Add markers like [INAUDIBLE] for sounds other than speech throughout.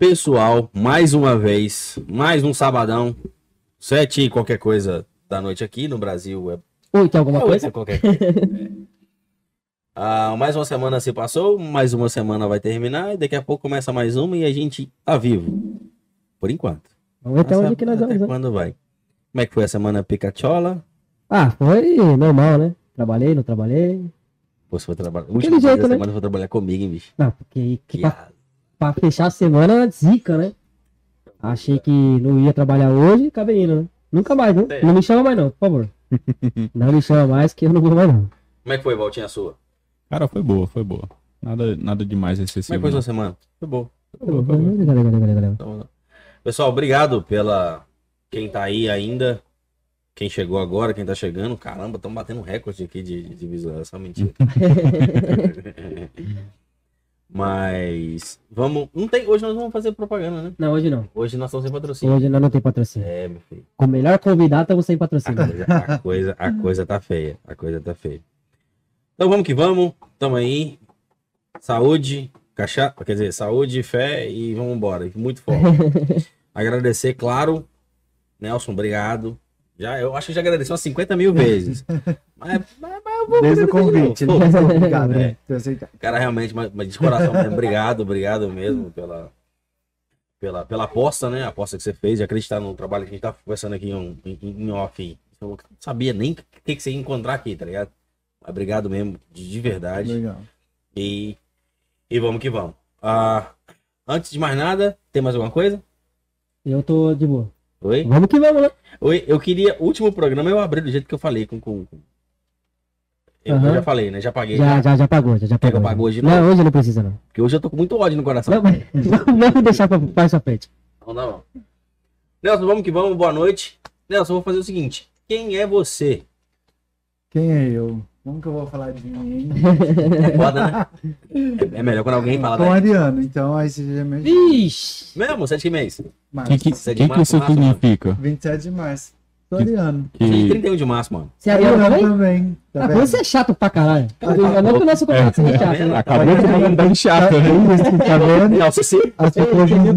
Pessoal, mais uma vez, mais um sabadão. Sete e qualquer coisa da noite aqui no Brasil. É Oi, tem alguma é oito coisa? qualquer coisa. [LAUGHS] Ah, mais uma semana se passou, mais uma semana vai terminar e daqui a pouco começa mais uma e a gente tá vivo. Por enquanto. Vamos ver até onde que nós vamos, né? quando vai. Como é que foi a semana picachola? Ah, foi normal, né? Trabalhei, não trabalhei. Pô, Você foi trabalhar. Última jeito, né? semana foi trabalhar comigo, hein, bicho? Não, porque que Que pra, fechar a semana, zica, né? Achei que não ia trabalhar hoje, acabei indo, né? Nunca mais, né? É. Não me chama mais não, por favor. [LAUGHS] não me chama mais que eu não vou mais não. Como é que foi, Valtinha, a sua? Cara, foi boa, foi boa. Nada, nada demais Como é que foi sua não. semana? Foi boa. Valeu, valeu, valeu. Então, Pessoal, obrigado pela quem tá aí ainda. Quem chegou agora, quem tá chegando. Caramba, estamos batendo um recorde aqui de, de visualização. Mentira. [LAUGHS] Mas vamos. Não tem, hoje nós vamos fazer propaganda, né? Não, hoje não. Hoje nós estamos sem patrocínio. Hoje ainda não tem patrocínio. É, meu filho. Com o melhor convidado, estamos sem A patrocínio. coisa, a coisa, a coisa tá feia. A coisa tá feia. Então vamos que vamos. Tamo aí. Saúde, cachaça, quer dizer, saúde, fé e vamos embora. Muito forte. [LAUGHS] Agradecer, claro. Nelson, obrigado. Já, eu acho que já agradeci umas 50 mil vezes. Mas, mas- mas eu vou Desde o de convite. né? Obrigado, É. né? Cara, realmente, mas, mas de coração mesmo, obrigado, obrigado mesmo pela, pela, pela aposta, né? A aposta que você fez, de acreditar no trabalho que a gente tá conversando aqui em, em, em off. Eu não sabia nem o que, que você ia encontrar aqui, tá ligado? Mas obrigado mesmo, de, de verdade. Legal. E, e vamos que vamos. Ah, antes de mais nada, tem mais alguma coisa? Eu tô de boa. Oi? Vamos que vamos, né? Oi, eu queria. Último programa eu abri do jeito que eu falei com. com, com- Eu, Aham. já falei, né? Já paguei. Já, já. já, já pagou, já, já que eu pagou. hoje Não, novo? hoje não precisa não. Porque hoje eu tô com muito ódio no coração. Não, mas- [LAUGHS] vamos deixar pra mais pra frente. Não, não. Nelson, vamos que vamos, boa noite. Nelson, eu vou fazer o seguinte: quem é você? Quem é eu? Como que eu vou falar de mim? É foda, né? É, é melhor quando alguém fala Com da Ariano, então aí você já me Vixe! Mesmo, você é de que mês? março. Quem que, é quem que março, isso março, significa? 27 de março. Sou Que- Ariano. Você é de Que... 31 de março, mano. Você é ariano também? também. Tá Ah, você é chato pra caralho. Não que o nosso contato é chato. né? Acabou de mandar em chato, né? Tá vendo? Nelson, se, As pessoas Eu não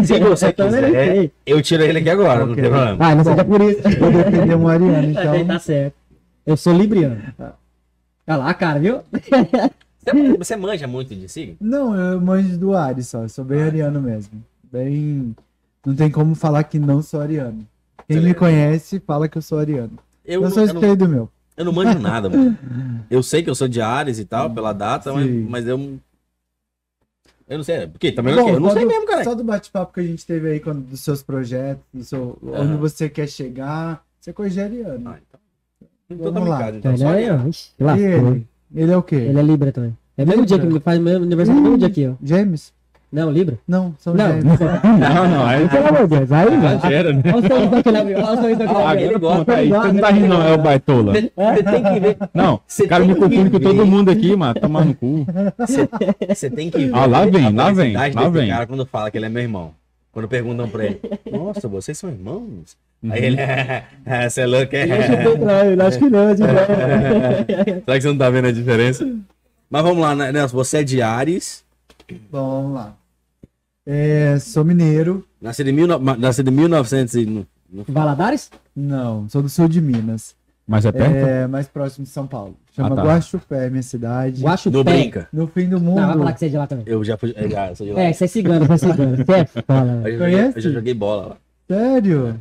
que se você quiser, sei. eu tiro ele aqui agora, não tem problema. Ah, não seja por isso. Vou defender um Ariano, [LAUGHS] Tá então. certo. Eu sou libriano. Olha lá, cara, viu? Você, você manja muito de signo? Não, eu manjo do Ares só. Eu sou bem ariano mesmo. Bem. Não tem como falar que não sou ariano. Quem me Beleza. conhece fala que eu sou ariano. Eu, Eu, não, sou eu, não, espelho do meu. eu não manjo nada, mano. [LAUGHS] Eu sei que eu sou de Ares e tal, pela data, mas, mas eu. Eu não sei. Porque também Bom, eu não só sei do- mesmo, cara. Só do bate-papo que a gente teve aí quando, dos seus projetos, do seu, Ah. onde você quer chegar. Você é ariano. Ah, então. Então tá brincado. Então, Ele só é, ixi, E ele? Ele é o quê? Ele é Libra também. É o mesmo dia que ele faz meu aniversário, no mesmo dia aqui, ó. Gêmeos? Não, Libra? Não, são Não. gêmeos. [LAUGHS] Não, não, aí Pelo amor de Deus, aí, velho. exagera, né? Olha o sorriso que ele abriu, olha o sorriso que ele Ah, abriu. ele gosta. conta aí. Você não tá rindo, não, é o baitola. Você tem que ver. Não, o cara me confunde com todo mundo aqui, mano. Tomar no cu. Você, tem que ver. Ah, lá vem, lá vem, lá vem. cara quando fala que ele é meu irmão. Quando perguntam pra ele, nossa, vocês são irmãos? Uhum. Aí ele, é, você é louco, é. Eu acho que não, tipo, [LAUGHS] Será que você não tá vendo a diferença? Mas vamos lá, né, Nelson? Você é de Ares, Bom, vamos lá. É, sou mineiro. nascido em, mil, nascido em 1900 e... no- no- Valadares? Não, sou do sul de Minas. Mas é perto? É, mais próximo de São Paulo. Chama Ah, tá. Guaxupé, minha cidade. Guacho No Pé. Brinca. No fim do Não, vai mundo. falar que você é de lá também. Eu já fui... Eu já sou de lá. É, você é cigano, você é cigano. Você é foda, Eu velho. já, joguei, eu Conhece? já joguei bola lá. Sério?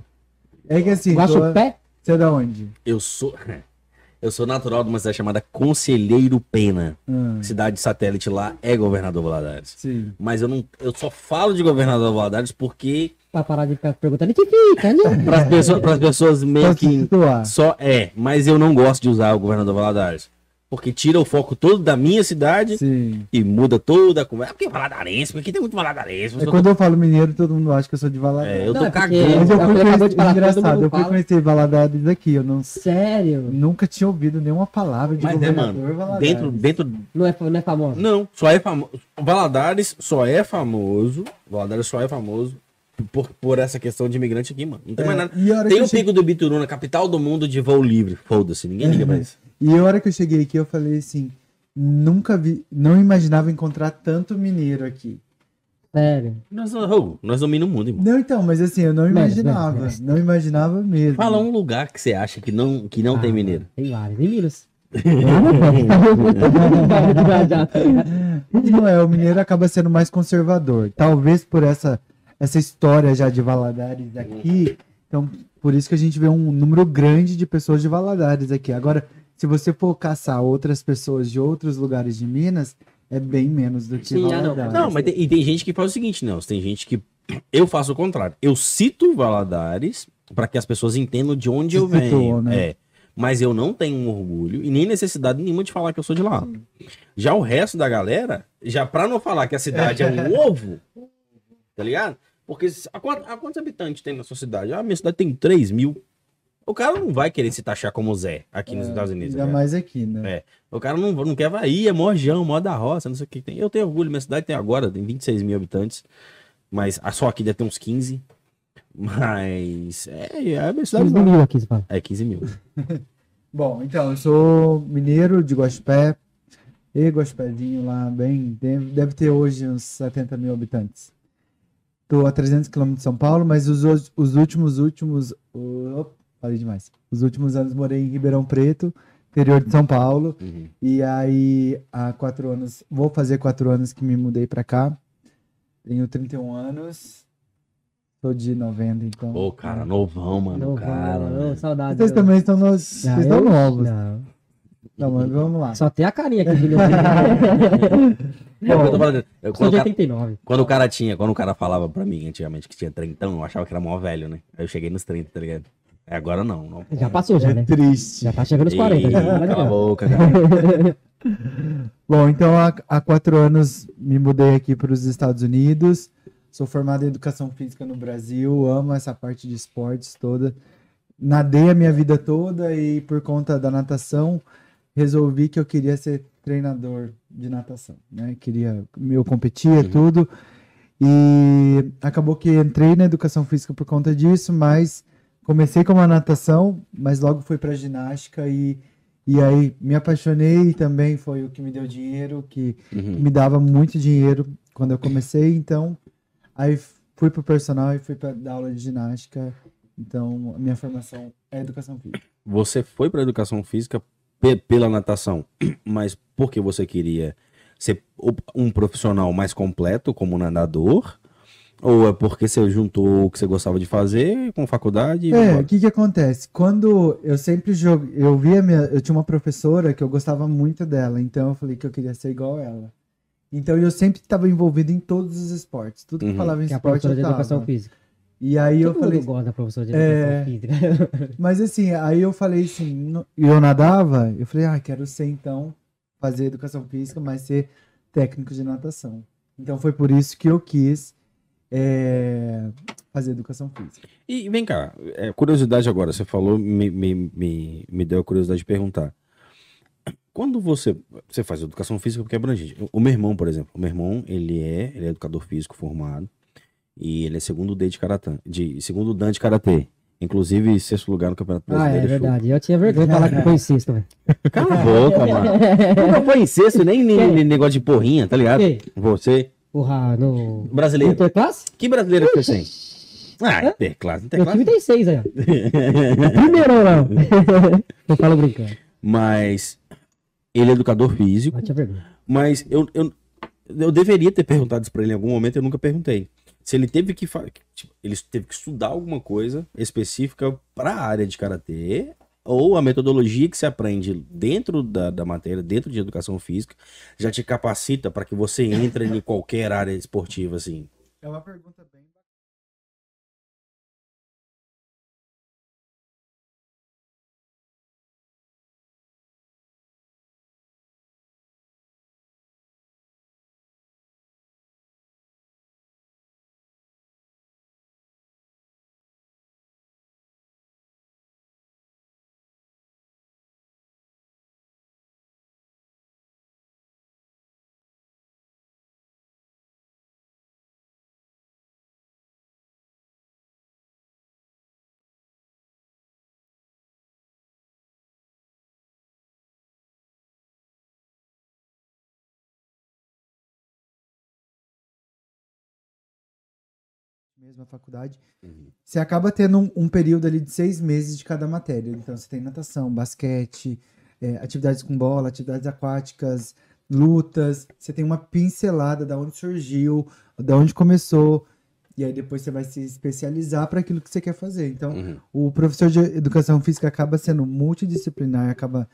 É que assim, Guacho sou- Pé? você é da onde? Eu sou... [LAUGHS] Eu sou natural de uma cidade chamada Conselheiro Pena. Ah, Cidade satélite lá é Governador Valadares. sim. Mas eu não... Eu só falo de Governador Valadares porque... Pra parar de ficar perguntando, que fica, né? Para as pessoas, meio que... Só é, mas eu não gosto de usar o governador Valadares. Porque tira o foco todo da minha cidade Sim. e muda toda a conversa. Porque é valadarense, porque aqui tem muito valadarense. É quando eu falo mineiro, todo mundo acha que eu sou de Valadares. É, eu Não, tô é porque- cagando. Mas eu É o fui conhecer, falar, engraçado, eu fui conhecer Valadares aqui, eu não, Sério? nunca tinha ouvido nenhuma palavra de Mas é, mano, Valadares. dentro, dentro. Não é, não é famoso? Não, só é famoso. Valadares só é famoso. Valadares só é famoso por, por essa questão de imigrante aqui, mano. Não tem É, mais nada. Tem o Pico do Bituruna, capital do mundo de voo livre. Foda-se, ninguém liga pra isso. E a hora que eu cheguei aqui, eu falei assim, nunca vi, não imaginava encontrar tanto mineiro aqui. Sério. Nós, oh, nós dominamos o mundo, irmão. Não, então, mas assim, eu não imaginava. Não imaginava mesmo. Fala um lugar que você acha que não, que não tem Ah, mineiro. Tem vários. Tem Minas. [LAUGHS] Não é, o mineiro acaba sendo mais conservador. Talvez por essa, essa história já de Valadares aqui. Então, por isso que a gente vê um número grande de pessoas de Valadares aqui. Agora, se você for caçar outras pessoas de outros lugares de Minas, é bem menos do que Sim, ah, não. Valadares. Não, mas tem, e tem gente que faz o seguinte, não. Tem gente que. [CLEARS THROAT] Eu faço o contrário. Eu cito Valadares para que as pessoas entendam de onde Se eu venho. né? É. Mas eu não tenho um orgulho e nem necessidade nenhuma de falar que eu sou de lá. Já o resto da galera, já pra não falar que a cidade é um [LAUGHS] ovo, tá ligado? Porque a, a quantos habitantes tem na sua cidade? Ah, minha cidade tem 3 mil. O cara não vai querer se taxar como Zé aqui nos Estados Unidos. Ainda né? mais aqui, né? É. O cara não, não quer vai, é mojão, mó da roça, não sei o que tem. Eu tenho orgulho, minha cidade tem agora, tem 26 mil habitantes. Mas a só aqui deve ter uns 15. Mas. É, é a minha cidade. no mil aqui, você fala. É 15 mil. [LAUGHS] Bom, então, eu sou mineiro de Guaxupé. E Guaxupézinho lá, bem. Deve, ter hoje uns 70 mil habitantes. Tô a 300 quilômetros de São Paulo, mas os, os- os últimos, últimos. Op, falei demais. Os últimos anos morei em Ribeirão Preto, interior de São Paulo. Uhum. E aí, há quatro anos, vou fazer quatro anos que me mudei pra cá. Tenho 31 anos. Sou de 90, então. Ô, cara, novão, mano. Não, cara. né? saudade. Vocês eu- também estão, nos, vocês estão eu- novos. Não. Não, mas vamos lá. Só tem a carinha aqui de [LAUGHS] É eu tô falando. Eu- Sou quando, o de cara, 89. quando o cara tinha, quando o cara falava pra mim antigamente que tinha 30, eu achava que era mó velho, né? Aí eu cheguei nos 30, tá ligado? É, agora não. não. Já passou, já, É né? triste. Já tá chegando nos 40. Ih, já. cala a boca, cara. [LAUGHS] Bom, então há, há quatro anos me mudei aqui para os Estados Unidos. Sou formado em educação física no Brasil, amo essa parte de esportes toda. Nadei a minha vida toda e por conta da natação resolvi que eu queria ser treinador de natação, né? Queria, eu competia Uhum. tudo e acabou que entrei na educação física por conta disso, mas comecei com a natação, mas logo fui para ginástica e e aí me apaixonei e também foi o que me deu dinheiro, que Uhum. me dava muito dinheiro quando eu comecei, então aí fui pro personal e fui para dar aula de ginástica. Então, a minha formação é educação física. Você foi pra educação física pe- pela natação, [CLEARS THROAT] mas porque você queria ser um profissional mais completo como nadador? Ou é porque você juntou o que você gostava de fazer com faculdade? e É, o que que acontece? Quando eu sempre joguei, eu via minha, eu tinha uma professora que eu gostava muito dela, então eu falei que eu queria ser igual ela. Então eu sempre estava envolvido em todos os esportes, tudo que Uhum. falava em Que é a esporte professora eu de educação tava. física. E aí eu Todo falei, mundo gosta da professora de É. educação física. [LAUGHS] Mas assim, aí eu falei assim, e eu nadava, eu falei, ah, quero ser então, fazer educação física, mas ser técnico de natação. Então foi por isso que eu quis é, fazer educação física. E vem cá, é, curiosidade agora, você falou, me, me, me, me deu a curiosidade de perguntar. Quando você, você faz educação física porque é abrangente. O meu irmão, por exemplo, o meu irmão, ele é, ele é educador físico formado e ele é segundo D de karatê, de segundo dan de karatê. Inclusive, sexto lugar no Campeonato Ah, é Brasileiro. verdade. Eu tinha vergonha de falar que foi em sexto, velho. Cala a boca, mano. [LAUGHS] Nunca foi em sexto, nem, nem, nem negócio de porrinha, tá ligado? Você, Porra, no. brasileiro. Interclasse? Que brasileiro que você tem? Ah, interclasse, Meu time interclasse. tem seis aí. [LAUGHS] Primeiro, não. [LAUGHS] Eu falo brincando. Mas ele é educador físico, mas eu, eu, eu deveria ter perguntado isso pra ele em algum momento, eu nunca perguntei. Se ele teve que tipo, ele teve que estudar alguma coisa específica para a área de karatê ou a metodologia que se aprende dentro da, da matéria, dentro de educação física, já te capacita para que você entre em qualquer área esportiva assim. É uma pergunta bem mesma faculdade, Uhum. você acaba tendo um, um período ali de seis meses de cada matéria. Então, você tem natação, basquete, é, atividades com bola, atividades aquáticas, lutas. Você tem uma pincelada da onde surgiu, da onde começou. E aí depois você vai se especializar para aquilo que você quer fazer. Então, Uhum. o professor de educação física acaba sendo multidisciplinar, acaba.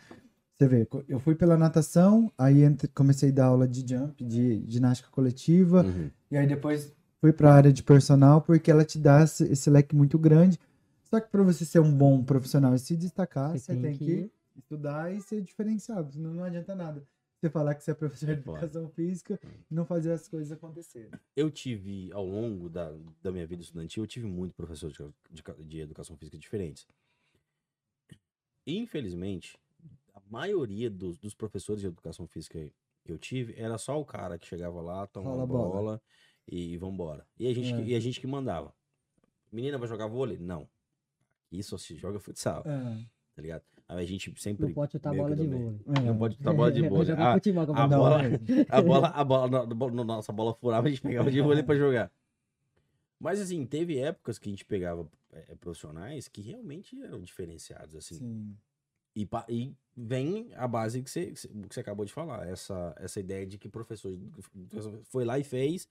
Você vê, eu fui pela natação, aí entre- comecei a dar aula de jump, de ginástica coletiva, Uhum. e aí depois fui para a área de personal, porque ela te dá esse, leque muito grande. Só que para você ser um bom profissional e se destacar, você, tem, que... estudar e ser diferenciado, senão não adianta nada. Você falar que você é professor de educação física e não fazer as coisas acontecerem. Eu tive, ao longo da, da minha vida estudantil, eu tive muito professor de, de, de educação física diferentes. Infelizmente, a maioria dos, dos professores de educação física que eu tive era só o cara que chegava lá, tomava bola, bola. E vambora. E a, gente, É. e a gente que mandava. Menina vai jogar vôlei? Não. Isso se joga futsal, É, tá ligado? Aí a gente sempre. Não pode chutar bola de vôlei. é. Não pode chutar bola de [LAUGHS] vôlei. Ah, futebol com a bola- é. a bola, a bola, na- na- nossa bola furava, a gente pegava de vôlei pra jogar. Mas assim, teve épocas que a gente pegava é, profissionais que realmente eram diferenciados, assim. Sim. E, e vem a base que você, que você acabou de falar, essa, essa ideia de que o professor foi lá e fez,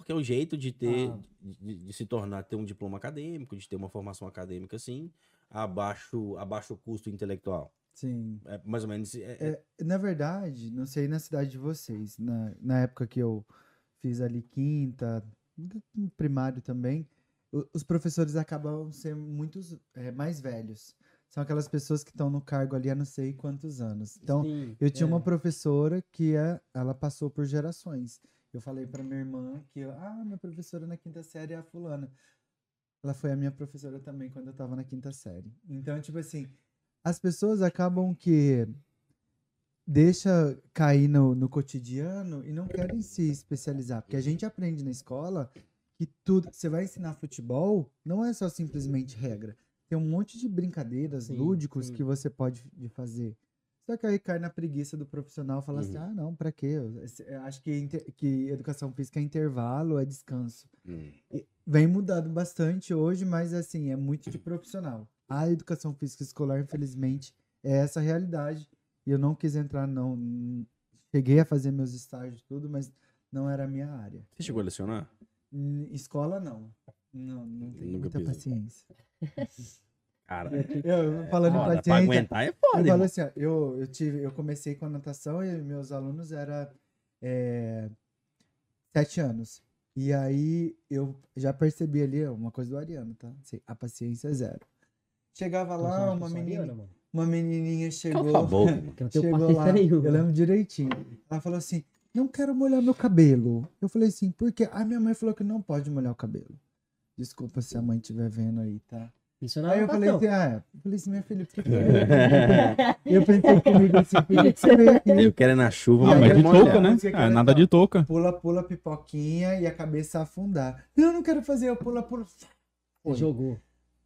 porque é o jeito de ter, Ah. de, de se tornar, ter um diploma acadêmico, de ter uma formação acadêmica, assim, a baixo, a baixo custo intelectual. Sim. É, mais ou menos. é- é- É, na verdade, não sei na cidade de vocês, na, na época que eu fiz ali quinta, primário também, o- os professores acabam sendo muitos é, mais velhos. São aquelas pessoas que estão no cargo ali há não sei quantos anos. Então, Sim, eu tinha é. uma professora que é, ela passou por gerações. Eu falei para minha irmã que, ah, minha professora na quinta série é a fulana. Ela foi a minha professora também quando eu tava na quinta série. Então, tipo assim, as pessoas acabam que deixa cair no, no cotidiano e não querem se especializar. Porque a gente aprende na escola que tudo. Você vai ensinar futebol, não é só simplesmente regra. Tem um monte de brincadeiras, Sim, lúdicos sim. que você pode de fazer. Só que aí cai na preguiça do profissional falar assim: Uhum. ah, não, pra quê? Eu- acho que, que educação física é intervalo, é descanso. hum, Vem mudando bastante hoje, mas assim, é muito de profissional. A educação física escolar, infelizmente, é essa realidade. E eu não quis entrar, não. Cheguei a fazer meus estágios tudo, mas não era a minha área. Você chegou a lecionar? Em escola, não. Não, não tenho Nunca muita pisou. paciência. [LAUGHS] Cara, Eu, falando em foda, pra paciência, aguentar é eu foda, falo irmão. assim, ó, eu, eu, tive, eu comecei com a natação e meus alunos eram é, sete anos. E aí eu já percebi ali, uma coisa do Ariano, tá? Assim, A paciência é zero. Chegava Eu lá, uma eu menina, ariana, uma menininha chegou, Cala a boca, eu chegou lá, [LAUGHS] eu lembro direitinho. Ela falou assim, não quero molhar meu cabelo. Eu falei assim, por quê? Ah, minha mãe falou que não pode molhar o cabelo. Desculpa se a mãe estiver vendo aí, tá? Isso não Aí é eu falei assim, ah, eu falei assim, minha filha, por que? Eu pensei comigo assim, por que que [LAUGHS] você veio aqui? Eu quero é na chuva, Ah, mas quero de molhar. touca, né? Ah, nada de touca. Pula, pula, pipoquinha e a cabeça afundar. Não, eu não quero fazer, eu pula, pula. Foi. Jogou.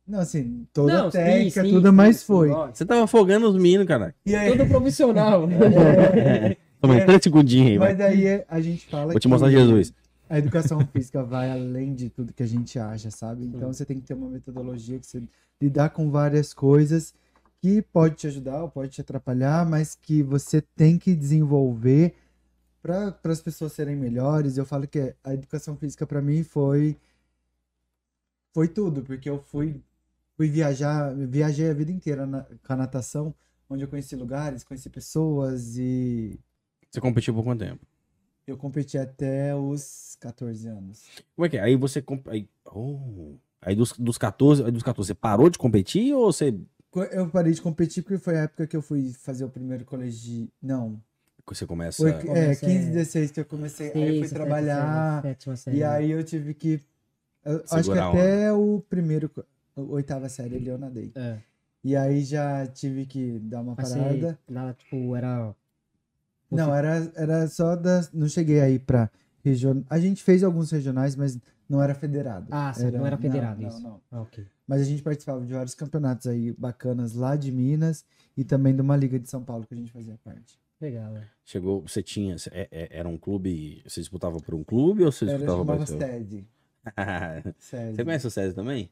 Não, assim, toda Não, a técnica, sim, sim, tudo, sim, mas sim, foi. Você tava afogando os meninos, cara. E aí, Todo profissional. [LAUGHS] Toma aí, três segundinhos aí, vai. mas aí a gente fala Vou te que mostrar Jesus. A educação [LAUGHS] física vai além de tudo que a gente acha, sabe? Então você tem que ter uma metodologia que você lidar com várias coisas que pode te ajudar ou pode te atrapalhar, mas que você tem que desenvolver para as pessoas serem melhores. Eu falo que a educação física para mim foi foi tudo, porque eu fui fui viajar, viajei a vida inteira na, com a natação, onde eu conheci lugares, conheci pessoas e Você competiu por quanto tempo? Eu competi até os 14 anos. Como é que é? Aí você. comp- Aí, oh. aí dos, dos 14, aí dos 14, você parou de competir ou você. Eu parei de competir porque foi a época que eu fui fazer o primeiro colégio. Não. Você começa. Foi é, Começa, 15, é, 16 que eu comecei. aí eu fui Sexta, trabalhar. sétima série, E sétima série. aí eu tive que. eu acho que até o primeiro. Oitava série ali eu nadei. É. E aí já tive que dar uma parada. lá, tipo, era... Não, era, era só das. Não cheguei aí pra regional. A gente fez alguns regionais, mas não era federado. Ah, sim, não era federado, não, isso. Não, Ah, ok. Mas a gente participava de vários campeonatos aí bacanas lá de Minas e também de uma liga de São Paulo que a gente fazia parte. Legal, é. Chegou, você tinha. é- é- Era um clube. Você disputava por um clube ou você Era disputava chamava pra seu? STED. César. Você conhece o César também?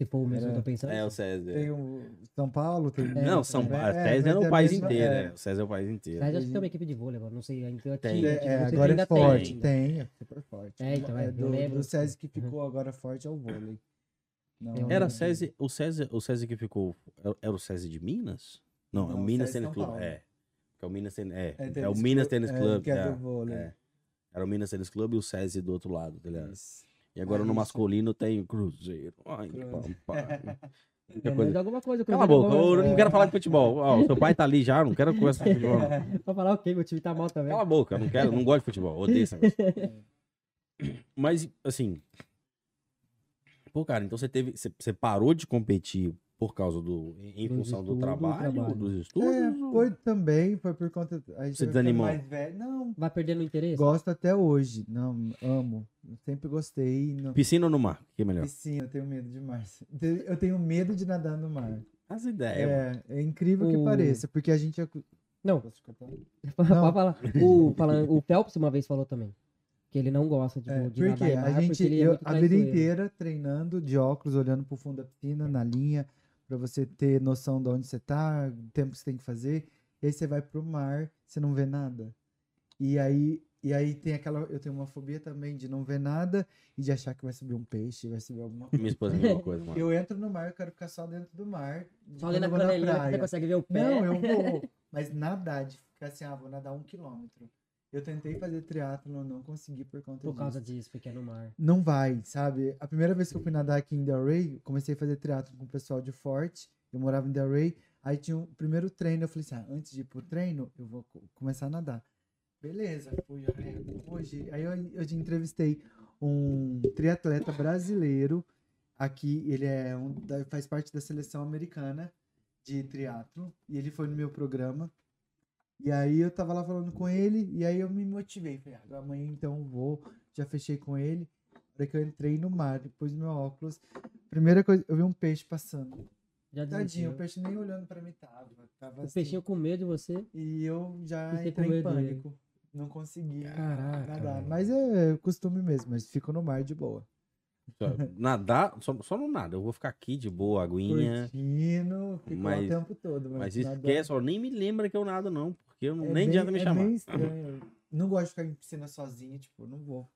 Se for o mesmo que eu tô pensando. É, o César. Tem o São Paulo, tem Não, São Paulo. é, César é o a país inteiro, é. né? O César é o país inteiro. Mas acho que tem uma equipe de vôlei agora, não sei. Ainda Tem. tinha, É, tipo, é, não se agora ainda é forte, ainda. tem, é super forte. É, então, é, eu do, lembro. do SESI que ficou agora forte é o vôlei. Não, Era lembro. César, o César, o César que ficou. era- o César de Minas? Não, é o Não, Minas César Tênis São Club. É. É o Minas Tênis. É, é, o Minas Tênis é, Club. é é, é. Era o Minas Tênis Club e o César do outro lado, tá ligado? Isso. E agora Ah, no masculino tem o Cruzeiro. Ai, Cruzeiro. É, [LAUGHS] coisa. de alguma coisa. Cala a coisa boca, eu não quero falar de [LAUGHS] futebol. Ó, seu pai tá ali já, não quero conversar de futebol. [LAUGHS] Pra falar o quê? Meu time tá mal também. Cala a boca, eu não quero, não gosto de futebol, odeio esse negócio. Mas, assim. Pô, cara, então você teve. Você, você parou de competir por causa do. em Dos função do estudos, trabalho, trabalho. dos É, estudos? ou- foi também, foi por conta. A gente Você desanimou? Mais velho. Não, Vai perdendo o interesse? gosto até hoje. Não, amo. Sempre gostei. Não, Piscina ou no mar? Que é melhor? piscina, eu tenho medo demais. Eu tenho medo de nadar no mar. As ideias. É, é incrível que O- pareça, porque a gente. é Não, [LAUGHS] pode falar. O, falando, o Phelps uma vez falou também. Que ele não gosta tipo, É, de porque nadar mar, a gente, porque ele é a vida inteira treinando de óculos, olhando pro fundo da piscina, na linha, pra você ter noção de onde você tá, o tempo que você tem que fazer. E aí você vai pro mar, você não vê nada. E aí, e aí tem aquela. Eu tenho uma fobia também de não ver nada e de achar que vai subir um peixe, vai subir alguma coisa. Minha esposa é a mesma coisa, mano. Eu entro no mar, eu quero ficar só dentro do mar. Só ali na que você consegue ver o pé. Não, eu [LAUGHS] vou. Mas nadar, de ficar assim, ah, vou nadar um quilômetro. Eu tentei fazer triatlo, não consegui por conta Por disso. causa disso, porque é no mar. Não vai, sabe? A primeira vez que eu fui nadar aqui em Delray, eu comecei a fazer triatlo com o pessoal de Forte. Eu morava em Delray. Aí tinha o primeiro treino, eu falei assim, ah, antes de ir pro treino, eu vou co- começar a nadar. Beleza, fui hoje. Aí eu, eu entrevistei um triatleta brasileiro aqui, ele é um, faz parte da seleção americana de triatlo e ele foi no meu programa. E aí eu tava lá falando com ele e aí eu me motivei, falei, ah, amanhã então eu vou, já fechei com ele. Hora que eu entrei no mar, depois meu óculos, primeira coisa, eu vi um peixe passando. Já Tadinho, o peixe nem olhando pra mim tava, tava O assim. peixinho com medo de você. E eu já você entrei em medo dele. pânico. Não consegui Caraca. nadar. Mas é costume mesmo, mas fico no mar de boa. Nadar, só, só no nada. Eu vou ficar aqui de boa, aguinha. Curtindo, fico Mas- o tempo todo. Mas, Mas esquece, ó, nem me lembra que eu nado, não. Porque eu é nem bem- adianta me é chamar. meio [LAUGHS] estranho. Não gosto de ficar em piscina sozinho, tipo, não vou.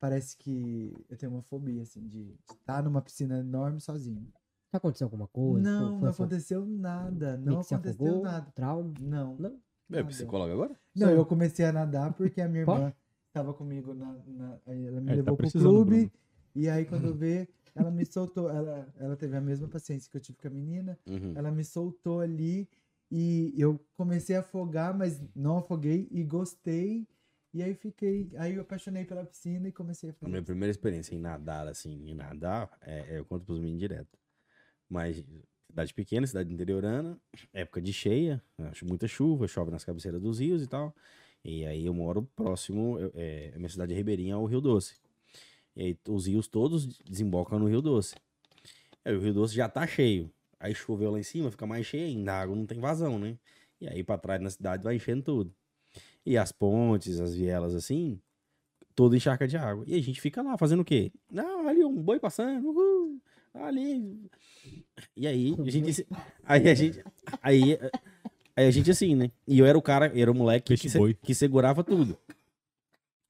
Parece que eu tenho uma fobia, assim, de estar numa piscina enorme sozinho. Já aconteceu alguma coisa? não, Foi- não foi- aconteceu nada. Não aconteceu afogou? nada. Trauma? Não. Não. É nada. psicóloga agora? Não, eu comecei a nadar porque a minha irmã estava comigo na, na- ela me É, tá levou pro precisando, clube Bruno. e aí quando eu [LAUGHS] vi, ela me soltou, ela, ela teve a mesma paciência que eu tive com a menina, Uhum. ela me soltou ali e eu comecei a afogar, mas não afoguei e gostei e aí fiquei, aí eu apaixonei pela piscina e comecei a A fazer. minha primeira experiência em nadar, assim, em nadar, é, eu conto pros meninos direto. Mas cidade pequena, cidade interiorana, época de cheia, acho muita chuva, chove nas cabeceiras dos rios e tal. E aí eu moro próximo, eu- é, a minha cidade é ribeirinha ao Rio Doce. E aí os rios todos desembocam no Rio Doce. Aí o Rio Doce já tá cheio. Aí choveu lá em cima, fica mais cheio ainda, a água não tem vazão, né? E aí pra trás na cidade vai enchendo tudo. E as pontes, as vielas assim, toda encharca de água. E a gente fica lá fazendo o quê? Não, ali um boi passando, uhul, ali. E aí a gente. Aí a gente. Aí, aí a gente assim, né? E eu era o cara, era o moleque que, se- que segurava tudo.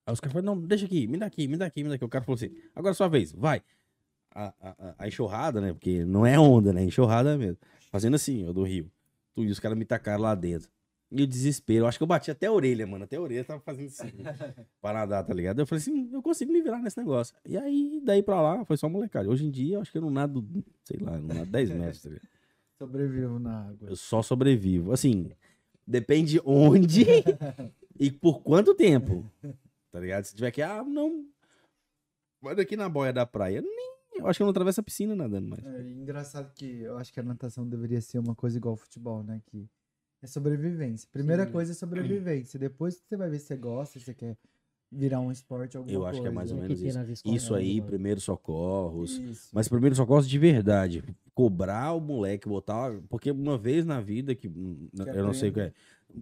Aí os caras falaram, não, deixa aqui, me dá aqui, me dá aqui, me dá aqui. O cara falou assim, agora é sua vez, vai. A, a, enxurrada, né? Porque não é onda, né? Enxurrada mesmo. Fazendo assim, ó, do rio. Tudo, e os caras me tacaram lá dentro. E o desespero, eu acho que eu bati até a orelha, mano. Até a orelha tava fazendo assim. [LAUGHS] pra nadar, tá ligado? Eu falei assim, eu consigo me virar nesse negócio. E aí, daí pra lá, foi só molecada. Hoje em dia, eu acho que eu não nado, sei lá, eu não nado 10 metros, tá ligado? [LAUGHS] Sobrevivo na água. Eu só sobrevivo. Assim, depende onde [LAUGHS] e por quanto tempo. Tá ligado? Se tiver que, ah, não. Vai daqui na boia da praia. Nem. Eu acho que eu não atravesso a piscina nadando mais. É engraçado que eu acho que a natação deveria ser uma coisa igual ao futebol, né? Que é sobrevivência. Primeira Sim. coisa é sobrevivência. Depois você vai ver se você gosta, se você quer virar um esporte alguma Eu acho que é mais ou É que menos isso. Isso aí, né? primeiros socorros. Isso. Mas primeiros socorros de verdade. Cobrar o moleque, botar. Porque uma vez na vida que. hum, eu não sei o que é.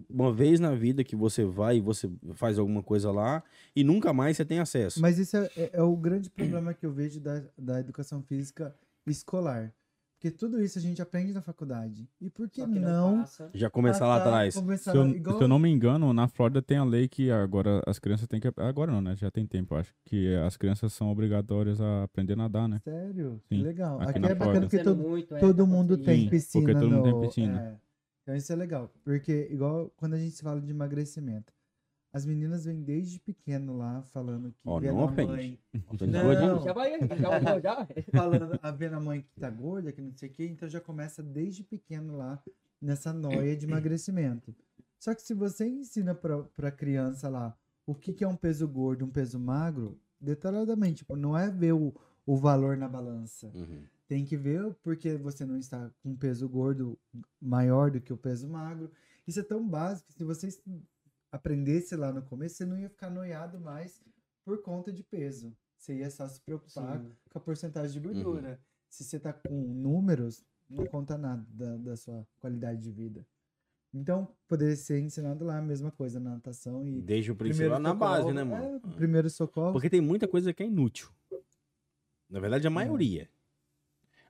Uma vez na vida que você vai e você faz alguma coisa lá e nunca mais você tem acesso. Mas isso é, é- é o grande problema que eu vejo da, da educação física escolar. Porque tudo isso a gente aprende na faculdade. E por que, Só não, passa. Já começar lá atrás. começar Se eu, igual- se eu não me engano, na Flórida tem a lei que agora as crianças têm que. Agora não, né? Já tem tempo, eu acho. Que as crianças são obrigatórias a aprender a nadar, né? Sério? Sim, Que legal. aqui Aqui, na é bacana Flórida. porque todo, muito, é, todo tá mundo tem Sim, piscina. porque todo mundo tem no- piscina. é. Então isso é legal. Porque, igual quando a gente fala de emagrecimento, as meninas vêm desde pequeno lá falando que Ó, vendo não a ofende. mãe. Não. Já vai, já olhou já? falando, a vendo a mãe que tá gorda, que não sei o quê, então já começa desde pequeno lá nessa noia de emagrecimento. Só que se você ensina pra, pra criança lá o que, que é um peso gordo, um peso magro, detalhadamente, tipo, não é ver o, o valor na balança. Uhum. Tem que ver porque você não está com um peso gordo maior do que o peso magro. Isso é tão básico, que se você aprendesse lá no começo, você não ia ficar noiado mais por conta de peso. Você ia só se preocupar Sim. com a porcentagem de gordura. Se você tá com números, não conta nada da, da sua qualidade de vida. Então, poderia ser ensinado lá a mesma coisa na natação e Desde o princípio lá na base, né, mano? É, primeiro socorro. Porque tem muita coisa que é inútil. Na verdade, a maioria.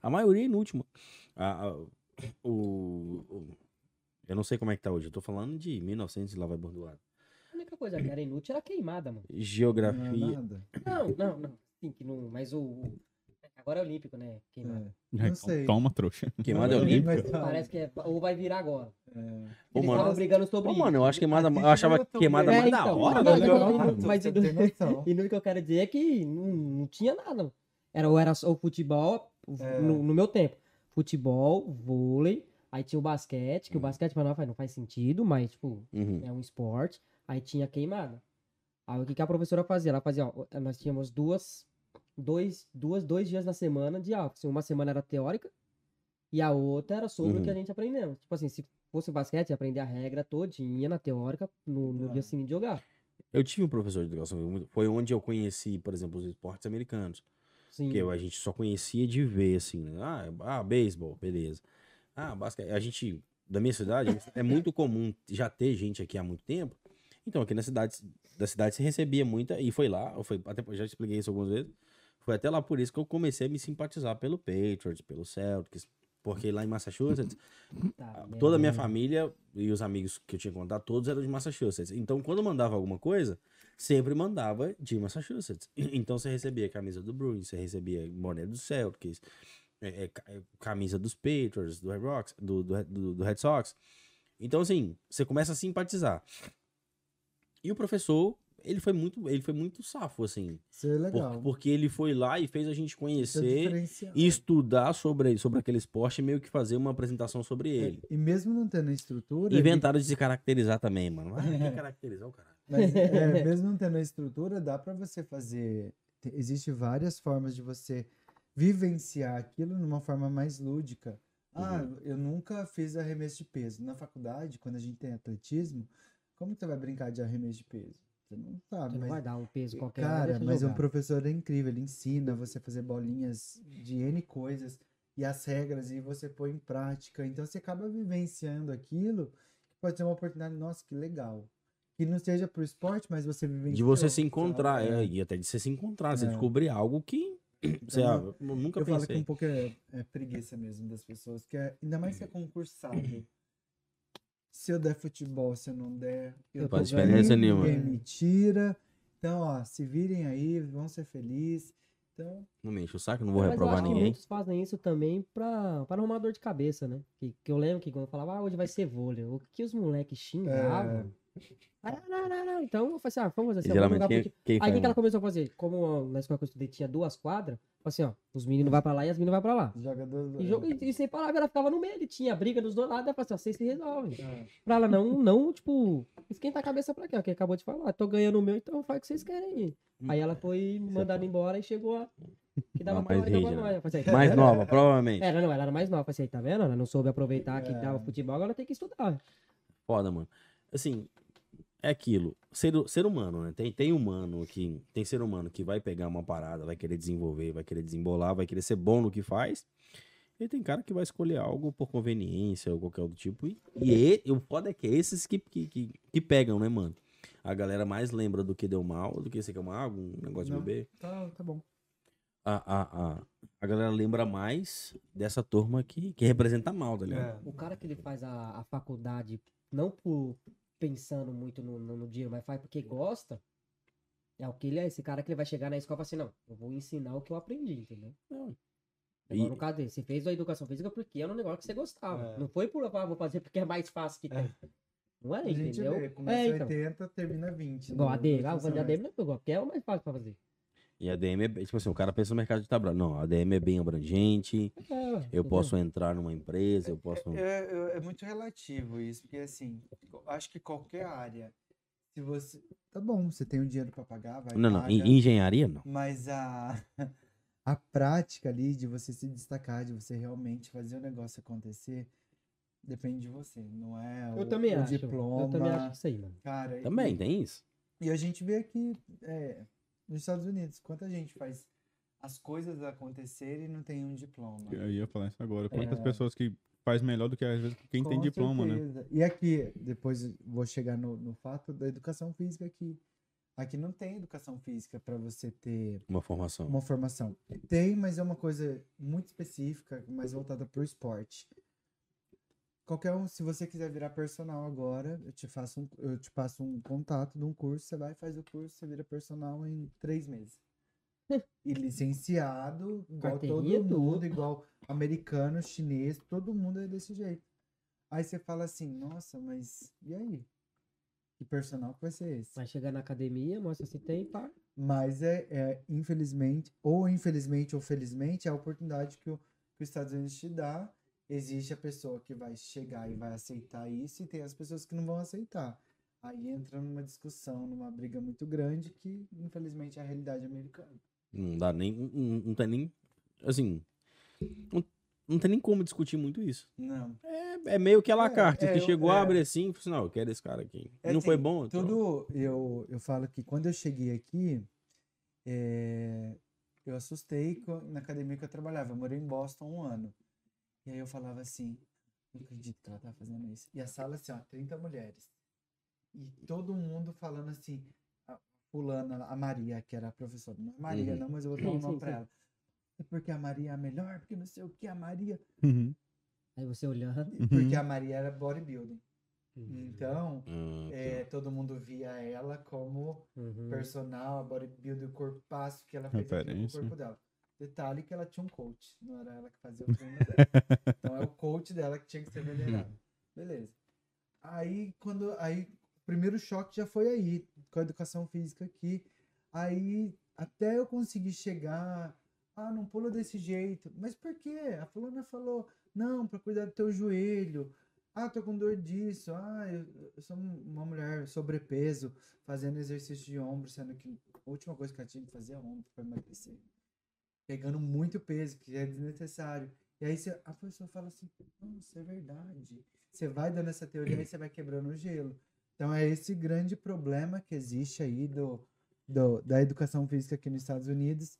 A maioria é inútil. mano. A- a- o, o- eu não sei como é que tá hoje. Eu tô falando de 1900 e lá vai bordoado. A única coisa que era inútil era queimada, mano. Não é Geografia. nada. Não, não, não. Sim, que não. Mas o. o- Agora é olímpico, né? Queimada. É. Não sei. Toma, trouxa. [LAUGHS] Queimada é olímpica. Parece que é. Ou vai virar agora. É. Ô, Eles mano. estavam brigando sobre Ô, isso. mano, eu acho queimada. Eu achava queimada É, mais da então. hora. Não, né? não, Não, não, você mas [LAUGHS] e- no que eu quero dizer é que não, não tinha nada. Era, ou era só o futebol, É. no, no meu tempo. Futebol, vôlei, aí tinha o basquete, que o basquete pra nós não faz sentido, mas, tipo, Uhum. é um esporte. Aí tinha queimada. Aí o que, que a professora fazia? Ela fazia, ó, nós tínhamos duas, dois, duas, dois dias na semana de aula. Assim, Uma semana era teórica e a outra era sobre o que a Uhum. gente aprendeu. Tipo assim, se fosse basquete, aprender a regra todinha na teórica no, no Ah. dia seguinte de jogar. Eu tive um professor de educação. Foi onde eu conheci, por exemplo, os esportes americanos. Sim. Que a gente só conhecia de ver, assim, né? Ah, ah beisebol, beleza. Ah, basquete. A gente, da minha cidade, é muito comum já ter gente aqui há muito tempo. Então, aqui na cidade, da cidade se recebia muita, e foi lá, eu foi, até, já expliquei isso algumas vezes, foi até lá por isso que eu comecei a me simpatizar pelo Patriots, pelo Celtics, porque lá em Massachusetts, Tá, toda a minha família e os amigos que eu tinha contato, todos eram de Massachusetts. Então, quando mandava alguma coisa, sempre mandava de Massachusetts. Então, você recebia a camisa do Bruins, você recebia boné do Celtics, é, é, é, camisa dos Patriots, do Red, Rocks, do, do, do- do Red Sox. Então, assim, você começa a simpatizar. E o professor, ele foi muito, ele foi muito safo, assim. Isso é por- legal. porque ele foi lá e fez a gente é conhecer diferencial. e estudar sobre, sobre aquele esporte e meio que fazer uma apresentação sobre ele. E mesmo não tendo a estrutura. ele- Inventaram de se caracterizar também, mano. Ah, que [LAUGHS] caracterizar o cara. Mas, [LAUGHS] é, mesmo não tendo a estrutura, dá pra você fazer. te- Existe várias formas de você vivenciar aquilo numa forma mais lúdica. Ah, Uhum. eu nunca fiz arremesso de peso. Na faculdade, quando a gente tem atletismo, como que você vai brincar de arremesso de peso? Você não sabe, Você não vai dar um peso qualquer um, Cara, mas um jogar. professor é incrível, ele ensina você a fazer bolinhas de N coisas e as regras e você põe em prática. Então você acaba vivenciando aquilo, que pode ser uma oportunidade, nossa, que legal. Que não seja pro esporte, mas você vivencia. De você se encontrar, é, e até de você se encontrar, você É. descobrir algo que você eu nunca Eu falo que pensei. um pouco é, é preguiça mesmo das pessoas, que é, ainda mais se é concursado. Se eu der futebol, se eu não der, eu Faz tô diferença ganhando, nenhuma. Ninguém me tira. Então, ó, se virem aí, vão ser felizes. Então, Não me enche o saco, não vou Mas eu reprovar ninguém. muitos fazem isso também pra, pra arrumar dor de cabeça, né? Que, que eu lembro que quando eu falava, ah, hoje vai ser vôlei, o que os moleques xingavam. Ah, não, não, não. Então eu falei assim, ah, vamos fazer E assim, geralmente quem, quem Aí o que, ela começou a fazer? Como na escola que eu estudei tinha duas quadras, assim, ó, os meninos vão pra lá e as meninas vão pra lá. jogador. E, jogo, e, e sem palavra, ela ficava no meio, e tinha briga dos dois lados, ela falou assim, ó, vocês se resolvem. É. Pra ela não, não, tipo, esquentar a cabeça pra quê? Ó, que acabou de falar, tô ganhando o meu, então faz o que vocês querem aí. Aí ela foi mandada embora e chegou a. Que dava mais. Eu falei assim, mais nova, provavelmente. Era, não, ela era mais nova. Falei assim, tá vendo? Ela não soube aproveitar que É. dava futebol, agora tem que estudar. Foda, mano. Assim, é aquilo. Ser, ser humano, né? Tem, tem humano que. Tem ser humano que vai pegar uma parada, vai querer desenvolver, vai querer desembolar, vai querer ser bom no que faz. E tem cara que vai escolher algo por conveniência ou qualquer outro tipo. E, e, e o foda é que é esses que, que, que, que pegam, né, mano? A galera mais lembra do que deu mal, do que você quer uma água, um negócio Não. de beber. Tá, tá bom. A, a, a, a galera lembra mais dessa turma que, que representa mal, tá ligado? É. O cara que ele faz a, a faculdade não por pensando muito no, no, no dinheiro, mas faz porque gosta, é o que ele é. Esse cara que ele vai chegar na escola e falar assim, não, eu vou ensinar o que eu aprendi, entendeu? Não. E- no caso dele, você fez a educação física porque era um negócio que você gostava. É. Não foi por, ah, vou fazer porque é mais fácil que tem. Não é, A gente entendeu? vê, começa é, então. 80, termina 20. Igual a no- DM, no ah, a. DM não é igual, porque é o mais fácil pra fazer. E a DM é, bem- tipo assim, o cara pensa no mercado de trabalho. Não, a DM é bem abrangente, É, ué, eu posso entrar numa empresa, eu posso... É, é- é muito relativo isso, porque assim, acho que qualquer área, se você. Tá bom, você tem o dinheiro pra pagar, vai. Não, não, paga, engenharia não. Mas a, [LAUGHS] a prática ali de você se destacar, de você realmente fazer o negócio acontecer, depende de você. Não é o, Eu também o acho. diploma. Eu também acho isso aí, mano. Cara, Também, e, tem isso. e a gente vê aqui é, nos Estados Unidos, quanta gente faz as coisas acontecerem e não tem um diploma. Eu ia falar isso agora. Quantas É. pessoas que faz melhor do que às vezes quem tem Com diploma, né? certeza. E aqui, depois vou chegar no, no fato da educação física aqui. Aqui não tem educação física para você ter Uma formação. uma formação. Tem, mas é uma coisa muito específica, mais voltada para o esporte. Qualquer um, se você quiser virar personal agora, eu te faço um, eu te passo um contato de um curso, você vai faz o curso, você vira personal em três meses. E [LAUGHS] licenciado, igual todo mundo, igual americano, chinês, todo mundo é desse jeito. Aí você fala assim, nossa, mas e aí? Que personal que vai ser esse? Vai chegar na academia, mostra se tem, pá. Mas é, é, infelizmente, ou infelizmente ou felizmente, é a oportunidade que, o, que os Estados Unidos te dá. Existe a pessoa que vai chegar e vai aceitar isso, e tem as pessoas que não vão aceitar. Aí entra numa discussão, numa briga muito grande, que infelizmente é a realidade americana. Não dá nem. Não, não tem nem. Assim. Não, não tem nem como discutir muito isso. Não. É, é meio que a la É, carte. é, eu- chegou, é. abre assim e fala assim, não, eu quero esse cara aqui. É não foi assim, bom? então- Tudo, eu, eu falo que quando eu cheguei aqui, é, eu assustei na academia que eu trabalhava. Eu morei em Boston um ano. E aí eu falava assim, não acredito que ela tá fazendo isso. E a sala assim, ó, 30 mulheres. E todo mundo falando assim, a fulana, a Maria, que era a professora. Não é Maria, Uhum. não, mas eu vou [LAUGHS] dar um nome pra ela. É porque a Maria é a melhor, porque não sei o que, a Maria. Uhum. Aí você olhando. Porque a Maria era bodybuilding. Uhum. Então, tá. é, todo mundo via ela como Uhum. personal, a bodybuilder, o corpaço que ela fez com o corpo dela. Detalhe que ela tinha um coach, não era ela que fazia o treino dela. [LAUGHS] Então é o coach dela que tinha que ser venerado. Beleza. Aí, quando. Aí, o primeiro choque já foi aí, com a educação física aqui. Aí, até eu conseguir chegar. Ah, não pula desse jeito. Mas por quê? A fulana falou, não, pra cuidar do teu joelho. Ah, tô com dor disso. Ah, eu, eu sou uma mulher sobrepeso, fazendo exercício de ombro, sendo que a última coisa que ela tinha que fazer é ombro pra emagrecer. Pegando muito peso, que é desnecessário. E aí você- a pessoa fala assim, nossa, é verdade. Você vai dando essa teoria e você vai quebrando o gelo. Então é esse grande problema que existe aí do, do- da educação física aqui nos Estados Unidos,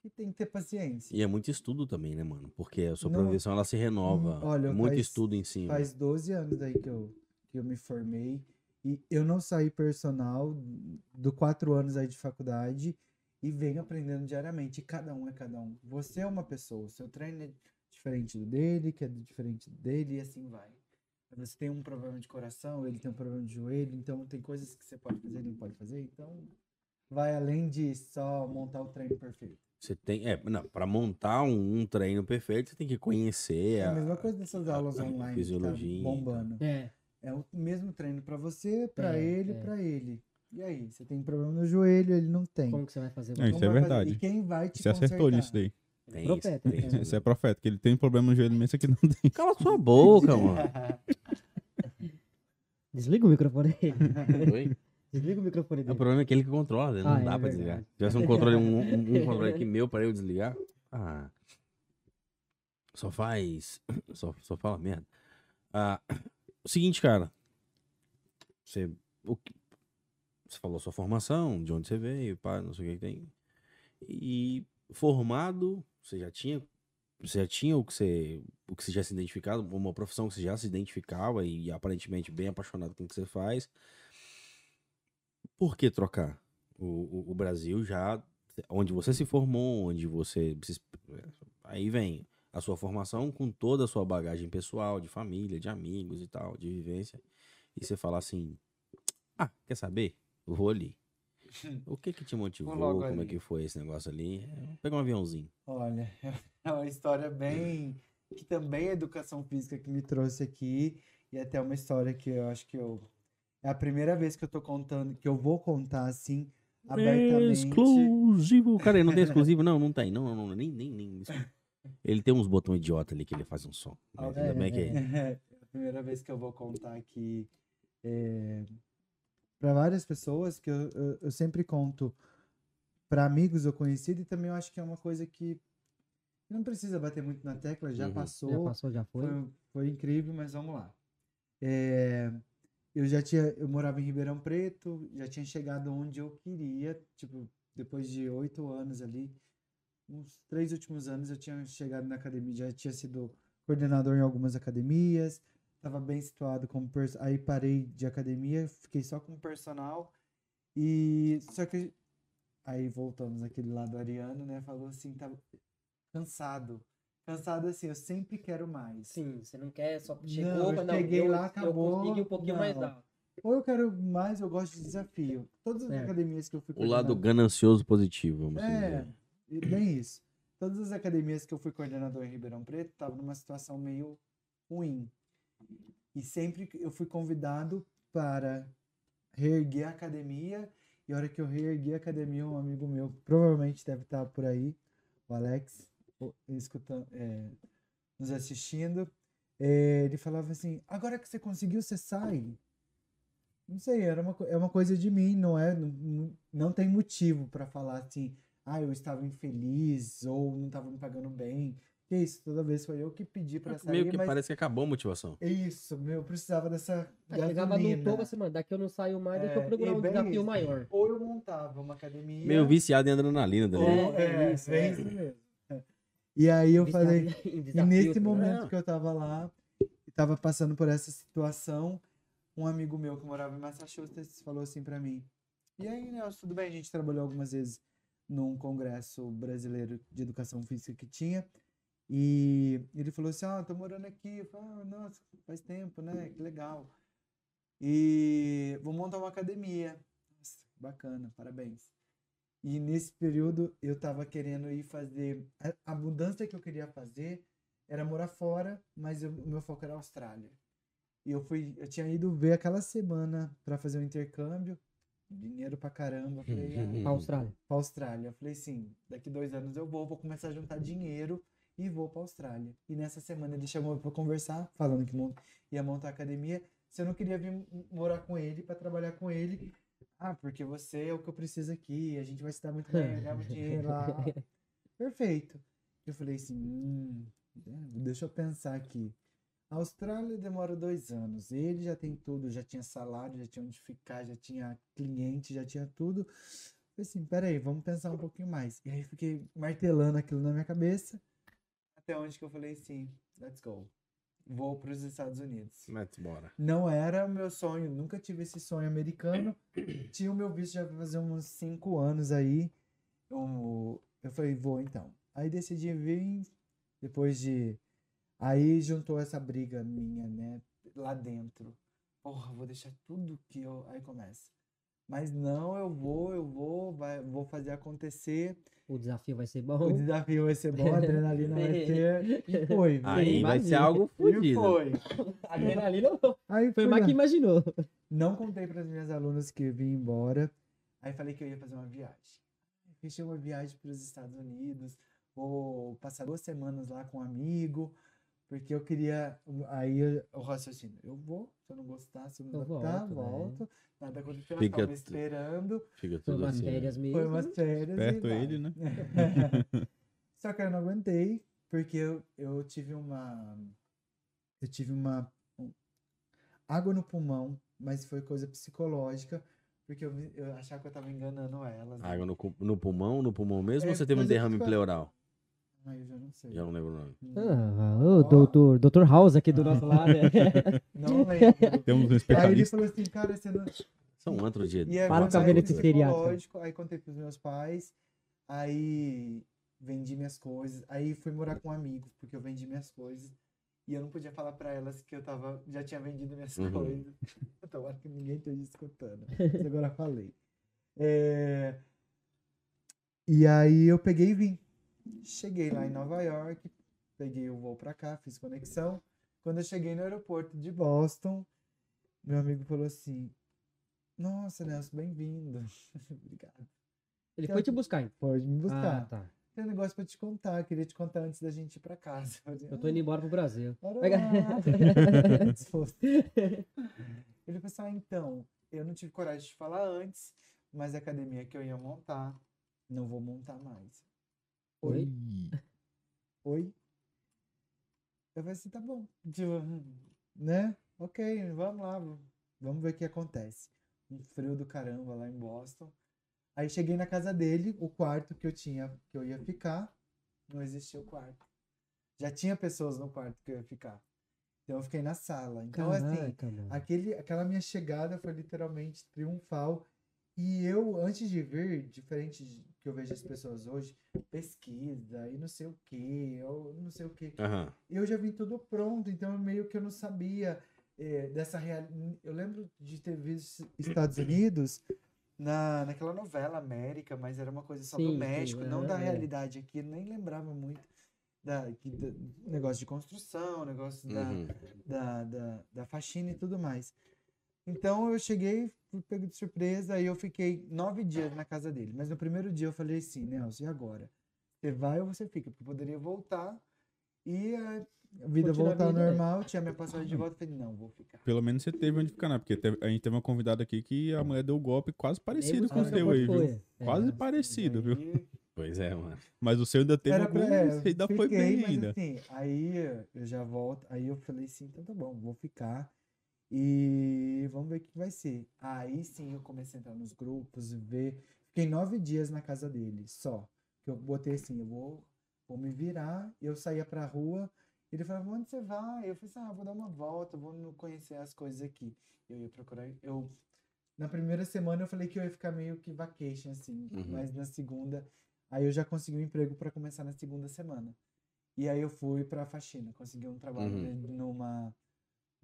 que tem que ter paciência. E é muito estudo também, né, mano? Porque a sua profissão ela se renova. hum, olha, muito faz- estudo em cima. Faz 12 anos daí que eu, que eu me formei. E eu não saí personal do quatro anos aí de faculdade e venho aprendendo diariamente. E cada um é cada um. Você é uma pessoa, o seu treino é diferente do dele, que é diferente dele, e assim vai. Você tem um problema de coração, ele tem um problema de joelho, então tem coisas que você pode fazer, ele não pode fazer. Então vai além de só montar o treino perfeito. Você tem. É, não, pra montar um, um treino perfeito, você tem que conhecer É a a, mesma coisa dessas aulas a online fisiologia, que tá bombando. É. É o mesmo treino pra você, pra É, ele, é. pra ele. E aí, você tem problema no joelho, ele não tem. Como que você vai fazer? É, isso é verdade. E quem vai te Você acertou consertar? nisso daí. Tem Profeta, isso, tem isso. É profeta, que ele tem problema no joelho mesmo, isso aqui não tem. Cala sua boca, mano. [LAUGHS] Desliga o microfone dele. Oi? Desliga o microfone O dele. problema é aquele que controla, né? não Ah, é dá pra verdade. desligar. Se tivesse um controle, um, um- um controle aqui meu pra eu desligar. Ah. Só faz. [COUGHS] Só, só fala merda. Ah, [COUGHS] o seguinte, cara. Você. o que- você falou sua formação, de onde você veio, pá, não sei o que que tem. E formado, você já tinha, você já tinha o que você, o que você já se identificado, uma profissão que você já se identificava e aparentemente bem apaixonado com o que você faz. Por que trocar? O, o, o Brasil já, onde você se formou, onde você se- aí vem a sua formação com toda a sua bagagem pessoal, de família, de amigos e tal, de vivência. E você fala assim: Ah, quer saber? Vou [LAUGHS] ali. O que que te motivou? Como é ali. que foi esse negócio ali? É, pegar um aviãozinho. Olha, [LAUGHS] é uma história bem. que também é educação física que me trouxe aqui. E até uma história que eu acho que eu. É a primeira vez que eu tô contando, que eu vou contar assim, abertamente. Exclusivo. [LAUGHS] Cara, não tem exclusivo? Não, não tem. Não, não, não, nem, nem, nem. Ele tem uns botões idiota ali que ele faz um som. Mas ainda bem que É a primeira vez que eu vou contar aqui para várias pessoas, que eu, eu, eu sempre conto para amigos ou conhecidos, e também eu acho que é uma coisa que não precisa bater muito na tecla, já Uhum. passou. Já passou, já foi. Foi, foi incrível, mas vamos lá. É, eu já tinha, eu morava em Ribeirão Preto, já tinha chegado onde eu queria, tipo, depois de oito anos ali, uns três últimos anos eu tinha chegado na academia, já tinha sido coordenador em algumas academias, estava bem situado como pers- aí parei de academia, fiquei só como personal e só que aí voltamos aquele lado ariano, né? Falou assim, tá cansado. Cansado assim, eu sempre quero mais. Sim, você não quer só Não, chegou, eu mas não, cheguei eu, lá, eu acabou, consegui um pouquinho mais não. alto. Ou eu quero mais, eu gosto de desafio. Todas as É. academias que eu fui o lado ganancioso positivo, vamos É, dizer. e bem isso. Todas as academias que eu fui coordenador em Ribeirão Preto estavam numa situação meio ruim. E sempre eu fui convidado para reerguer a academia. E a hora que eu reergui a academia, um amigo meu, provavelmente deve estar por aí, o Alex, escutando, é, nos assistindo. é, ele falava assim: agora que você conseguiu, você sai. Não sei, era uma, é uma coisa de mim, não é? Não- não tem motivo para falar assim, ah, eu estava infeliz ou não estava me pagando bem. Que isso, toda vez foi eu que pedi para sair, Meio que mas parece que acabou a motivação. é isso, meu, eu precisava dessa Aí chegava no topo assim, mano, daqui eu não saio mais, É, eu procurar e um desafio isso. maior. Ou eu montava uma academia. Meio viciado em adrenalina, tá ou? É, é, isso, é. isso mesmo. É. E aí eu Viciado falei, E nesse tá momento que eu tava lá, e tava passando por essa situação, um amigo meu que morava em Massachusetts falou assim pra mim: E aí, Nelson, tudo bem? A gente trabalhou algumas vezes num congresso brasileiro de educação física que tinha. E ele falou assim: Ah, tô morando aqui. Eu falei, ah, nossa, faz tempo, né? Que legal. E vou montar uma academia. Nossa, bacana, parabéns. E nesse período eu tava querendo ir fazer. A, mudança que eu queria fazer era morar fora, mas eu- o meu foco era Austrália. E eu fui, eu tinha ido ver aquela semana para fazer um intercâmbio, dinheiro pra caramba. Falei, ah, [LAUGHS] Pra Austrália. pra Austrália. Eu falei, sim, daqui dois anos eu vou, vou começar a juntar dinheiro e vou pra Austrália. E nessa semana ele chamou pra conversar, falando que ia montar academia. Se eu não queria vir morar com ele, pra trabalhar com ele. Ah, porque você é o que eu preciso aqui, a gente vai se dar muito bem, ganhar muito [LAUGHS] dinheiro lá. Perfeito. Eu falei assim, hum, é, deixa eu pensar aqui. A Austrália demora dois anos. Ele já tem tudo, já tinha salário, já tinha onde ficar, já tinha cliente, já tinha tudo. Falei assim, peraí, vamos pensar um pouquinho mais. E aí fiquei martelando aquilo na minha cabeça. Até onde que eu falei assim, let's go. Vou para os Estados Unidos. Let's bora. Não era o meu sonho, nunca tive esse sonho americano. [CLEARS THROAT] Tinha o meu visto já fazer uns cinco anos aí. Eu, eu falei, vou então. Aí decidi vir, depois de. Aí juntou essa briga minha, né? Lá dentro. Porra, vou deixar tudo que eu. Aí começa. Mas não, eu vou, eu vou, vai, vou fazer acontecer. O desafio vai ser O bom. desafio vai ser bom, a adrenalina vai [LAUGHS] ser. E foi, viu? Aí vai ser algo fodido. foi. [LAUGHS] Adrenalina Aí foi mais lá. que imaginou. Não contei para as minhas alunas que eu vim embora. Aí falei que eu ia fazer uma viagem. Fechei uma viagem para os Estados Unidos. Vou passar duas semanas lá com um amigo. Porque eu queria. Aí o raciocínio. Eu vou, se eu não gostar, se eu não Eu gostar, volto, né? volto. Nada aconteceu, Fica tu- esperando. Fica Foi tudo umas assim. né? férias mesmo. Foi umas férias. Perto ele, né? [LAUGHS] Só que eu não aguentei, porque eu, eu tive uma. Eu tive uma. um- água no pulmão, mas foi coisa psicológica, Porque eu, eu achava que eu tava enganando elas. né? Água no, no pulmão, no pulmão mesmo, É, ou você teve um derrame pleural? Ai, eu já não sei. Já não lembro o nome. Ah, o doutor, doutor House aqui do nosso lado. [LAUGHS] Não lembro. Temos um Aí ele especialista. falou assim, cara, você não. São outro dia. E aí, Para eu com a saí do beneficiariada. psicológico, Aí contei pros meus pais. Aí vendi minhas coisas. Aí fui morar com amigos, porque eu vendi minhas coisas. E eu não podia falar pra elas que eu tava, já tinha vendido minhas Uhum. coisas. [LAUGHS] Então, acho que ninguém esteja escutando. Mas agora falei. [LAUGHS] É, E aí eu peguei e vim. Cheguei lá em Nova York, peguei o voo pra cá, fiz conexão. Quando eu cheguei no aeroporto de Boston, meu amigo falou assim: Nossa, Nelson, bem-vindo. [LAUGHS] Obrigado. Ele foi te buscar, hein? Pode me Ah, buscar. tá. Tem um negócio pra te contar, queria te contar antes da gente ir pra casa. Eu tô indo embora pro Brasil. [LAUGHS] Ele falou assim: ah, então, eu não tive coragem de falar antes, mas a academia que eu ia montar, não vou montar mais. Oi? Oi? Eu falei assim, tá bom. Tipo, né? Ok, vamos lá. Vamos ver o que acontece. Um frio do caramba lá em Boston. Aí cheguei na casa dele, o quarto que eu tinha, que eu ia ficar, não existia o quarto. Já tinha pessoas no quarto que eu ia ficar. Então eu fiquei na sala. Então, assim, Caraca, mano. Aquele, aquela minha chegada foi literalmente triunfal. E eu, antes de vir, diferente de que eu vejo as pessoas hoje, pesquisa e não sei o que, eu não sei o que. Aham. Eu já vim tudo pronto, então meio que eu não sabia eh, dessa realidade. Eu lembro de ter visto Estados Unidos na, naquela novela América, mas era uma coisa só Sim, do sim, México, não é, da é. realidade aqui. Eu nem lembrava muito da, que, da- negócio de construção, negócio da, Uhum. da, da, da faxina e tudo mais. Então eu cheguei, fui pego de surpresa, aí eu fiquei nove dias na casa dele. Mas no primeiro dia eu falei assim, Nelson, e agora? Você vai ou você fica? Porque eu poderia voltar e a vida voltar ao vida, né? normal, tinha minha passagem de volta. Eu falei, não, vou ficar. Pelo menos você teve onde ficar, né? Porque teve- a gente teve uma convidada aqui que a mulher deu um golpe quase parecido com o seu aí, viu? É. Quase parecido, viu? Aí, Pois é, mano. Mas o seu ainda teve Era algum, é, ainda foi fiquei, bem mas ainda. assim, aí eu já volto, aí eu falei assim, então tá bom, vou ficar e vamos ver o que vai ser. Aí sim eu comecei a entrar nos grupos e ver, fiquei nove dias na casa dele, só, que eu botei assim, eu vou, vou me virar, eu saía pra rua, ele falava, onde você vai? Eu falei assim, ah, vou dar uma volta, vou conhecer as coisas aqui. Eu ia procurar, eu, na primeira semana eu falei que eu ia ficar meio que vacation, assim, Uhum. mas na segunda Aí eu já consegui um emprego para começar na segunda semana. E aí eu fui para faxina, consegui um trabalho Uhum. numa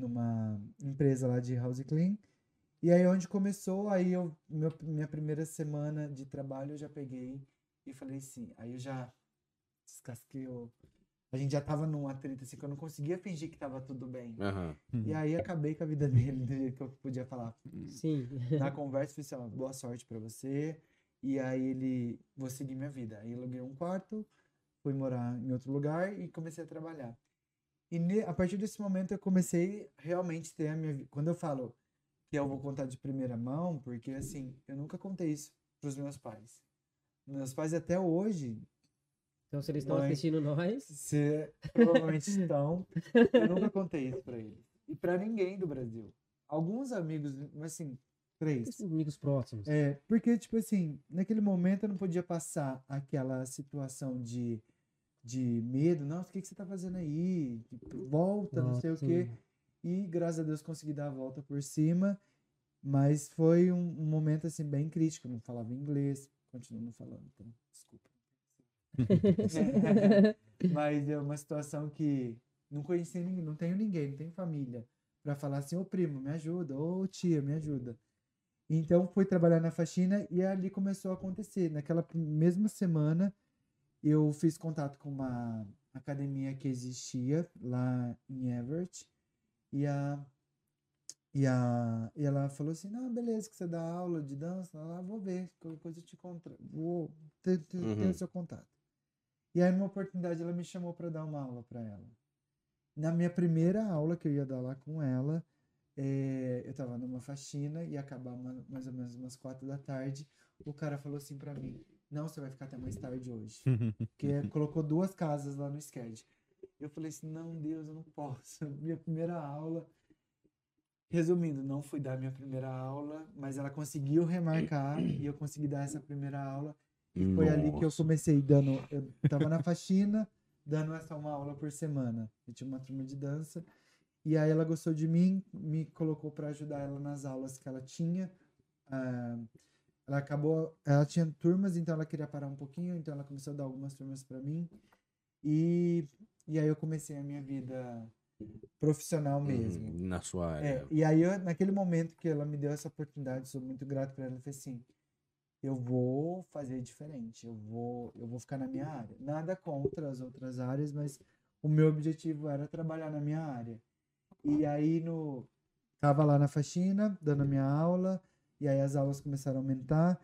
numa empresa lá de house clean. E aí onde começou, aí eu meu- minha primeira semana de trabalho eu já peguei e falei assim, aí eu já descasquei o a gente já tava num atrito assim que eu não conseguia fingir que tava tudo bem. Aham. E aí acabei com a vida [LAUGHS] dele do jeito que eu podia falar Sim. na conversa, falei assim, ó, boa sorte pra você. E aí ele, vou seguir minha vida. Aí eu aluguei um quarto, fui morar em outro lugar e comecei a trabalhar. E a partir desse momento eu comecei realmente a ter a minha vida. Quando eu falo que eu vou contar de primeira mão, porque assim, eu nunca contei isso pros meus pais. Meus pais até hoje, Então, se eles estão assistindo nós, se provavelmente estão, eu nunca contei isso pra eles. E pra ninguém do Brasil. Alguns amigos, mas assim, três. esses amigos próximos. É, porque, tipo assim, naquele momento eu não podia passar aquela situação de, de medo. Nossa, o que, que você tá fazendo aí? Tipo, volta, não sei o quê. E graças a Deus consegui dar a volta por cima. Mas foi um, um momento, assim, bem crítico. Não falava inglês, continuo não falando, então, desculpa. [LAUGHS] Mas é uma situação que não conheci ninguém, não tenho ninguém, não tenho família para falar assim, ô primo, me ajuda, ô tia, me ajuda. Então fui trabalhar na faxina e ali começou a acontecer. Naquela mesma semana eu fiz contato com uma academia que existia lá em Everett e a e, a, e ela falou assim, não, beleza, que você dá aula de dança, lá, vou ver, qualquer coisa eu te contra, vou ter, ter, ter o seu contato. E aí, numa oportunidade, ela me chamou para dar uma aula para ela. Na minha primeira aula que eu ia dar lá com ela, eh, eu tava numa faxina e acabar ma- mais ou menos umas quatro da tarde. O cara falou assim para mim: Não, você vai ficar até mais tarde hoje. [LAUGHS] Porque colocou duas casas lá no schedule. Eu falei assim: Não, Deus, eu não posso. [LAUGHS] Minha primeira aula. resumindo, não fui dar minha primeira aula, mas ela conseguiu remarcar [CLEARS THROAT] e eu consegui dar essa primeira aula. E foi ali que eu comecei dando. Eu tava na faxina, dando essa uma aula por semana. Eu tinha uma turma de dança. E aí ela gostou de mim, me colocou para ajudar ela nas aulas que ela tinha. Ah, ela acabou, ela tinha turmas, então ela queria parar um pouquinho, então ela começou a dar algumas turmas para mim. E, e aí eu comecei a minha vida profissional mesmo. Hum, Na sua É, área. e aí, eu, naquele momento que ela me deu essa oportunidade, sou muito grato para ela, eu falei assim, eu vou fazer diferente, eu vou, eu vou ficar na minha área. Nada contra as outras áreas, mas o meu objetivo era trabalhar na minha área. E aí, no, tava lá na faxina, dando a minha aula, e aí as aulas começaram a aumentar,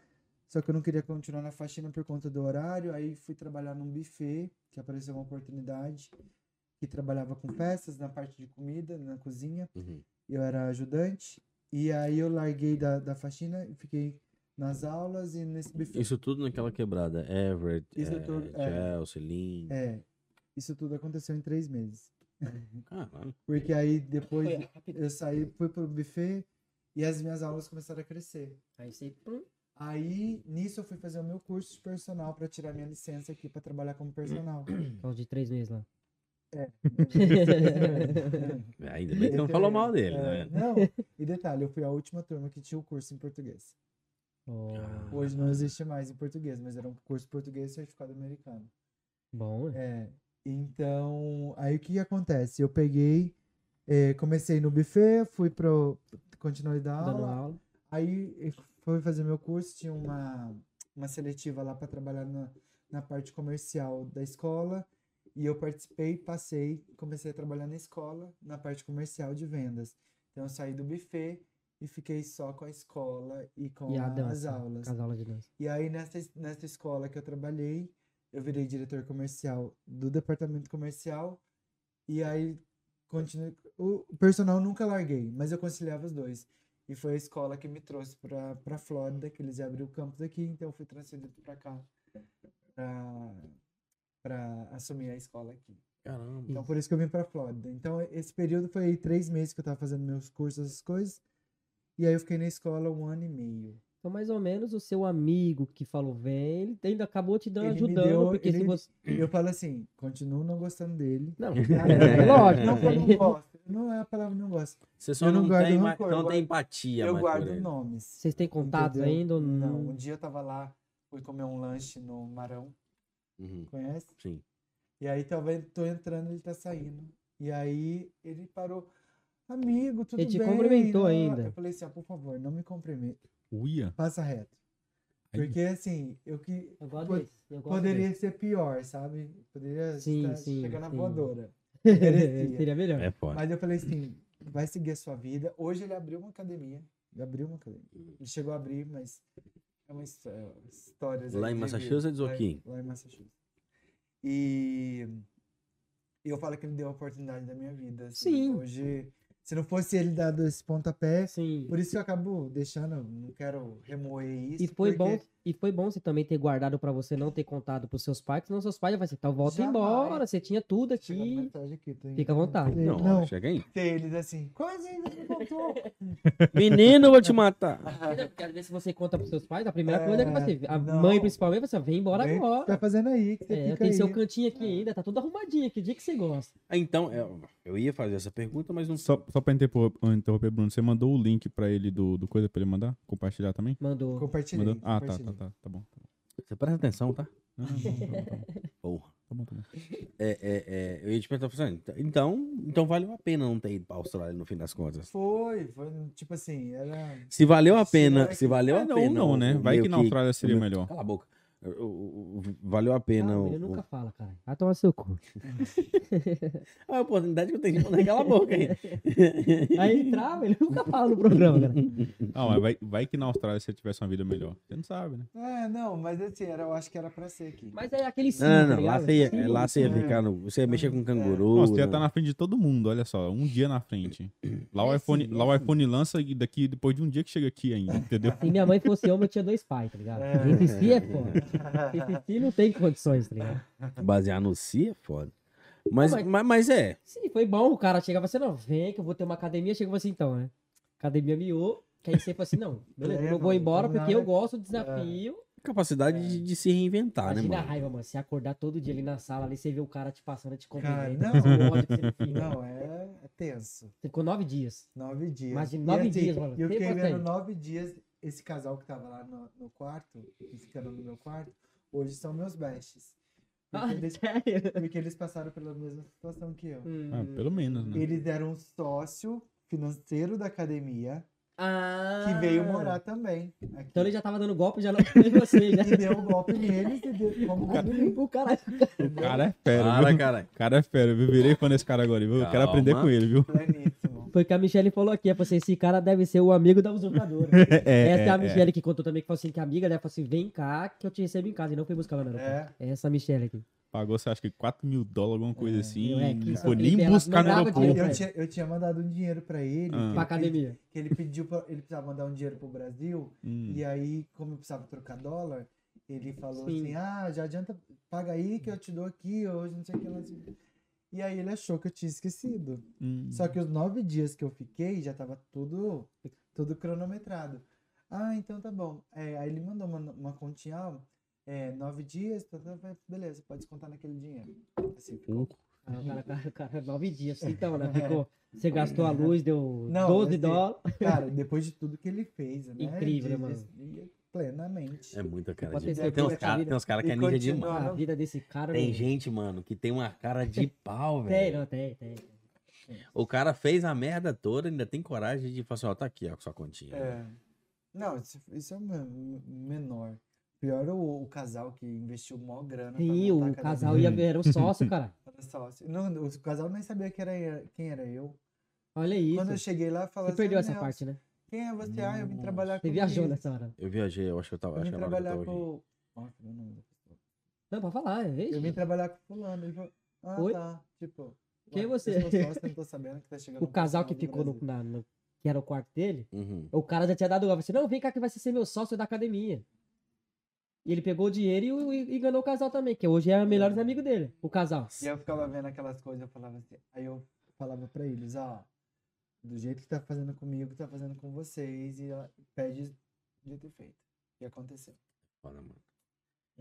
só que eu não queria continuar na faxina por conta do horário, aí fui trabalhar num buffet, que apareceu uma oportunidade, que trabalhava com festas, na parte de comida, na cozinha, Uhum. eu era ajudante. E aí eu larguei da, da faxina e fiquei nas aulas e nesse buffet. Isso tudo naquela quebrada. Everett, Isso é, tudo, é. Chelsea, Lynn. É, isso tudo aconteceu em três meses. Caralho. [LAUGHS] Porque aí depois eu saí, fui pro buffet e as minhas aulas começaram a crescer. Aí você. Aí, nisso, eu fui fazer o meu curso de personal para tirar minha licença aqui para trabalhar como personal. [CLEARS THROAT] Então, de três meses lá. É, [LAUGHS] Ainda bem que não falou mal dele, É, né? Não, e detalhe, eu fui a última turma que tinha o curso em português. Oh, Hoje não existe mais em português, mas era um curso de português certificado americano. bom, é. É, então, aí o que que acontece? Eu peguei, eh, comecei no buffet, fui pro continuei da aula, aula. aí fui fazer meu curso, tinha uma, uma seletiva lá para trabalhar na, na parte comercial da escola, e eu participei, passei, comecei a trabalhar na escola, na parte comercial de vendas. Então, eu saí do buffet e fiquei só com a escola e com E a as dança. aulas. Com as aulas de dança. E aí, nessa, es- nessa escola que eu trabalhei, eu virei diretor comercial do departamento comercial. E aí, continuei. O personal nunca larguei, mas eu conciliava os dois. E foi a escola que me trouxe para para Flórida, que eles iam abrir o campus aqui, então eu fui transferido para cá para assumir a escola aqui. Caramba. Então, por isso que eu vim para Flórida. Então, esse período foi aí três meses que eu tava fazendo meus cursos, essas coisas. E aí, eu fiquei na escola um ano e meio. Então, mais ou menos, o seu amigo que falou vem, ele ainda acabou te dando, Ele ajudando, deu- porque se ele- você. Eu falo assim, continuo não gostando dele. Não, [LAUGHS] É, lógico. Não que eu não [LAUGHS] gosto. Não é a palavra não gosto. Você só Eu não não, guardo tem, rancor, não eu tem guardo- empatia eu guardo nomes. Vocês têm contatos entendeu? ainda? ou Não, um dia eu tava lá, fui comer um lanche no Marão, Uhum, conhece? Sim. E aí tava, tô entrando, ele tá saindo. E aí ele parou. Amigo, tudo Ele te bem? cumprimentou Não, ainda. Eu falei assim, ah, por favor, não me cumprimente. Uia. Passa reto. Aí- Porque assim, eu que Eu gosto Pod- desse. Eu gosto poderia desse. ser pior, sabe? Poderia Sim, estar- sim, chegar na sim. voadora. Merecia. Seria melhor. É foda. Mas eu falei assim, vai seguir a sua vida. Hoje ele abriu uma academia. Ele abriu uma academia. Ele chegou a abrir, mas é uma é, histórias Lá em Massachusetts ou Lá em- aqui? Lá em Massachusetts. E eu falo que ele deu a oportunidade da minha vida. assim. Sim. Hoje, se não fosse ele dado esse pontapé, Sim. por isso que eu acabo deixando, não quero remoer isso. E foi porque bom, e foi bom você também ter guardado pra você não ter contado pros seus pais, senão seus pais vai ser, então volta Jamais. embora, você tinha tudo aqui. aqui, Fica à vontade. Não, não, chega aí. tem eles assim, quase ainda contou. [LAUGHS] Menino, eu vou te matar. Às vezes se você conta pros seus pais, a primeira É, coisa é que você. A não. mãe principalmente, você vem embora Vem, o que você tá agora. fazendo aí? Que você É, fica tem aí. seu cantinho aqui ainda, tá tudo arrumadinho. Que dia que você gosta? Ah, Então, eu, eu ia fazer essa pergunta, mas não Só, só pra interromper, interromper, Bruno, você mandou o link pra ele do, do coisa pra ele mandar? Compartilhar também? Mandou. Compartilhei. Mandou? Ah, tá, tá, tá. Tá bom. Tá bom. Você presta atenção, tá? Não, não, não, tá bom, [LAUGHS] Porra. tá bom, tá bom. É, é, é, eu ia te perguntar, assim, então, então valeu a pena não ter ido pra Austrália no fim das contas. Foi, foi tipo assim, era. Se valeu a pena, se valeu É, a não, pena. não, o- né? Vai que na Austrália seria melhor. Cala a boca. O- o- o- valeu a pena. Não, o- ele o- nunca fala, cara. Vai tomar seu cu. [LAUGHS] a oportunidade que eu tenho de mandar aquela boca aí. [LAUGHS] Aí ele trava, ele nunca fala no programa, cara. Ah, mas vai, vai que na Austrália você tivesse uma vida melhor. Você não sabe, né? É, não, mas assim, era, eu acho que era pra ser aqui. Mas é aquele sim, Não, tá não, lá ligado? você ia, Sim. lá você ia É. ficar no. Você ia mexer com canguru. Nossa, você ia né? estar na frente de todo mundo, olha só. Um dia na frente. Lá o É iPhone, sim, lá é o sim. iPhone lança e daqui, depois de um dia que chega aqui ainda, entendeu? Se minha mãe fosse homem, eu tinha dois pais, tá ligado? É. Esse si é foda. Si não tem condições, tá ligado? Basear no si é foda. Mas, Não, mas- mas... Mas, é. Sim, foi bom. O cara chegava assim, não, vem que eu vou ter uma academia. Chegava assim, então, né? Academia miou. Que aí você falou assim, não, beleza, eu É, não vou mano, embora então porque nada- eu gosto do desafio. Capacidade de, de se reinventar, né, Imagina a mano? raiva, mano. Você acordar todo dia ali na sala, ali você vê o cara te passando, te Cara, cumprimentando. não. ódio que você fica. Não, é, é tenso. Você ficou nove dias. Nove dias. Imagina, E nove assim, dias, mano. E eu fiquei vendo nove dias. Esse casal que tava lá no, no quarto, ficando no meu quarto, hoje são meus bestes. Porque, Ah, eles, sério? porque eles passaram pela mesma situação que eu. Ah, Hum. pelo menos, né? Eles eram sócio financeiro da academia, Ah. que veio morar também. Aqui. Então ele já tava dando golpe, já não foi [LAUGHS] em você, né? E deu um golpe neles e deu como O cara. O cara é fera, viu? cara. O cara é fera, viu? Virei fã desse cara agora, viu? Eu quero aprender com ele, viu? pleníssimo. Foi o que a Michelle falou aqui. É você, esse cara deve ser o amigo da usurpadora. [LAUGHS] É, Essa é, a é, Michelle que contou também que falou assim: que a amiga dela falou assim: vem cá que eu te recebo em casa. E não foi buscar lá no aeroporto. É. Essa Michelle aqui. Pagou, você acha que 4 mil dólares, alguma coisa assim. É, que não foi nem buscar no aeroporto. Eu tinha, eu tinha mandado um dinheiro pra ele. Ah. que Pra academia. que ele pediu pra, ele precisava mandar um dinheiro pro Brasil Hum. e aí como eu precisava trocar dólar ele falou Sim. assim ah já adianta paga aí que eu te dou aqui hoje não sei o que lá e aí ele achou que eu tinha esquecido Hum. só que os nove dias que eu fiquei já tava tudo tudo cronometrado ah então tá bom É, aí ele mandou uma, uma continha ó, é, nove dias tá, tá, tá, beleza pode descontar naquele dinheiro assim ficou. Ah, o cara, cara, cara, nove dias. [LAUGHS] Então, né? Ficou. Você gastou a luz, deu Não, 12 assim, dólares. cara depois de tudo que ele fez né Incrível, né, de- mano? de- plenamente É muita cara de pau. Tem uns caras tem cara que é ninja continua- demais. A vida desse cara. Tem não- gente, mano, que tem uma cara de [LAUGHS] pau, Tem, velho. não, tem, tem. O cara fez a merda toda, ainda tem coragem de falar assim, ó, tá aqui, ó, sua continha. É. Não, isso, isso é men- menor. Pior o, o casal que investiu mó grana. Sim, o casal ia, era o sócio, [LAUGHS] cara. Era sócio. Não, o casal nem sabia que era, quem era eu. Olha isso. Quando eu cheguei lá, falou Você perdeu assim, essa "Nelson, parte, né? Quem é você? Ah, eu vim trabalhar com Você viajou isso. nessa hora. Eu viajei, eu acho que eu tava. Eu vim trabalhar com... Nossa, eu não pode falar, é Eu vim isso. trabalhar com fulano. Ele falou, ah, Oi? tá. Tipo, Quem é você? Eu sou sócio, eu não tô sabendo que tá chegando O casal que ficou no, Brasil." na- no- que era o quarto dele, Uhum. o cara já tinha dado golpe. Assim, não, vem cá que vai ser meu sócio da academia. E ele pegou o dinheiro e, e enganou o casal também, que hoje é o melhor amigo dele, o casal. E eu ficava vendo aquelas coisas, eu falava assim, aí eu falava pra eles, ó, do jeito que tá fazendo comigo, tá fazendo com vocês, e ó, pede de ter feito. E aconteceu. Foda, mano.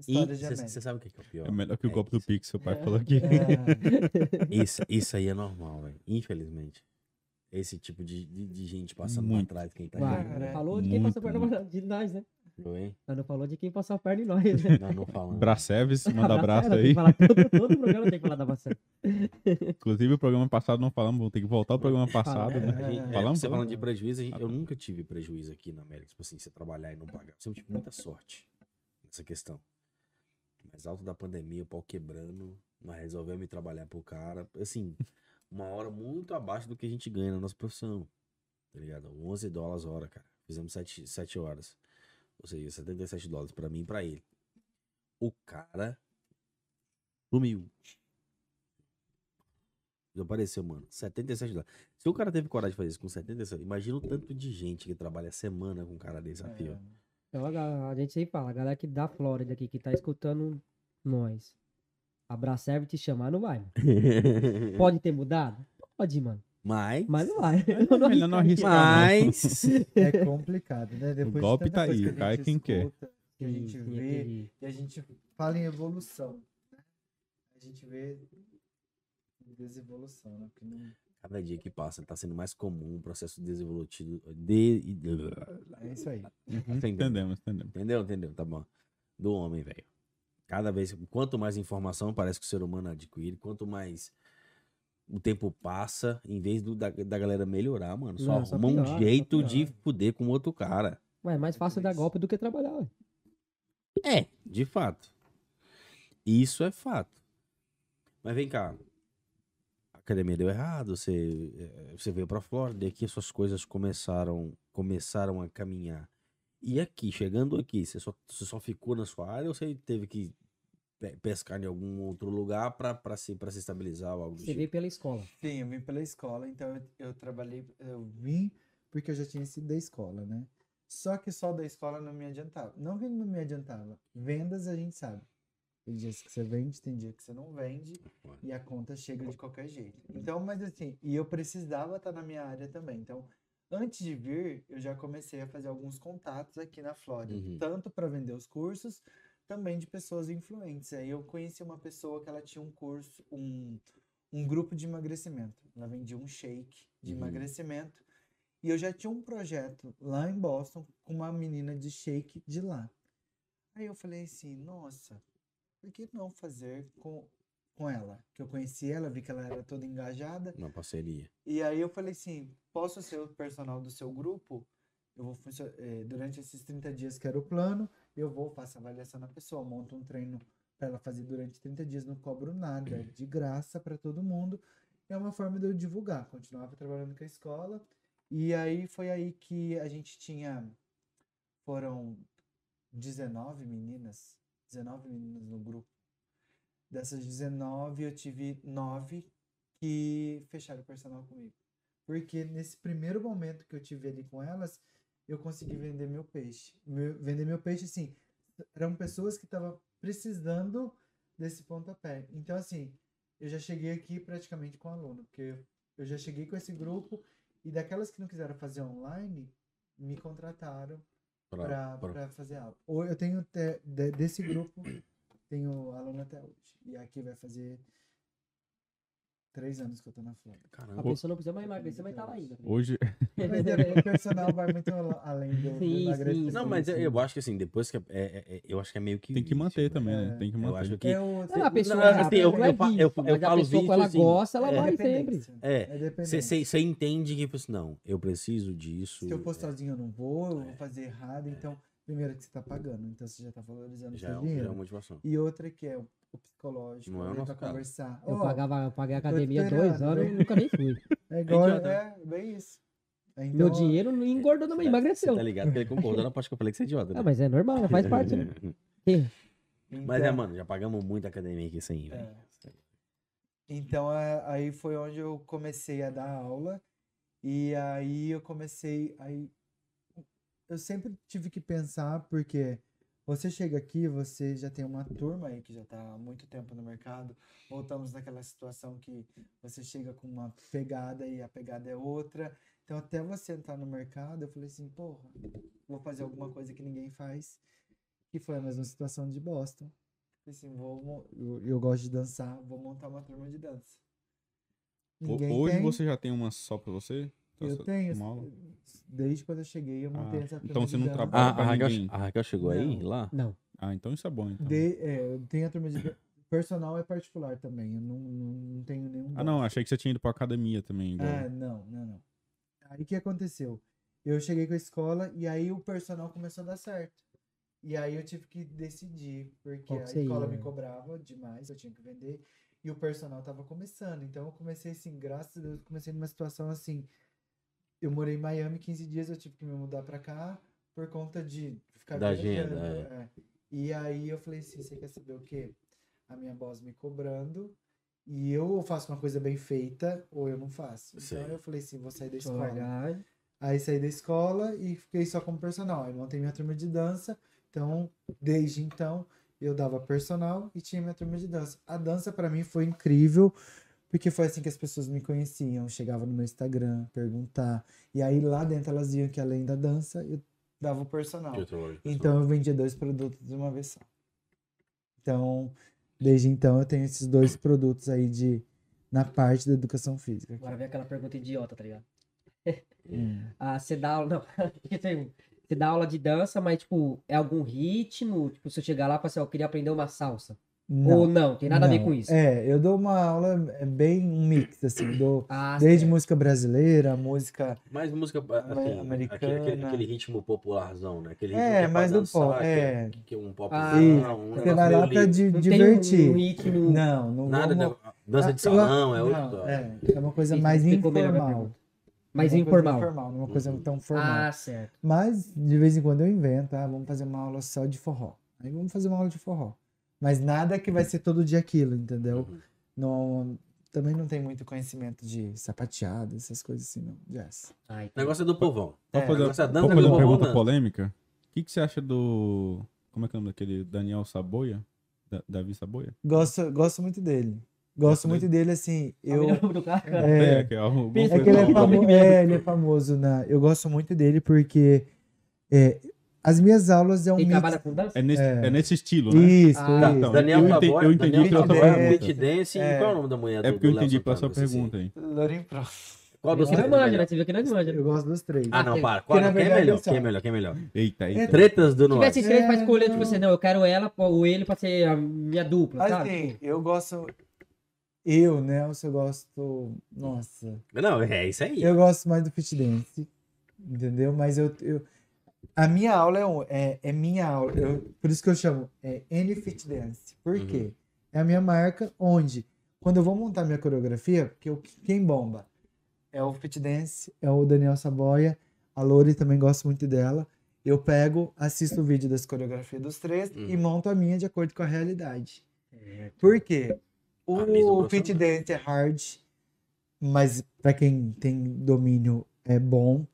E História você sabe o que que é o pior? É melhor que o É golpe do isso. Pix, seu pai falou aqui. É, [LAUGHS] Isso, isso aí é normal, velho. Infelizmente. Esse tipo de, de, de gente passando Muito. pra trás, quem tá errado. Cara, falou de quem muito, passou a perna de nós, né? Não, hein? Mas não falou de quem passou a perna em nós, né? Não, não falando. Braceves, manda abraço aí. todo, todo programa tem que falar da maçã. [LAUGHS] Inclusive, o programa passado não falamos, vou ter que voltar ao programa passado, Fala. né? A gente- é, Falamos, você falamos? falando de prejuízo, gente- eu nunca tive prejuízo aqui na América. Tipo assim, você trabalhar e não pagar. Eu sempre tive muita sorte nessa questão. Mas alto da pandemia, o pau quebrando, nós resolvemos ir trabalhar pro cara. Assim, uma hora muito abaixo do que a gente ganha na nossa profissão. Tá ligado? 11 dólares a hora, cara. Fizemos 7, 7 horas. Ou seja, 77 dólares pra mim e pra ele. O cara sumiu. Desapareceu, mano. 77 dólares. Se o cara teve coragem de fazer isso com 77, imagina o tanto de gente que trabalha semana com um cara desse aqui, ó. é. A, a gente sempre fala, a galera que da Flórida aqui, que tá escutando nós. A Bracerve te chamar, não vai. mano. [LAUGHS] Pode ter mudado? Pode, mano. Mas. Mas [LAUGHS] não vai. É melhor não arriscar, não. Mas. [LAUGHS] É complicado, né? Depois de golpe tá aí, cai quem quer. Que a gente vê, e a gente fala em evolução. né? A gente vê desevolução, né? Porque não... Cada dia que passa tá sendo mais comum o processo desenvolutivo. De... É isso aí. Entendeu? Entendemos, entendemos. Entendeu? Entendeu? Tá bom. Do homem, velho. Cada vez, quanto mais informação parece que o ser humano adquire, quanto mais o tempo passa, em vez do, da, da galera melhorar, mano, só Não, só arruma um piora, só jeito de piora. fuder com outro cara. Ué, é mais fácil dar golpe do que trabalhar, ué. É, de fato. Isso é fato. Mas vem cá. A academia deu errado, você, eh, você veio pra Flórida e aqui as suas coisas começaram, começaram a caminhar. E aqui, chegando aqui, você só, você só ficou na sua área ou você teve que pescar em algum outro lugar pra, se, pra se estabilizar ou algo Você tipo? veio pela escola. Sim, eu vim pela escola, então eu, eu trabalhei, eu vim porque eu já tinha sido da escola, né? Só que só da escola não me adiantava. Não que não me adiantava. Vendas a gente sabe. Tem dias que você vende, tem dia que você não vende e a conta chega de qualquer jeito. Então, mas assim, e eu precisava estar na minha área também. Então, antes de vir, eu já comecei a fazer alguns contatos aqui na Flórida, Uhum. tanto para vender os cursos, também de pessoas influentes. Aí eu conheci uma pessoa que ela tinha um curso, um, um grupo de emagrecimento. Ela vendia um shake de Uhum. emagrecimento. E eu já tinha um projeto lá em Boston com uma menina de shake de lá. Aí eu falei assim, nossa, por que não fazer com, com ela? Que eu conheci ela, vi que ela era toda engajada. Uma parceria. E aí eu falei assim, posso ser o personal do seu grupo? Eu vou eh, durante esses 30 dias que era o plano, eu vou, faço avaliação na pessoa, monto um treino para ela fazer durante 30 dias, não cobro nada, é de graça para todo mundo. É uma forma de eu divulgar. Continuava trabalhando com a escola. E aí foi aí que a gente tinha. Foram 19 meninas. 19 meninas no grupo. Dessas 19, eu tive 9 que fecharam o personal comigo. Porque nesse primeiro momento que eu tive ali com elas, eu consegui vender meu peixe. Meu- vender meu peixe, assim, eram pessoas que estavam precisando desse pontapé. Então, assim, eu já cheguei aqui praticamente com aluno, porque eu já cheguei com esse grupo e daquelas que não quiseram fazer online, me contrataram para fazer aula. Ou eu tenho te- de- desse grupo, tenho aluno até hoje. E aqui vai fazer três anos que eu tô na Flórida. A Caramba. pessoa não precisa mais emagrecer, mas tá lá ainda. Hoje, Mas é, o personal vai muito al- além do, do Sim, emagrecimento. sim, Não, mas eu, eu acho que assim, depois que. é- é- é- eu acho que é meio que. tem que manter né? também, né? É, Tem que Eu manter. acho que. É o, Não, a pessoa, Não, a assim, eu- pessoa eu é fa- vício, eu- eu mas a falo pessoa, vício, quando ela assim, gosta, ela é vai sempre. É. Você entende que, tipo assim, não, eu preciso disso. Se eu for é, sozinho, eu não vou, eu vou fazer errado. Então, primeiro que você tá pagando, então você já tá valorizando o seu é, um- já é dinheiro. uma motivação. E outra que é o, psicológico, Não é nosso pra conversar. Eu Ó, pagava, eu paguei a academia dois anos né? e nunca nem fui. [LAUGHS] É igual, é, bem isso. Então, Meu dinheiro não engordou, não, Você emagreceu. tá ligado que ele concordou na parte que eu falei que você é idiota. Né? Ah, mas é normal, né? faz [LAUGHS] parte. né? Sim. Mas é, então- mano, já pagamos muita academia aqui sem. É. Então, aí foi onde eu comecei a dar aula. E aí eu comecei. Aí, eu sempre tive que pensar, porque você chega aqui, você já tem uma turma aí que já está há muito tempo no mercado. Voltamos naquela situação que você chega com uma pegada e a pegada é outra. Então, até você entrar no mercado, eu falei assim, porra, vou fazer alguma coisa que ninguém faz. Que foi a mesma situação de Boston. Falei assim, vou, eu, eu gosto de dançar, vou montar uma turma de dança. Ninguém Hoje tem, você já tem uma só pra você? Eu tenho. aula? Desde quando eu cheguei, eu montei Ah, essa turma então de você não trabalha Ah, a pra Raquel, ninguém. a Raquel chegou aí, Não. lá? Não. Ah, então isso é bom, então. De, é, eu tenho a turma de personal é particular também. Eu não, não, não tenho nenhum. Ah, não, achei que você tinha ido pra academia também. igual. Ah, não, não, não. Aí o que aconteceu? Eu cheguei com a escola e aí o personal começou a dar certo. E aí eu tive que decidir, porque a escola ia? me cobrava demais, eu tinha que vender, e o personal tava começando. Então eu comecei assim, graças a Deus, comecei numa situação assim. Eu morei em Miami 15 dias, eu tive que me mudar pra cá por conta de ficar Da viajando, agenda, é. E aí eu falei assim, você quer saber o quê? A minha boss me cobrando, e eu ou faço uma coisa bem feita, ou eu não faço. Sei. Então eu falei assim, vou sair da escola. Aí saí da escola e fiquei só como personal. Aí montei minha turma de dança. Então, desde então, eu dava personal e tinha minha turma de dança. A dança pra mim foi incrível, porque foi assim que as pessoas me conheciam. Chegava no meu Instagram, perguntar. E aí lá dentro elas viam que além da dança, eu dava o personal. Eu Então eu vendia dois produtos de uma vez só. Então, desde então eu tenho esses dois produtos aí de na parte da educação física. Agora vem aquela pergunta idiota, tá ligado? Hum. [LAUGHS] Ah, você dá aula. Não, [LAUGHS] um. Você dá aula de dança, mas, tipo, é algum ritmo? Tipo, se eu chegar lá e falar assim, eu queria aprender uma salsa. Ou não, tem nada a ver Não, com isso. É, eu dou uma aula é bem um mix, assim, eu dou Ah, desde certo. música brasileira, música. Mais música, assim, Americana. Aquele, aquele, aquele ritmo popularzão, né? Aquele É, ritmo que pra mais do pop, que é. Que é um pop. Ah, Isso. um Você vai lá pra di- Não tem divertir. um ritmo. Não, não Nada, vamos... Dança de Ah, salão é outro. não, é, é uma coisa mais informal. Mais Uma coisa informal. informal, não uma coisa Uhum. tão formal. Ah, certo. Mas, de vez em quando eu invento, ah, vamos fazer uma aula só de forró. Aí vamos fazer uma aula de forró. Mas nada que vai ser todo dia aquilo, entendeu? Uhum. Não, também não tem muito conhecimento de sapateado, essas coisas assim, não. Jazz. O negócio é do povão. É, fazer, negócio é fazer uma pergunta né? polêmica? O que, que você acha do. Como é que é o nome daquele? Daniel Saboia? Da- Davi Saboia? Gosto, gosto muito dele. Gosto muito dele, assim. Eu, Eu... carro. é, que é, É que ele é, Não, famo- não. é, ele é famoso na. Eu gosto muito dele porque é, as minhas aulas é um Quem mix. trabalha com dança? É nesse, É. é nesse estilo, né? Isso, Ah, Tá, isso. então, Daniel eu entendi- Savoy, eu entendi Daniel pela sua Savoy, pergunta. Fit Dance, É. e qual é o nome da mulher É do- porque eu entendi pela sua pergunta aí. Lorim Pro. Qual dos Você três não é manja, né? Você viu que nós manja. Eu gosto dos três. Ah, não, para. Qual, quem é melhor? assim. Quem é melhor? Quem é melhor? Eita, eita. Tretas do Se Norte. tivesse três pra É, escolher, tipo não. assim, não, eu quero ela ou ele pra ser a minha dupla, sabe? Assim, eu gosto. Eu, Nelson, eu gosto. Nossa. Não, é isso aí. Eu gosto mais do fit dance. Entendeu? Mas eu. eu- a minha aula é, um- é, é minha aula. eu- por isso que eu chamo é N Fit Dance. Por Uhum. quê? É a minha marca onde, quando eu vou montar minha coreografia, porque eu, quem bomba é o Fit Dance, é o Daniel Saboia, a Lori também gosto muito dela. Eu pego, assisto o vídeo das coreografias dos três e Uhum. monto a minha de acordo com a realidade. Por quê? O noção, Fit? Dance é hard, mas para quem tem domínio é bom.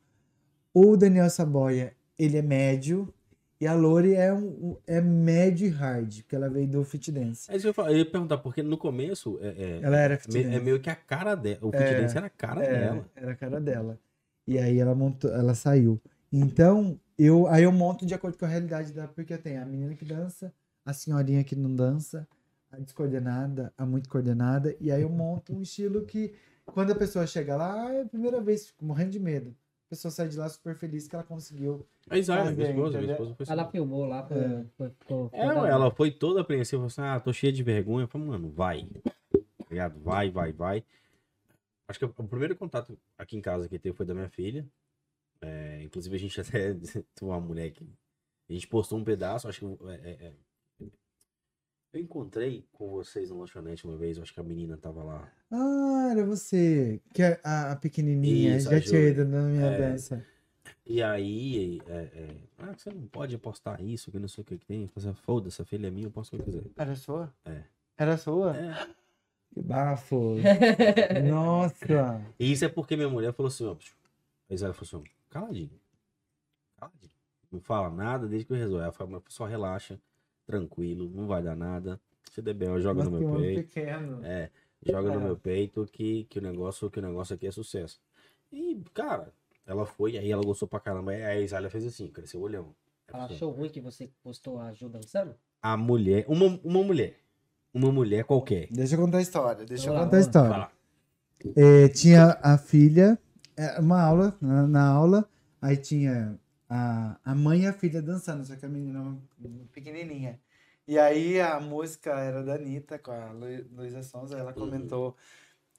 O Daniel Saboia, ele é médio. E a Lori é, um, é médio e hard, porque ela veio do Fit Dance. É isso que eu, falo. eu ia perguntar, porque no começo é, é, Ela era Fit Dance. é meio que a cara dela. O Fit É, Dance era a cara É, dela. Era a cara dela. E aí ela montou, ela saiu. Então, eu, aí eu monto de acordo com a realidade dela, porque eu tenho a menina que dança, a senhorinha que não dança, a descoordenada, a muito coordenada, e aí eu monto um estilo que, quando a pessoa chega lá, é a primeira vez, fico morrendo de medo. A pessoa sai de lá super feliz que ela conseguiu. A Isaia, Mas minha é, esposa, minha esposa foi Ela filmou lá, foi, É. foi, É, ficou da- ela foi toda apreensiva, falou assim, ah, tô cheia de vergonha. Eu falei, mano, vai. Tá ligado? Vai, vai, vai. Acho que o primeiro contato aqui em casa que teve foi da minha filha. É, inclusive a gente [LAUGHS] até tem uma mulher que a gente postou um pedaço, acho que é, é, é. Eu encontrei com vocês no lanchonete uma vez, acho que a menina tava lá. Ah, era você, que é a, a pequenininha, Isso, a já tinha ido na minha É. dança. E aí, é, é, ah, você não pode postar isso, que não sei o que que tem. Assim, foda-se, a filha é minha, eu posto o que eu quiser. Era sua? É. Era sua? É. Que bafo. [LAUGHS] Nossa. E isso é porque minha mulher falou assim, ó, psiu. a Isaia falou assim, ó, caladinho. Caladinho. Não fala nada desde que eu resolvo. Ela fala, mas só relaxa, tranquilo, não vai dar nada. Se der bem, joga Mas no meu peito. pequeno. É, joga no É. meu peito que, que, o negócio, que o negócio aqui é sucesso. E, cara, ela foi, aí ela gostou pra caramba. Aí a Isaia fez assim, cresceu o olhão. Ela achou ruim que você postou a Ju dançando? A mulher, uma, uma mulher, uma mulher qualquer. Deixa eu contar a história. Deixa eu Vamos lá, contar a história. É, tinha a filha, é, uma aula, na, na aula, aí tinha a, a mãe e a filha dançando, só que a menina era pequenininha. E aí a música era da Anitta com a Lu- Luísa Sonza, ela comentou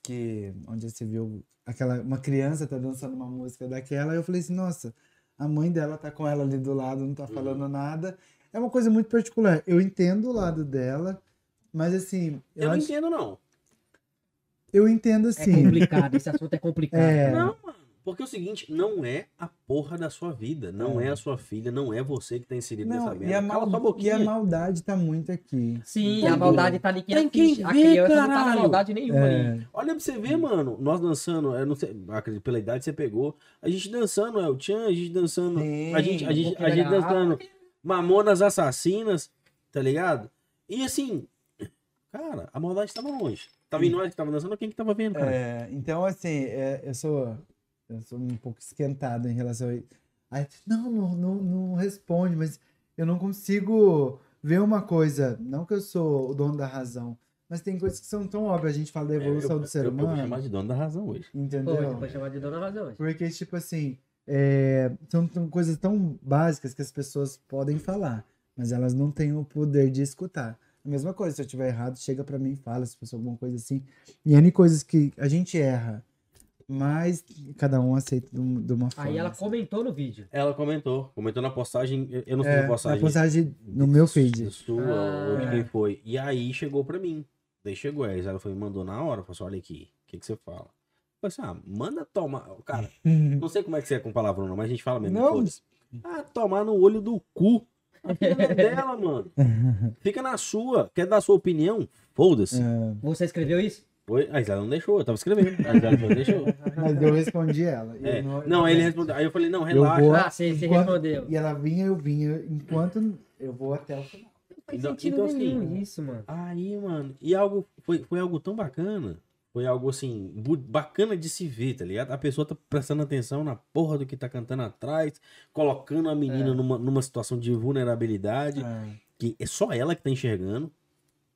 que onde você viu aquela uma criança tá dançando uma música daquela, eu falei assim, nossa, a mãe dela tá com ela ali do lado, não tá falando nada. É uma coisa muito particular. Eu entendo o lado dela, mas assim, Eu eu, não acho- entendo, não. eu entendo É assim. complicado, esse assunto é complicado. É. Não, mano. Porque é o seguinte, não é a porra da sua vida. Não é, a sua filha, não é você que tá inserido nessa Não, merda. e a, mal- e a maldade tá muito aqui. Sim, Entendeu? a maldade tá ali que Tem a quem ficha. A vê, criança não tá caralho. na maldade nenhuma ali. É, Olha pra você ver, mano. Nós dançando, eu não sei, acredito, pela idade você pegou. A gente dançando, El Chan, a gente dançando. Sim, a gente, a gente, a gente dançando Mamonas Assassinas, tá ligado? E assim, cara, a maldade tava longe. Tava em nós que tava dançando, quem que tava vendo, cara? é, então, assim, é, eu sou eu sou um pouco esquentado em relação a isso. Aí, não, não, não, não responde, mas eu não consigo ver uma coisa. Não que eu sou o dono da razão, mas tem coisas que são tão óbvias. A gente fala da evolução É, eu, do ser eu, eu vou humano, chamar de dono da razão hoje. entendeu? Pô, foi chamado de dona razão. hoje. Porque, tipo assim, é, são, são coisas tão básicas que as pessoas podem falar, mas elas não têm o poder de escutar. A mesma coisa, se eu tiver errado, chega pra mim e fala, se fosse alguma coisa assim. E N coisas que a gente erra, mas cada um aceita de um- uma forma. Aí ela assim. comentou no vídeo. Ela comentou, comentou na postagem, eu- não sei É, na na postagem. postagem no meu feed. Sua, Ah. ou de quem foi. E aí chegou pra mim. Daí chegou, aí ela foi, mandou na hora, falou assim, olha aqui, o que, que você fala? Eu falei assim, ah, manda tomar. Cara, [LAUGHS] não sei como é que você é com palavrão, não, mas a gente fala mesmo. Não. Ah, tomar no olho do cu. A filha é [LAUGHS] dela, mano. [LAUGHS] Fica na sua. Quer dar a sua opinião? Foda-se. É, Você escreveu isso? Foi- A Isla não deixou, eu tava escrevendo. A Isla não deixou. [LAUGHS] mas eu respondi ela. É. Eu não, Não, aí ele respondeu. Aí eu falei, não, relaxa. vou- Ah, você, você enquanto- respondeu. E ela vinha, eu vinha, enquanto eu vou até o final. faz Então- sentido então, assim, nenhum isso, mano. Aí, mano, e algo foi, foi algo tão bacana. Foi algo assim, bu- bacana de se ver, tá ligado? A pessoa tá prestando atenção na porra do que tá cantando atrás, colocando a menina É. numa, numa situação de vulnerabilidade, É. que é só ela que tá enxergando,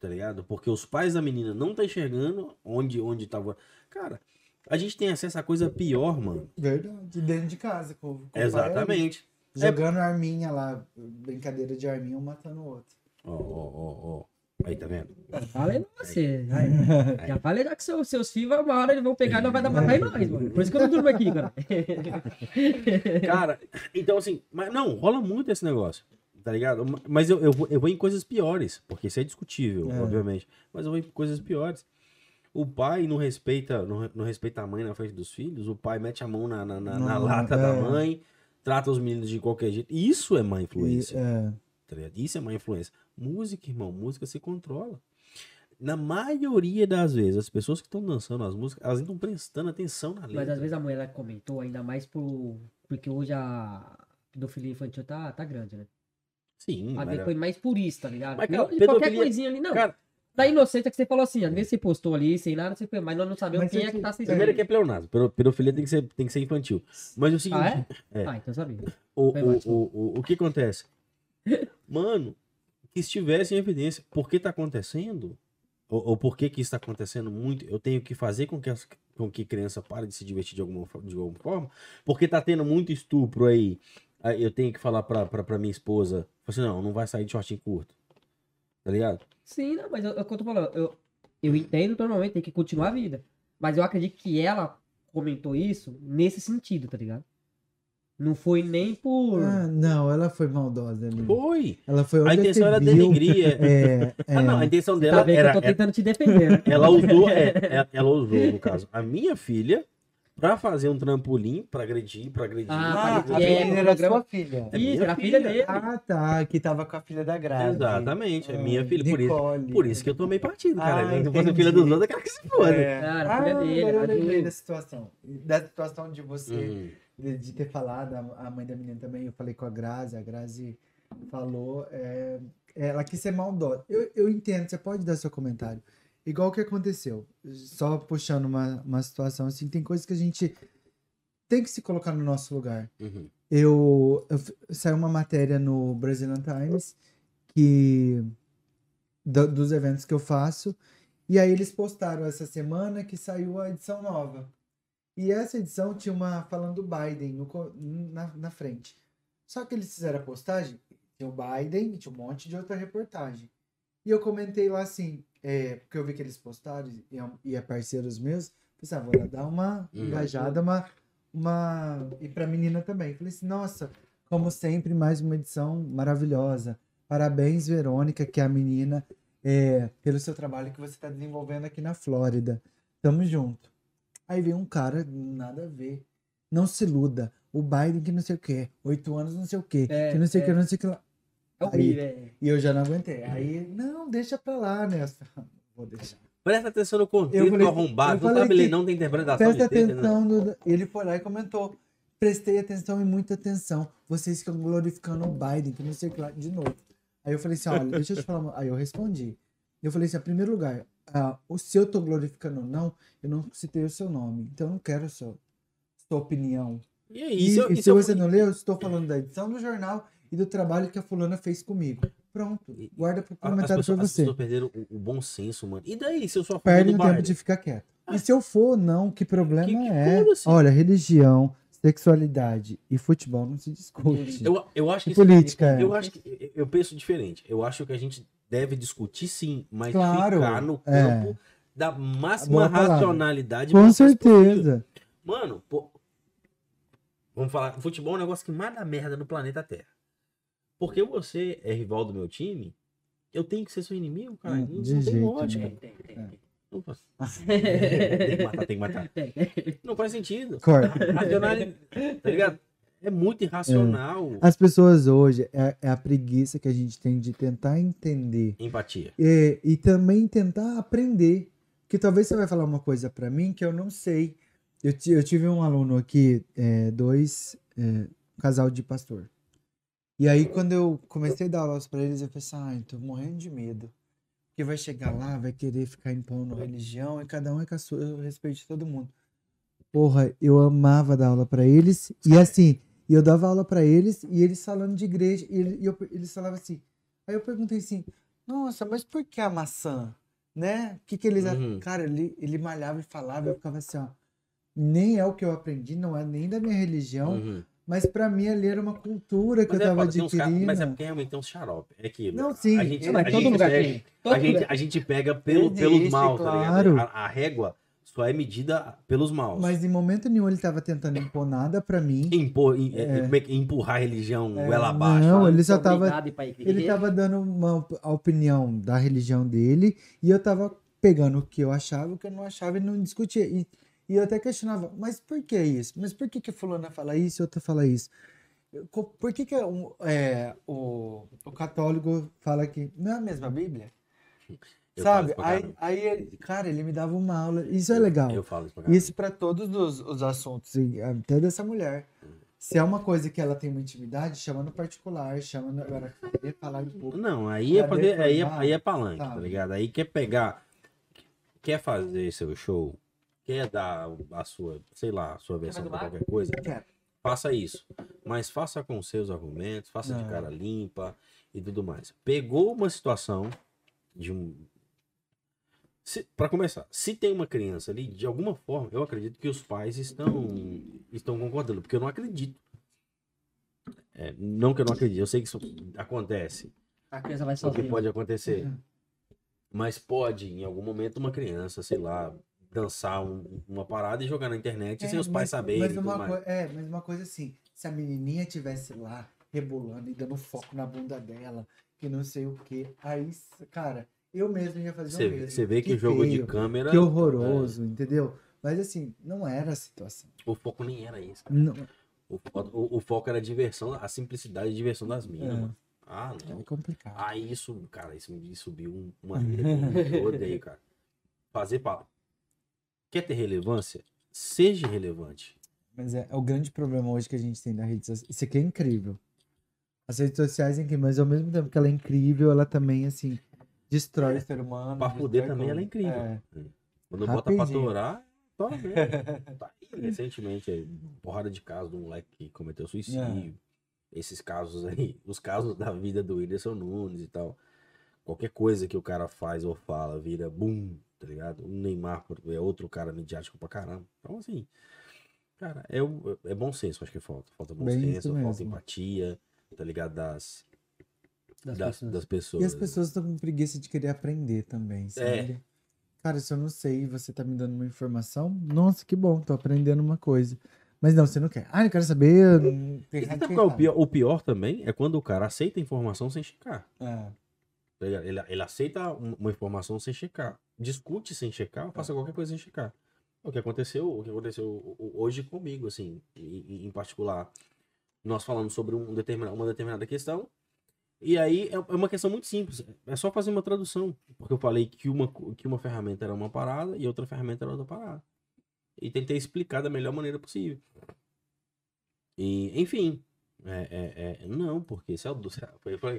tá ligado? Porque os pais da menina não tá enxergando onde, onde tava. Cara, a gente tem acesso a coisa pior, mano. Verdade, dentro de casa. Com, com o pai ali, Exatamente. Jogando arminha lá, brincadeira de arminha, um matando o outro. Ó, ó, ó, ó. Aí, tá vendo? Falei pra você. Já, já falei já que seus, seus filhos, uma hora eles vão pegar e não vai dar pra cair nós, mano. Por isso que eu não durmo aqui, cara. Cara, então assim, mas não, rola muito esse negócio, tá ligado? Mas eu, eu, vou, eu vou em coisas piores, porque isso é discutível, É. obviamente. Mas eu vou em coisas piores. O pai não respeita, não, não respeita a mãe na frente dos filhos, o pai mete a mão na, na, na- na Não, lata é. da mãe, trata os meninos de qualquer jeito. Isso é má E, influência. é, tá? Isso é má influência. Música, irmão, música se controla. Na maioria das vezes, as pessoas que estão dançando as músicas, elas não estão prestando atenção na letra. Mas às vezes a mulher ela comentou ainda mais por. Porque hoje a pedofilia infantil tá, tá grande, né? Sim, mas- vezes foi mais por isso, tá ligado? Mas, cara, hoje qualquer coisinha ali, não. Cara, Da inocência que você falou assim, às vezes você postou ali sem nada, você foi, mas nós não sabemos Mas quem você é que tá que- assistindo. Primeiro que é pleonasmo. Pedo- Pedofilia tem que ser, tem que ser infantil. Mas o seguinte, Ah, é? É. Ah, então sabia. o, o, o, o, o que acontece? [LAUGHS] Mano, que estivesse em evidência, por que tá acontecendo? Ou, ou por que que está acontecendo muito? Eu tenho que fazer com que, as, com que criança pare de se divertir de alguma, de alguma forma? Porque tá tendo muito estupro aí. Eu tenho que falar pra, pra, pra minha esposa, assim, não, não vai sair de shortinho curto. Tá ligado? Sim, não, mas eu- é o que eu tô falando. Eu, eu entendo normalmente, tem que continuar a vida. Mas eu acredito que ela comentou isso nesse sentido, tá ligado? Não foi nem por. ah, não, ela foi maldosa ali. Foi! Ela foi A intenção era viu, denegrir. [LAUGHS] é- É, [LAUGHS] é, Ah, não, a intenção Tá dela que era, eu tô tentando te defender, né? Ela usou, é, é, ela usou, no caso, a minha filha pra fazer um trampolim, pra agredir, pra agredir. Ah, pra a a agredir. é, menina era sua filha. É Isso, minha era a filha filha. dele. Ah, tá, que tava com a filha da Grazi. Exatamente, é Ah, minha filha. Por isso, por isso que eu tomei partido, cara. Ah, Se fosse filha dos outros, eu quero que se foda. É. Cara, a ah, filha dele, eu a lembrei da situação. Da situação de você, Uhum. de, de ter falado, a, a mãe da menina também, eu falei com a Grazi, a Grazi falou, é, ela quis ser maldosa. Eu, eu entendo, você pode dar seu comentário. Igual que aconteceu, só puxando uma, uma situação assim, tem coisas que a gente tem que se colocar no nosso lugar. Uhum. Eu, eu saiu uma matéria no Brazilian Times que do- dos eventos que eu faço e aí eles postaram essa semana que saiu a edição nova e essa edição tinha uma falando do Biden no na, na frente só que eles fizeram a postagem tinha o Biden e tinha um monte de outra reportagem e eu comentei lá assim é, porque eu vi que eles postaram e é, e é parceiros meus pensei, ah, vou lá dar uma Uhum. engajada uma uma e pra menina também. Falei assim, nossa, como sempre, mais uma edição maravilhosa. Parabéns, Verônica, que é a menina, é, pelo seu trabalho que você está desenvolvendo aqui na Flórida. Tamo junto. Aí veio um cara, nada a ver. Não se iluda. O Biden que não sei o quê. Oito anos não sei o quê. É, que não sei o é. que, não sei o que lá. É horrível, é. E eu já não aguentei. Aí, não, deixa pra lá, né? [LAUGHS] Vou deixar. Presta atenção no falei- do arrombado. eu Não sabe ler, que- não tem interpretação Presta né? atenção. No... Ele foi lá e comentou. Prestei atenção e muita atenção. Vocês ficam glorificando o Biden, que não sei o que lá, de novo. Aí eu falei assim: olha, deixa eu te falar. Aí eu respondi. Eu falei assim: em primeiro lugar, ah, o se eu tô glorificando ou não, eu não citei o seu nome. Então eu não quero a sua, sua opinião. E aí, E, se eu- e e se se eu- você não leu, eu estou falando da edição do jornal e do trabalho que a fulana fez comigo. Pronto. Guarda pro As comentário pessoas, pra as você. pessoas perderam o, o bom senso, mano. E daí, se eu sou a Perde o tempo de ficar quieto. E se eu for, não, que problema Que- que é? foda-se. Olha, religião, sexualidade e futebol não se discute. Eu, eu acho que E isso- política, é. Eu acho que eu penso diferente. Eu acho que a gente deve discutir sim, mas Claro, ficar no é. campo da máxima racionalidade. Com possível. certeza. Mano, pô, vamos falar, futebol é um negócio que mais dá merda no planeta Terra. Porque você é rival do meu time, eu tenho que ser seu inimigo, cara. Hum, não, não tem jeito lógica. Tem, tem, tem, Não faz- [LAUGHS] tem que matar, tem que matar. Não faz sentido. Corta. Racionalidade, tá ligado? É muito irracional. As pessoas hoje, é, é a preguiça que a gente tem de tentar entender Empatia. e, e também tentar aprender. Que talvez você vai falar uma coisa pra mim que eu não sei. Eu, eu tive um aluno aqui, é, dois, é, um casal de pastor. E aí, quando eu comecei a dar aulas pra eles, eu pensei, ai, tô morrendo de medo. Porque vai chegar lá, vai querer ficar impondo religião, e cada um é com a sua, eu respeito todo mundo. Porra, eu amava dar aula pra eles, e assim, eu dava aula pra eles, e eles falando de igreja, e, e eu- eles falavam assim. Aí eu perguntei assim, nossa, mas por que a maçã? Né? O que que eles... Uhum. Cara, ele, ele malhava e falava, eu ficava assim, ó. Nem é o que eu aprendi, não é nem da minha religião, Uhum. Mas pra mim ali era uma cultura que Mas eu é, tava tem uns caras- adquirindo. mas é porque realmente tem uns xarope. É que Não, sim, a gente, eu- a todo gente lugar pega, a gente, lugar. a gente pega pelo, Existe, pelos maus, tá claro. ligado? A, a régua só é medida pelos maus. Mas em momento nenhum ele tava tentando impor nada pra mim. Impor, em- é, É. é empurrar a religião É, goela abaixo. não, sabe? ele só tava-. Ele tava dando uma, a opinião da religião dele e eu tava pegando o que eu achava, o que eu não achava e não discutia. E, e eu até questionava, mas por que isso? Mas por que que fulana fala isso e outra fala isso? Por que que é um- é, o, o católico fala que não é a mesma Bíblia? Eu Sabe? Aí, aí, ele- cara, ele me dava uma aula. Isso é legal. Eu falo isso pra. Isso para todos os, os assuntos, até dessa mulher. Se é uma coisa que ela tem uma intimidade, chama no particular, chama no. Agora, querer falar em público. Não, aí é, poder, aí, é, aí é palanque, sabe? tá ligado? Aí quer pegar, quer fazer seu show, quer dar a sua, sei lá, a sua versão uma qualquer coisa, faça isso. Mas faça com seus argumentos, faça de Não. cara limpa e tudo mais. Pegou uma situação de um. Se, para começar, se tem uma criança ali, de alguma forma, eu acredito que os pais estão, estão concordando, porque eu não acredito. É, não que eu não acredite, eu sei que isso acontece. A criança vai O que sozinha. pode acontecer. Uhum. Mas pode, em algum momento, uma criança, sei lá, dançar um- uma parada e jogar na internet É, sem os mas- pais saberem. Mas e uma, mais. é, mas uma coisa assim, se a menininha tivesse lá rebolando e dando foco na bunda dela, que não sei o que, aí, cara, eu mesmo ia fazer o Você, mesmo. você vê que, o jogo de feio, câmera. Que horroroso, entendeu? Mas assim, não era a situação. é, o foco nem era isso. O, o- o foco era a diversão, a simplicidade e diversão das minas, É. mano. Ah, não. é complicado. Aí isso, cara, isso me subiu um- uma rede que eu odeio, cara. Fazer. Quer ter relevância? Seja relevante. Mas é, é o grande problema hoje que a gente tem na rede social. Isso aqui é incrível. As redes sociais é incrível, mas ao mesmo tempo que ela é incrível, ela também, assim, destrói É, o ser humano. pra destrói também ela é incrível. É. Quando bota pra torar, tora mesmo. [LAUGHS] Tá aí, recentemente, aí, porrada de casos de um moleque que cometeu suicídio. Esses casos aí, os casos da vida do Whindersson Nunes e tal. Qualquer coisa que o cara faz ou fala vira boom, tá ligado? O Neymar é outro cara midiático pra caramba. Então, assim, cara, é, é bom senso, acho que falta. Falta bom Bem senso, falta mesmo. empatia, tá ligado? Das, Das das, pessoas. das pessoas. E as pessoas estão com preguiça de querer aprender também, sabe? Cara, se eu não sei e você tá me dando uma informação, nossa, que bom, tô aprendendo uma coisa. Mas não, você não quer. Ah, eu quero saber. hum, E aqui, qual é o pior? O pior também é quando o cara aceita a informação sem checar. É. Tá? Ele, ele aceita um- uma informação sem checar. Discute sem checar, faça qualquer coisa sem checar. O que aconteceu, o que aconteceu hoje comigo, assim, em, em particular. Nós falamos sobre um determinado, uma determinada questão. E aí é é uma questão muito simples. É só fazer uma tradução. Porque eu falei que uma, que uma ferramenta era uma parada e outra ferramenta era outra parada. E tentei explicar da melhor maneira possível. E, enfim. É, é, é, não, porque isso é o [LAUGHS] que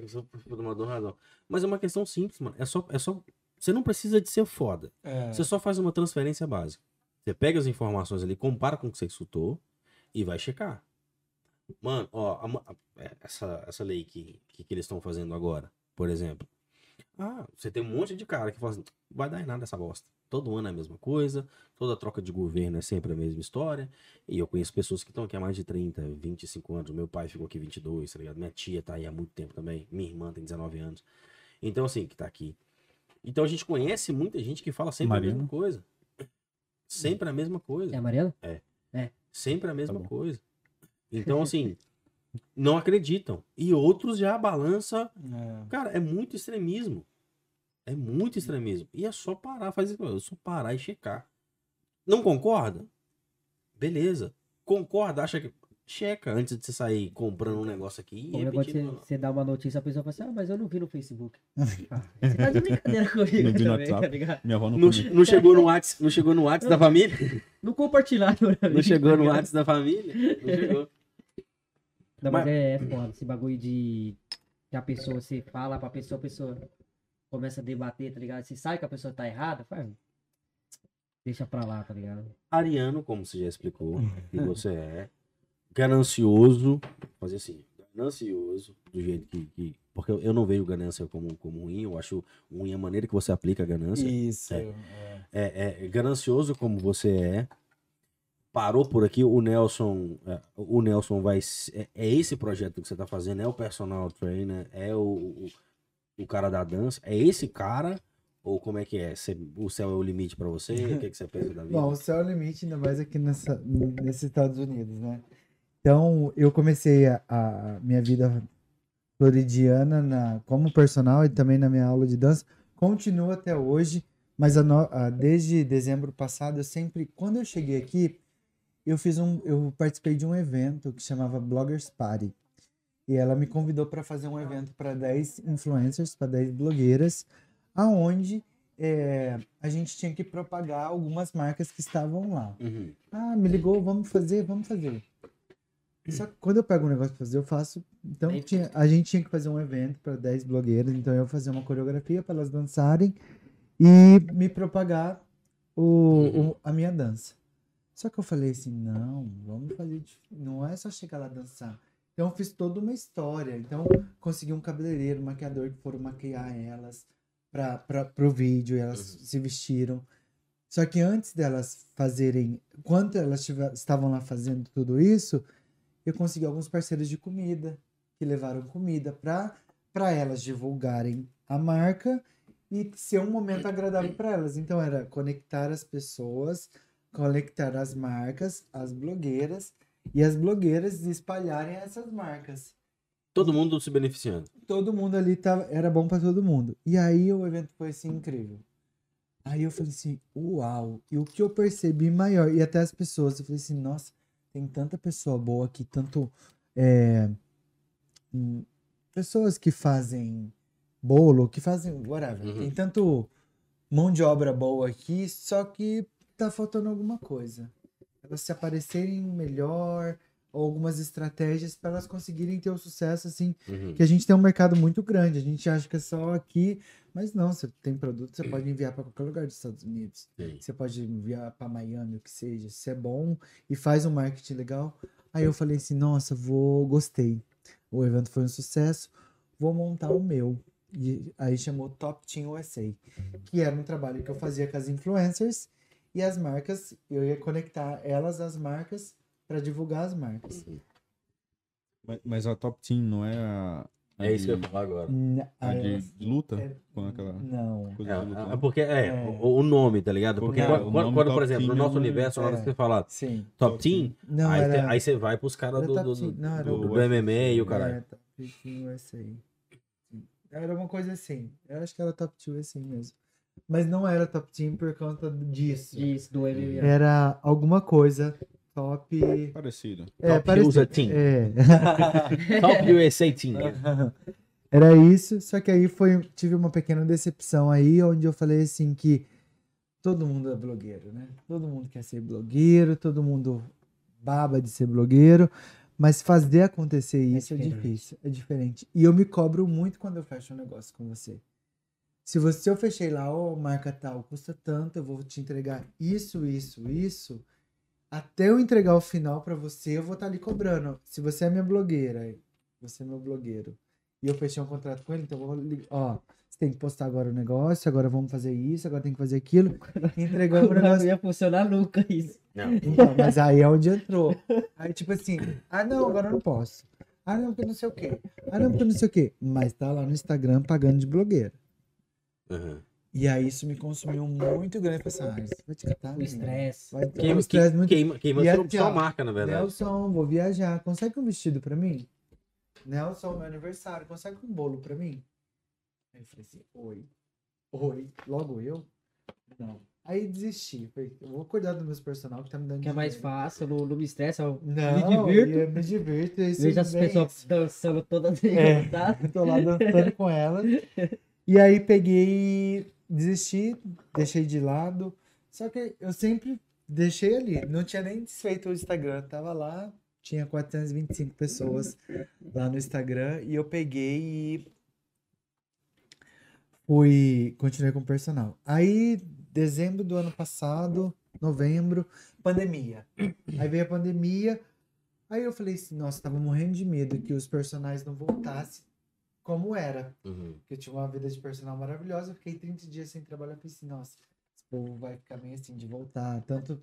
isso é uma razão. Mas é uma questão simples, mano. É só, é só. Você não precisa de ser foda. É. Você só faz uma transferência básica. Você pega as informações ali, compara com o que você escutou e vai checar. Mano, ó, a ma- é, essa, essa lei que, que, que eles estão fazendo agora, por exemplo. Ah, você tem um monte de cara que fala assim, vai dar em nada essa bosta. Todo ano é a mesma coisa, toda troca de governo é sempre a mesma história. E eu conheço pessoas que estão aqui há mais de 30, 25 anos. Meu pai ficou aqui 22, tá ligado? Minha tia tá aí há muito tempo também. Minha irmã tem 19 anos. Então, assim, que tá aqui. Então a gente conhece muita gente que fala sempre a Mariana? mesma coisa. Sempre a mesma coisa. É a Mariana? Sempre a mesma bom. coisa. Então, assim, [LAUGHS] não acreditam. E outros já balança. É. Cara, é muito extremismo. É muito extremismo. E é só parar, fazer é só parar e checar. Não concorda? Beleza. Concorda, acha que. Checa antes de você sair comprando um negócio aqui e O negócio de repetindo. você, você dá uma notícia, a pessoa fala assim, ah, mas eu não vi no Facebook. [LAUGHS] Ah, você tá de brincadeira comigo Não vi no também, tá ligado? Minha avó não, Não, não chegou no WhatsApp, não chegou no WhatsApp da família? Não compartilharam pra Não chegou no? WhatsApp da família? Não chegou. Não, mas Mas- é, é foda. Esse bagulho de. Que a pessoa, você fala pra pessoa, a pessoa começa a debater, tá ligado? Você sabe que a pessoa tá errada, faz. Deixa pra lá, tá ligado? Ariano, como você já explicou, que você é. Ganancioso. Fazer assim. Ganancioso, do jeito que. que- porque eu não vejo ganância como, como ruim, eu acho ruim a maneira que você aplica a ganância. Isso. É. é. é, é ganancioso como você é. Parou por aqui, o Nelson, é, o Nelson vai, é, é esse projeto que você tá fazendo, é o personal trainer, é o, o, o cara da dança, é esse cara ou como é que é? O céu é o limite pra você? O que, que você pensa da [LAUGHS] vida? Bom, o céu é o limite, ainda mais aqui nessa, nesses Estados Unidos, né? Então, eu comecei a, a minha vida floridiana na, como personal e também na minha aula de dança. Continuo até hoje, mas a no- a- desde dezembro passado, eu sempre, quando eu cheguei aqui, eu fiz um, eu participei de um evento que chamava Bloggers Party. E ela me convidou para fazer um evento para 10 influencers, para 10 blogueiras, aonde é, a gente tinha que propagar algumas marcas que estavam lá. Uhum. Ah, me ligou, vamos fazer, vamos fazer. Só que quando eu pego um negócio pra fazer, eu faço. Então tinha- a gente tinha que fazer um evento para 10 blogueiras, então eu fazia uma coreografia para elas dançarem e me propagar o, o- a minha dança. Só que eu falei assim, não, vamos fazer, não é só chegar lá dançar. Então eu fiz toda uma história. Então consegui um cabeleireiro, um maquiador que foram maquiar elas para o vídeo, e elas Uhum. se vestiram. Só que antes delas fazerem, quando elas tive- estavam lá fazendo tudo isso, eu consegui alguns parceiros de comida que levaram comida para para elas divulgarem a marca e ser um momento agradável para elas. Então era conectar as pessoas, conectar as marcas, as blogueiras e as blogueiras espalharem essas marcas Todo mundo se beneficiando. todo mundo ali tava, era bom pra todo mundo. E aí o evento foi assim incrível. Aí eu falei assim, uau! E o que eu percebi maior, e até as pessoas, eu falei assim, nossa, tem tanta pessoa boa aqui, tanto é, hum, pessoas que fazem bolo, que fazem whatever. Uhum. Tem tanto mão de obra boa aqui, só que tá faltando alguma coisa. Elas se aparecerem melhor, algumas estratégias para elas conseguirem ter o sucesso assim Uhum. que a gente tem um mercado muito grande. A gente acha que é só aqui, mas não, você tem produto, você pode enviar para qualquer lugar dos Estados Unidos. Sim. Você pode enviar para Miami, o que seja. Se é bom e faz um marketing legal. Aí eu falei assim, nossa, vou, gostei. O evento foi um sucesso, vou montar o meu. E aí chamou Top Team USA, que era um trabalho que eu fazia com as influencers e as marcas, eu ia conectar elas às marcas para divulgar as marcas. Mas, mas a Top Team não é a. a É isso que eu de- ia falar agora. N- A de, de luta? é- Com aquela Não. coisa de luta. É, é lá? porque é, É. O, o nome, tá ligado? Porque Porque quando, quando- quando, por exemplo, no nosso é universo, na hora é. que você fala Sim. Top Top Team, Não, aí, era... aí você vai pros caras do, do, do, não, do- o do MMA e o caralho. É, Top Team USA. Era uma coisa assim. Eu acho que era Top Team USA mesmo. Mas não era Top Team por conta disso. Disso, do MMA. Era alguma coisa top... Parecido. É, Top parecido. USA Team. É. [LAUGHS] Top USA Team. [LAUGHS] Era isso, só que aí foi, tive uma pequena decepção aí, onde eu falei assim que todo mundo é blogueiro, né? Todo mundo quer ser blogueiro, todo mundo baba de ser blogueiro, mas fazer acontecer isso é, diferente. difícil, é diferente. E eu me cobro muito quando eu fecho um negócio com você. Se você se eu fechei lá, ó, marca tal, custa tanto, eu vou te entregar isso, isso, isso, até eu entregar o final pra você, eu vou estar ali cobrando. Se você é minha blogueira, você é meu blogueiro e eu fechei um contrato com ele, então eu vou ligar, ó, você tem que postar agora o negócio, agora vamos fazer isso, agora tem que fazer aquilo. [LAUGHS] Entregamos o Não negócio. ia funcionar nunca isso. Não. Então, mas aí é onde entrou. Aí, tipo assim, ah, não, agora eu não posso. Ah, não, porque não sei o quê. Ah, não, porque não sei o quê. Mas tá lá no Instagram pagando de blogueira. Uhum. E aí isso me consumiu muito grande. Eu ah, isso vai te catar, O menino. estresse. Um Queima, estresse muito queima, queima E sua, aqui, sua ó, marca, na verdade. Nelson, vou viajar. Consegue um vestido pra mim? Nelson, meu aniversário. Consegue um bolo pra mim? Aí eu falei assim, oi. Oi. Logo eu? Não. Aí desisti. Falei, eu vou cuidar dos meus personal que tá me dando Que é mais fácil, não, não me estressa. Eu Não, me divirto. eu me divirto. Isso vejo as pessoas dançando todas É. [LAUGHS] encantadas. Tô lá dançando com elas. E aí peguei, desisti, deixei de lado. Só que eu sempre deixei ali. Não tinha nem desfeito o Instagram. Tava lá tinha 425 pessoas lá no Instagram e eu peguei e fui, continuei com o personal. Aí, dezembro do ano passado, novembro, pandemia. Aí veio a pandemia, aí eu falei assim, nossa, tava morrendo de medo que os personagens não voltassem como era. Uhum. Porque eu tinha uma vida de personal maravilhosa, eu fiquei 30 dias sem trabalhar, pensei, assim, nossa, esse povo vai ficar meio assim de voltar, tanto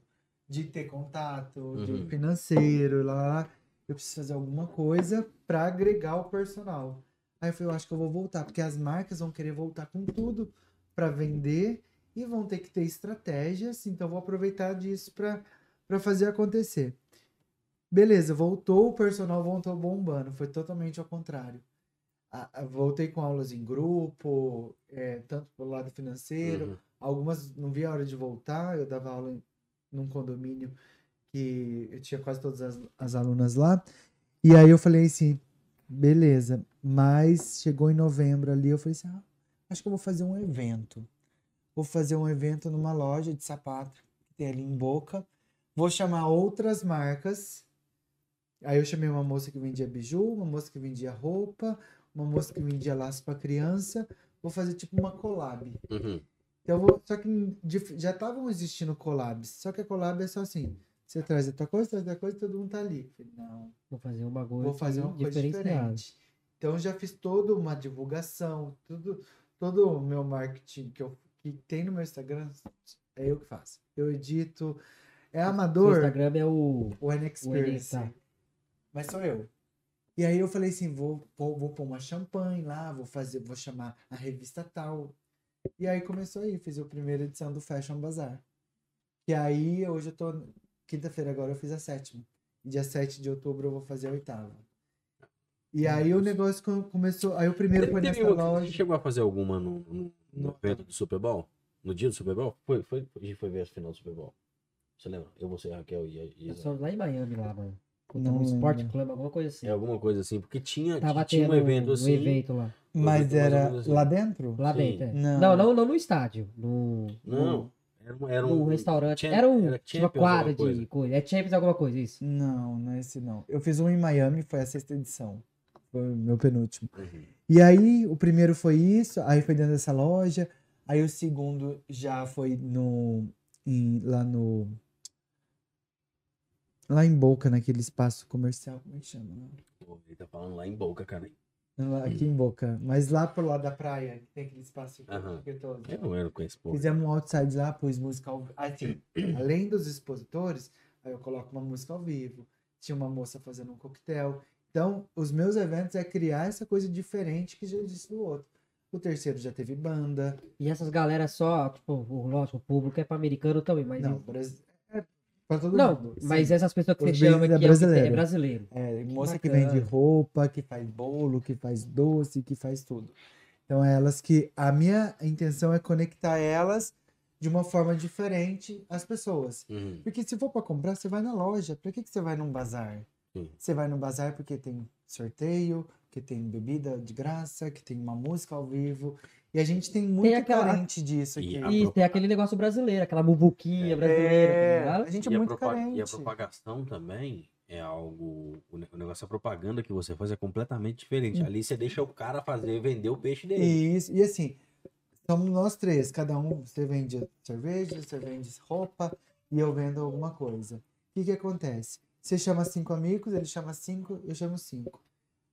de ter contato, de Uhum. financeiro, lá, lá, lá. Eu preciso fazer alguma coisa para agregar o personal. Aí eu falei, eu acho que eu vou voltar, porque as marcas vão querer voltar com tudo para vender e vão ter que ter estratégias, então eu vou aproveitar disso para fazer acontecer. Beleza, voltou, o personal voltou bombando, foi totalmente ao contrário. A- a- voltei com aulas em grupo, é, tanto pelo lado financeiro, Uhum. Algumas não vi a hora de voltar. Eu dava aula em, num condomínio que eu tinha quase todas as, as alunas lá. E aí eu falei assim, beleza. Mas chegou em novembro ali, eu falei assim, ah, acho que eu vou fazer um evento. Vou fazer um evento numa loja de sapato que tem ali em Boca. Vou chamar outras marcas. Aí eu chamei uma moça que vendia biju, uma moça que vendia roupa, uma moça que vendia laço para criança. Vou fazer tipo uma collab. Uhum. Então, eu vou, só que já estavam existindo collabs. Só que a collab é só assim: você traz a tua coisa, traz a tua coisa, todo mundo tá ali. Falei, não, Vou fazer um bagulho vou fazer uma coisa diferente. Então, eu já fiz toda uma divulgação, tudo, todo o meu marketing que, eu, que tem no meu Instagram, é eu que faço. Eu edito. É amador, Instagram é o. o N-Experience. tá. Mas sou eu. E aí eu falei assim, vou, pôr- vou pôr uma champanhe lá, vou fazer, vou chamar a revista tal. E aí começou aí, fiz a primeira edição do Fashion Bazaar. E aí hoje eu tô. Quinta-feira agora eu fiz a sétima. E dia 7 de outubro eu vou fazer a oitava. E aí o negócio co- começou. Aí o primeiro foi nessa uma- Você loja. chegou a fazer alguma no, no, no evento do Super Bowl? No dia do Super Bowl? Foi, foi, a gente foi ver a final do Super Bowl. Você lembra? Eu, você, Raquel e a Eu Isa. sou lá em Miami, lá, mano. Não no Sport lembro. Club, alguma coisa assim. É alguma coisa assim, porque tinha, Tava tinha um evento assim. evento lá. Mas era assim. lá dentro? Lá Sim. dentro, é. Não. Não, não, não no estádio. No, Não, era um, era um restaurante. Champ- era um, era tinha uma quadra coisa. de coisa. É Champions alguma coisa, isso. Não, não é esse não. Eu fiz um em Miami, foi a sexta edição. Foi o meu penúltimo. Uhum. E aí, o primeiro foi isso, aí foi dentro dessa loja. Aí o segundo já foi no. em- lá no. Lá em Boca, naquele espaço comercial. Como é que chama? né? Pô, Ele tá falando lá em Boca, cara. Não, lá- Aqui em Boca. Mas lá pro lado da praia, que tem aquele espaço Aham. gostoso. Eu não era com esse povo. Fizemos um outside lá, pus música ao vivo. Assim, [CLEARS THROAT] além dos expositores, aí eu coloco uma música ao vivo. Tinha uma moça fazendo um coquetel. Então, os meus eventos é criar essa coisa diferente que já existe no outro. O terceiro já teve banda. E essas galera só, tipo, o, lógico, o público é pra americano também, mas. Não, Brasil. É pra todo Não, mundo. mas sim. essas pessoas que Os você chama é que é, o que tem- brasileiro. é brasileiro. É, moça que vende roupa, que faz bolo, que faz doce, que faz tudo. Então, é elas que. A minha intenção é conectar elas de uma forma diferente às pessoas. Uhum. Porque se for para comprar, você vai na loja. Pra que, que você vai num bazar? Sim. Você vai no bazar porque tem sorteio, que tem bebida de graça, que tem uma música ao vivo. E a gente tem muito aquela- carente disso E aqui. a Isso, tem aquele negócio brasileiro, aquela muvuquinha brasileira, É, tá ligado? a gente é E a, muito propa- carente. e a propagação também é algo. O ne- o negócio, a propaganda que você faz é completamente diferente. Hum. Ali você deixa o cara fazer, vender o peixe dele. Isso, e assim, somos nós três, cada um, você vende cerveja, você vende roupa e eu vendo alguma coisa. O que que acontece? Você chama cinco amigos, ele chama cinco, eu chamo cinco.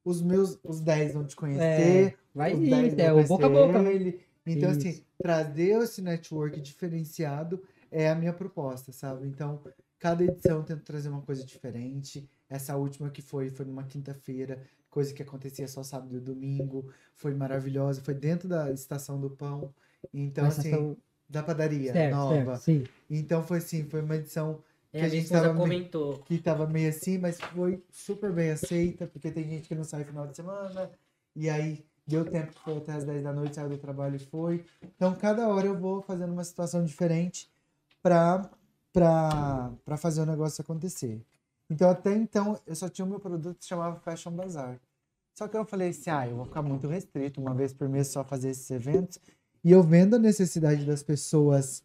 Os meus, os dez vão te conhecer, Vai os 10 é o boca a boca. ele. Então, Isso. assim, trazer esse network diferenciado é a minha proposta, sabe? Então, cada edição eu tento trazer uma coisa diferente. Essa última que foi, foi numa quinta-feira, coisa que acontecia só sábado e domingo. Foi maravilhosa, foi dentro da Estação do Pão. Então, Essa assim, são- da padaria certo, nova. certo. Então, foi assim, foi uma edição É, Que a gente tava meio- comentou. que tava meio assim, mas foi super bem aceita, porque tem gente que não sai final de semana, e aí deu tempo que foi até as 10 da noite, saiu do trabalho e foi. Então, cada hora eu vou fazendo uma situação diferente pra, pra, pra fazer o negócio acontecer. Então, até então, eu só tinha o meu produto que chamava Fashion Bazaar. Só que eu falei assim, ah, eu vou ficar muito restrito, uma vez por mês só fazer esses eventos. E eu vendo a necessidade das pessoas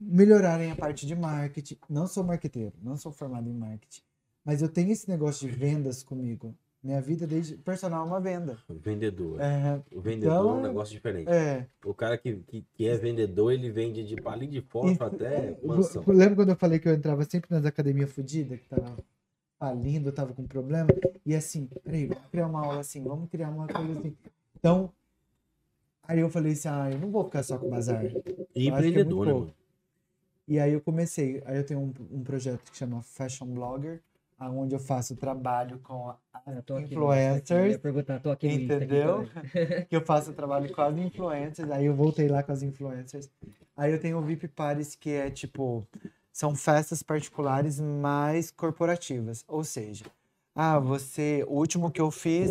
melhorarem a parte de marketing. Não sou marqueteiro, não sou formado em marketing. Mas eu tenho esse negócio de vendas comigo. Minha vida desde. Personal é uma venda. Vendedor. É. O vendedor é um Então, negócio diferente. é. O cara que, que, que é vendedor, ele vende de palito de fósforo até mansão. Eu lembro quando eu falei que eu entrava sempre nas academias fodidas, que tava falindo, tava com problema. E assim, peraí, vamos criar uma aula assim, vamos criar uma coisa assim. Então, aí eu falei assim, ah, eu não vou ficar só com bazar. E é empreendedor, muito né, mano? E aí eu comecei, aí eu tenho um, um projeto que chama Fashion Blogger, onde eu faço trabalho com as aqui aqui, eu influencers, ia perguntar, tô aqui aqui entendeu? também. [LAUGHS] que eu faço trabalho com as influencers, aí eu voltei lá com as influencers. Aí eu tenho o VIP Paris, que é tipo, são festas particulares mais corporativas. Ou seja, ah, você. O último que eu fiz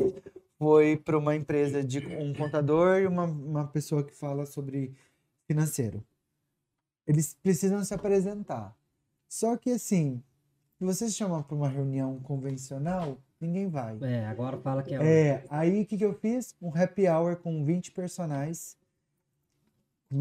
foi para uma empresa de um contador e uma, uma pessoa que fala sobre financeiro. Eles precisam se apresentar. Só que assim, se você se chamar para uma reunião convencional, ninguém vai. É, agora fala que é, É, aí o que, que eu fiz? Um happy hour com 20 personagens.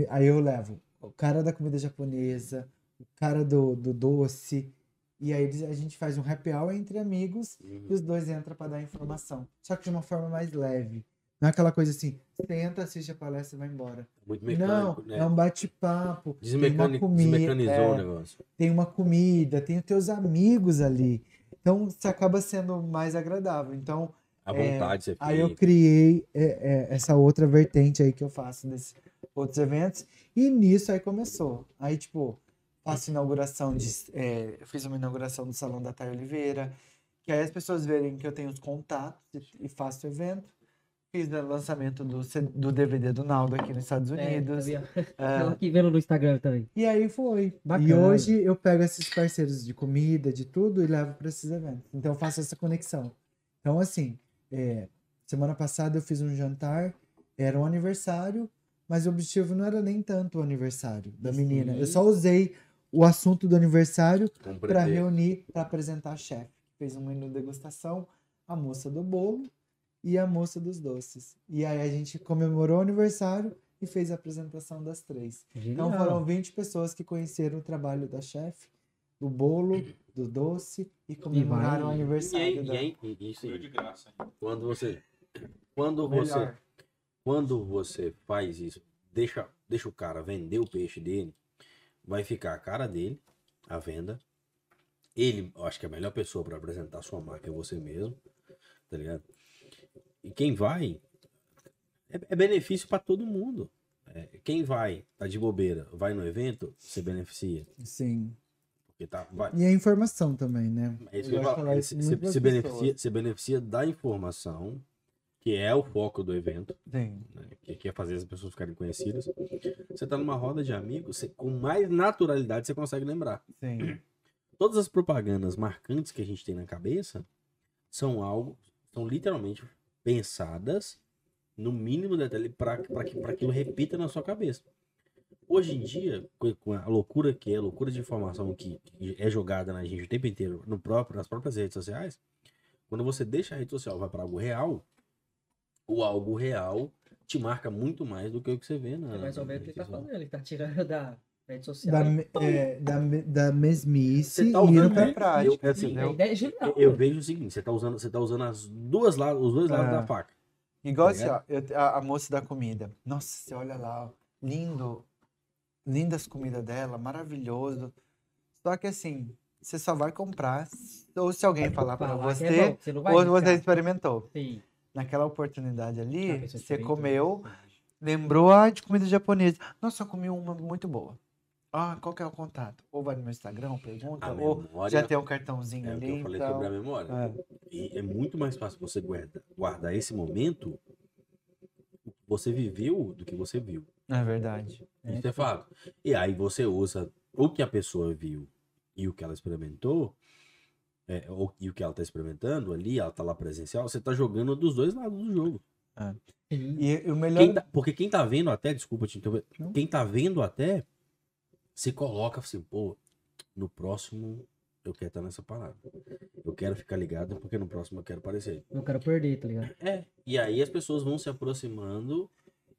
Aí eu levo o cara da comida japonesa, o cara do, do doce. E aí eles- a gente faz um happy hour entre amigos e os dois entram para dar informação. Só que de uma forma mais leve. Não é aquela coisa assim, senta, assiste a palestra e vai embora. Muito Não, mecânico, né? é um bate-papo. Tem uma Desmecani- comida, Desmecanizou é, o negócio. tem uma comida, tem os teus amigos ali. Então você acaba sendo mais agradável. Então A É, vontade você Aí eu fica. criei é, é, essa outra vertente aí que eu faço desses outros eventos. E nisso aí começou. Aí, tipo, faço inauguração de. é, eu fiz uma inauguração do Salão da Thay Oliveira. Que aí as pessoas verem que eu tenho os contatos e, e faço evento. Fiz o lançamento do, do DVD do Naldo aqui nos Estados É, Unidos. eu É, Ela aqui vendo no Instagram também. e aí foi. E Bacana. hoje eu pego esses parceiros de comida, de tudo, e levo para esses eventos. Então eu faço essa conexão. Então, assim, é, semana passada eu fiz um jantar, era um aniversário, mas o objetivo não era nem tanto o aniversário da menina. Eu Sim. só usei o assunto do aniversário para reunir, para apresentar a chefe. Fez um menu degustação, a moça do bolo e a moça dos doces. E aí a gente comemorou o aniversário e fez a apresentação das três. Então Genial. foram 20 pessoas que conheceram o trabalho da chefe, do bolo, do doce e comemoraram o vai- E aniversário aí, e dela. aí, e isso aí, de graça. quando você, quando você, Melhor. quando você faz isso, deixa, deixa o cara vender o peixe dele, vai ficar a cara dele, a venda. Ele, eu acho que é a melhor pessoa para apresentar a sua marca é você mesmo, tá ligado? E quem vai é, é benefício para todo mundo. É, quem vai, tá de bobeira, vai no evento, se beneficia. Sim. Porque tá, vai, E a informação também, né? É Ele isso se, beneficia, se beneficia da informação, que é o foco do evento, Sim. né, que, que é fazer as pessoas ficarem conhecidas. Você tá numa roda de amigos, você- com mais naturalidade você consegue lembrar. Sim. Todas as propagandas marcantes que a gente tem na cabeça são algo, são literalmente pensadas no mínimo detalhe para que para aquilo repita na sua cabeça. Hoje em dia, com- a loucura que é, a loucura de informação que, que é jogada na gente o tempo inteiro, no próprio, nas próprias redes sociais, quando você deixa a rede social e vai para algo real, o algo real te marca muito mais do que o que você vê na. É mais ou menos o que ele tá social. fazendo. Ele tá tirando da rede social. Da, é, da, da mesmice Você tá e indo usando pra é, prática. eu- assim, Sim, a entendeu? ideia é genial. Eu, eu vejo o seguinte, você tá usando, você tá usando as duas lados, os dois lados É. da faca. Igual Tá assim, ó, eu- a, a moça da comida. Nossa, você olha lá, ó, lindo. Lindas comidas dela, maravilhoso. Só que assim, você só vai comprar se- ou se alguém falar pra Falar que é você, bom, você ou você experimentou. Sim. Naquela oportunidade ali, você comeu, lembrou ah, de comida japonesa. Nossa, eu comi uma muito boa. Ah, qual que é o contato? Ou vai no meu Instagram, pergunta, A ou memória já tem um cartãozinho é o que ali. eu falei então, sobre a memória. é. E é muito mais fácil você guarda, guardar esse momento o que você viveu do que você viu. é verdade. Isso é fato. E aí você usa o que a pessoa viu e o que ela experimentou, é, ou, e o que ela está experimentando ali, ela tá lá presencial, você tá jogando dos dois lados do jogo. E, e o melhor. Quem tá- porque quem tá vendo até, desculpa te interromper, Não. quem tá vendo até, se coloca assim, pô, no próximo eu quero estar nessa parada. Eu quero ficar ligado porque no próximo eu quero aparecer. Não quero perder, tá ligado? É. E aí as pessoas vão se aproximando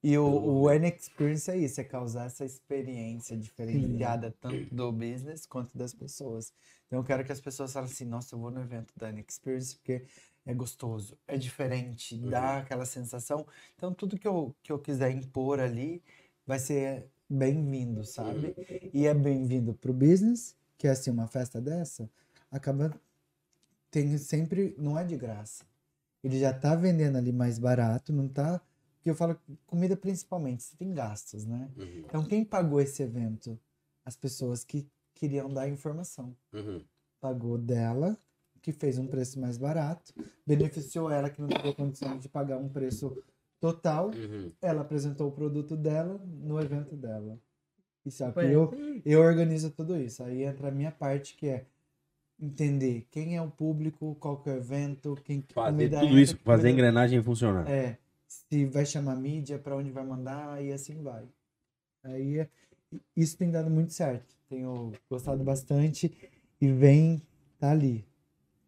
E o, o N Experience é isso, é causar essa experiência diferenciada tanto do business quanto das pessoas. Então eu quero que as pessoas falem assim, nossa, eu vou no evento da N Experience porque é gostoso, é diferente, dá aquela sensação. Então tudo que eu, que eu quiser impor ali vai ser bem-vindo, sabe? E é bem-vindo pro business, que é assim, uma festa dessa, acaba tem sempre, não é de graça. Ele já tá vendendo ali mais barato, não tá porque eu falo comida principalmente, você tem gastos, né? Uhum, Então, quem pagou esse evento? As pessoas que queriam dar informação. uhum. Pagou dela, que fez um preço mais barato, beneficiou ela que não teve condição de pagar um preço total. Uhum. Ela apresentou o produto dela no evento dela. E Foi. eu, eu organizo tudo isso. Aí entra a minha parte que é entender quem é o público, qual que é o evento, quem que Fazer tudo entra, isso, fazer a engrenagem funcionar. é, se vai chamar mídia, pra onde vai mandar e assim vai. Aí é- isso tem dado muito certo. Tenho gostado bastante e vem tá ali.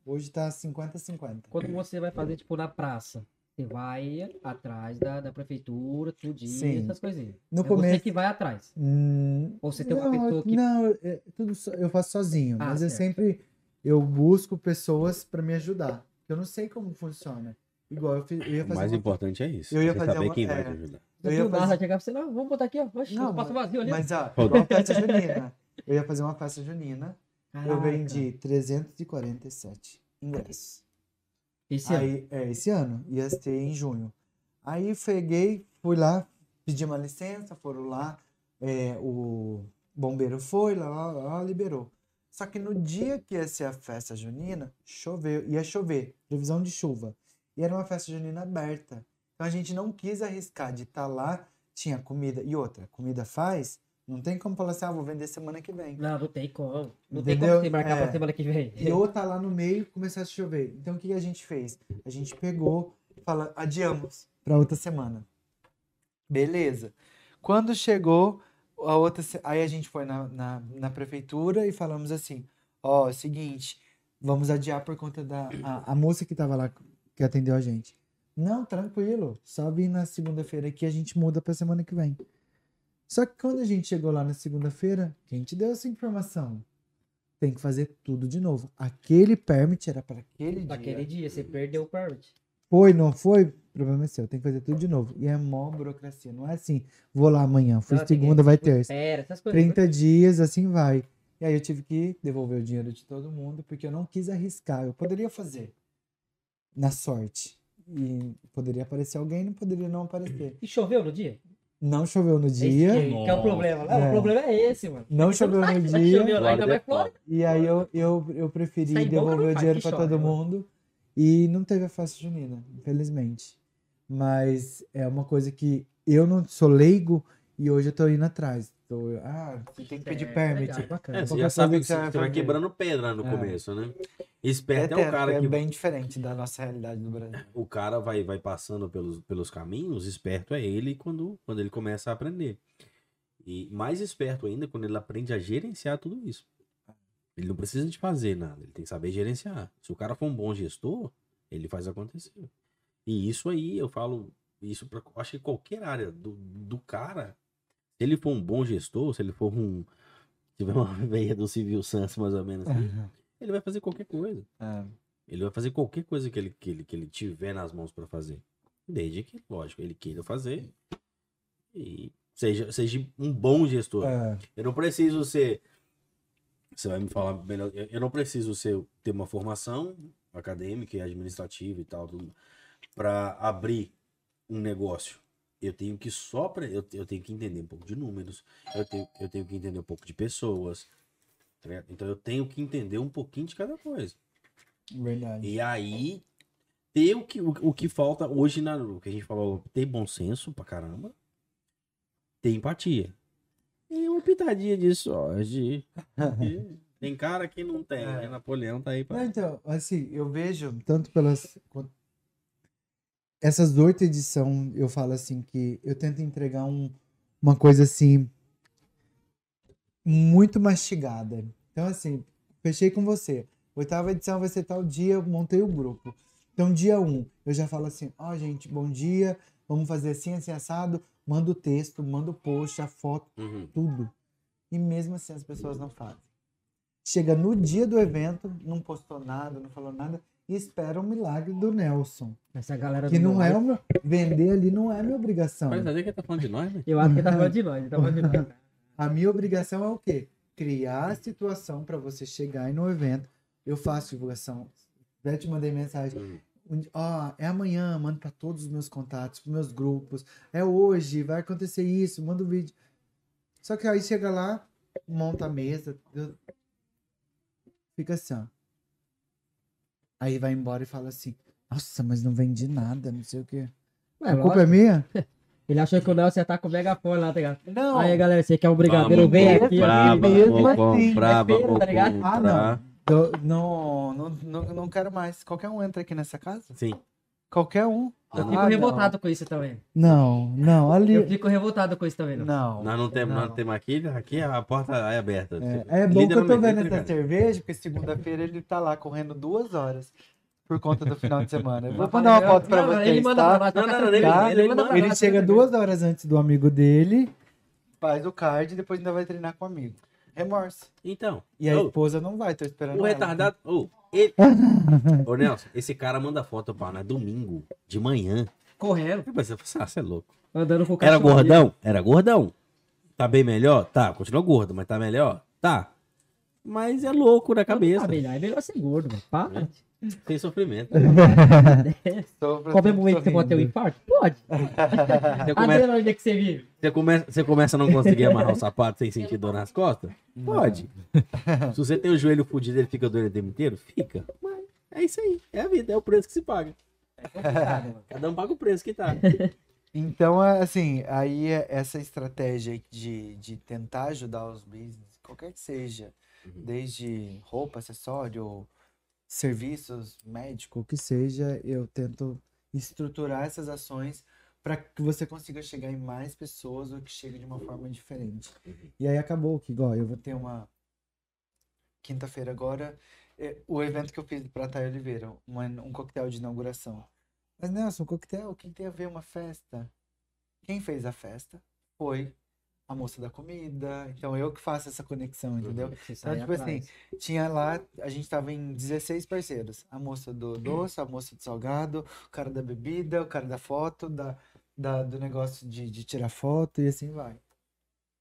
Hoje tá 50-50. Quando você vai fazer, tipo, na praça, você vai atrás da, da prefeitura, todo dia, Sim. essas coisinhas. No é você começo. que vai atrás. Hum, Ou você tem uma não, pessoa que. Não, é, tudo so- eu faço sozinho, Ah, mas eu certo. sempre eu busco pessoas pra me ajudar. Eu não sei como funciona. Igual eu, fi- eu ia O fazer mais uma- importante é isso. Eu ia você fazer saber uma- quem vai é. te ajudar. eu ia fazer- chegar pra você, não, vamos botar aqui, ó. Oxe, Não, mas- vazio ali. Mas ó, igual festa junina. Eu ia fazer uma festa junina. Eu Caraca. vendi 347 ingressos. Esse ano. Aí, é, esse ano, ia ter em junho. Aí peguei, fui lá, pedi uma licença, foram lá, é, o bombeiro foi, lá, lá, lá, liberou. Só que no dia que ia ser a festa junina, choveu, ia chover, previsão de chuva. E era uma festa junina aberta. Então a gente não quis arriscar de estar lá, tinha comida. E outra, comida faz, não tem como falar assim, ah, vou vender semana que vem. Não, não tem como. Não tem Entendeu? como você marcar É. pra semana que vem. E ou tá lá no meio começar a chover. Então o que a gente fez? A gente pegou, fala, adiamos para outra semana. Beleza. Quando chegou a outra, aí a gente foi na, na, na prefeitura e falamos assim, ó, é o seguinte, vamos adiar por conta da a, a moça que tava lá que atendeu a gente. Não, tranquilo, só vir na segunda-feira que a gente muda pra semana que vem. Só que quando a gente chegou lá na segunda-feira, quem te deu essa informação? Tem que fazer tudo de novo. Aquele permit era para aquele dia. Naquele dia, você perdeu o permit. Foi, não foi? Problema é seu. Tem que fazer tudo de novo. E é mó burocracia. Não é assim, vou lá amanhã, fui Não, segunda, vai terça. Espera, essas coisas. né? 30 dias, assim vai. E aí eu tive que devolver o dinheiro de todo mundo, porque eu não quis arriscar. Eu poderia fazer na sorte. E poderia aparecer alguém, não poderia não aparecer. E choveu no dia? Não choveu no Esse dia. que, que é o problema. Não, É. O problema é esse, mano. Não choveu no dia. chover lá, ainda vai fora. E aí eu, eu, eu preferi Sai devolver o dinheiro para chove, todo mundo. E não teve a festa junina, infelizmente. Mas é uma coisa que eu não sou leigo e hoje eu tô indo atrás. Tô, ah, você tem que pedir Certo, permit. bacana. É, você já sabe que você, vai quebrando pedra no É. começo, né? É, Esperto é, o cara é que bem diferente da nossa realidade do Brasil. o cara vai, vai passando pelos, pelos caminhos, esperto é ele quando, quando ele começa a aprender. E mais esperto ainda quando ele aprende a gerenciar tudo isso. Ele não precisa de fazer nada, ele tem que saber gerenciar. Se o cara for um bom gestor, ele faz acontecer. E isso aí, eu falo, isso pra, acho que qualquer área do, do cara, se ele for um bom gestor, se ele for um. tiver uma [LAUGHS] veia do Civil Santos mais ou menos assim, ele vai fazer qualquer coisa. É. Ele vai fazer qualquer coisa que ele, que ele, que ele tiver nas mãos pra fazer. Desde que, lógico, ele queira fazer e seja, seja um bom gestor. É. Eu não preciso ser. Você vai me falar melhor. Eu não preciso ser, ter uma formação acadêmica e administrativa e tal, para abrir um negócio. Eu tenho que só. pra- Eu, eu tenho que entender um pouco de números, eu tenho, eu tenho que entender um pouco de pessoas. tá? Então eu tenho que entender um pouquinho de cada coisa. Verdade. E aí, ter o que, o, o que falta hoje, na, o que a gente falou, ter bom senso pra caramba, ter empatia. E uma pitadinha de sorte. [LAUGHS] Tem cara que não tem, É. né? Napoleão tá aí pra... Então, assim, eu vejo tanto pelas. Essas oito edições, eu falo assim, que eu tento entregar um, uma coisa assim. Muito mastigada. Então, assim, fechei com você. Oitava edição vai ser tal dia, eu montei o grupo. Então, dia um, eu já falo assim: ó, gente, bom dia, vamos fazer assim, assim, assado. manda o texto, manda o post, a foto, Uhum. tudo. E mesmo assim as pessoas não fazem. Chega no dia do evento, não postou nada, não falou nada, e espera o milagre do Nelson. Essa galera Que do não é uma. Vender ali não é minha obrigação. Parece até que tá falando de nós, né? Eu acho que tá falando de nós. Tá falando de nós. [LAUGHS] A minha obrigação é o quê? Criar a situação para você chegar aí no evento. Eu faço divulgação. Já te mandei mensagem. Um di- Ó, é amanhã, mando para todos os meus contatos, pros meus grupos. É hoje, vai acontecer isso, manda o vídeo. Só que aí chega lá, monta a mesa, fica assim, ó. Aí vai embora e fala assim: Nossa, mas não vendi nada, não sei o quê. Ué, a culpa é minha? [LAUGHS] Ele achou que o Nelson ia estar com o megafone lá, tá ligado? Não. Aí, galera, você quer um brigadeiro? Vamos, Vem aqui. ó. braba, mesmo assim. comprar, É feira, tá ligado? Ah, comprar. não. Do- não, não, não, não, não quero mais. Qualquer um entra aqui nessa casa? Sim. Qualquer um. Eu Ah, fico não. revoltado com isso também. Não, não, ali. Eu fico revoltado com isso também. Não. Não. Nós não temos, nós não temos aqui, aqui a porta é aberta. É, é bom que eu tô vendo essa literalmente. cerveja, porque segunda-feira ele tá lá correndo duas horas por conta do final de semana. Eu vou Não, mandar uma não, foto pra não, vocês, Ele manda tá? Não, não, não, ele- manda chega duas horas antes do amigo dele, faz o card e depois ainda vai treinar com o amigo. Remorso. Então, E a ô, esposa não vai, tô esperando o ela. retardado. Ô, ele... [LAUGHS] Ô, Nelson, esse cara manda foto pra nós domingo, de manhã. Correndo, Eu pensei, ah, você é louco. andando com o Era gordão? Era gordão. Tá bem melhor? Tá. Continua gordo, mas tá melhor? Tá. Mas é louco na cabeça. Ah, melhor, é melhor ser gordo, mano. Para. [LAUGHS] Sem sofrimento. [LAUGHS] Sofra Qualquer sempre momento que você pode ter um infarto? Pode. Você [LAUGHS] Até começa, onde é que você vive? você, começa, você começa a não conseguir amarrar o sapato sem sentir dor nas costas? Pode. Se você tem o joelho fudido e ele fica doendo o tempo inteiro? Fica. Mas é isso aí. É a vida, é o preço que se paga. Cada um paga o preço que tá. Então, é, assim, aí é essa estratégia de, de tentar ajudar os business, qualquer que seja, Uhum. desde roupa, acessório, serviços, médico, o que seja, eu tento estruturar essas ações para que você consiga chegar em mais pessoas ou que chegue de uma forma diferente. E aí acabou que, igual, eu vou ter uma quinta-feira agora, o evento que eu fiz para Thay Oliveira, uma- um coquetel de inauguração. Mas, Nelson, coquetel, o que tem a ver uma festa? Quem fez a festa foi a moça da comida. Então, eu que faço essa conexão, entendeu? Você Então, tipo atrás. assim, tinha lá, a gente tava em 16 parceiros. A moça do doce, a moça do salgado, o cara da bebida, o cara da foto, da, da- do negócio de, de tirar foto e assim vai.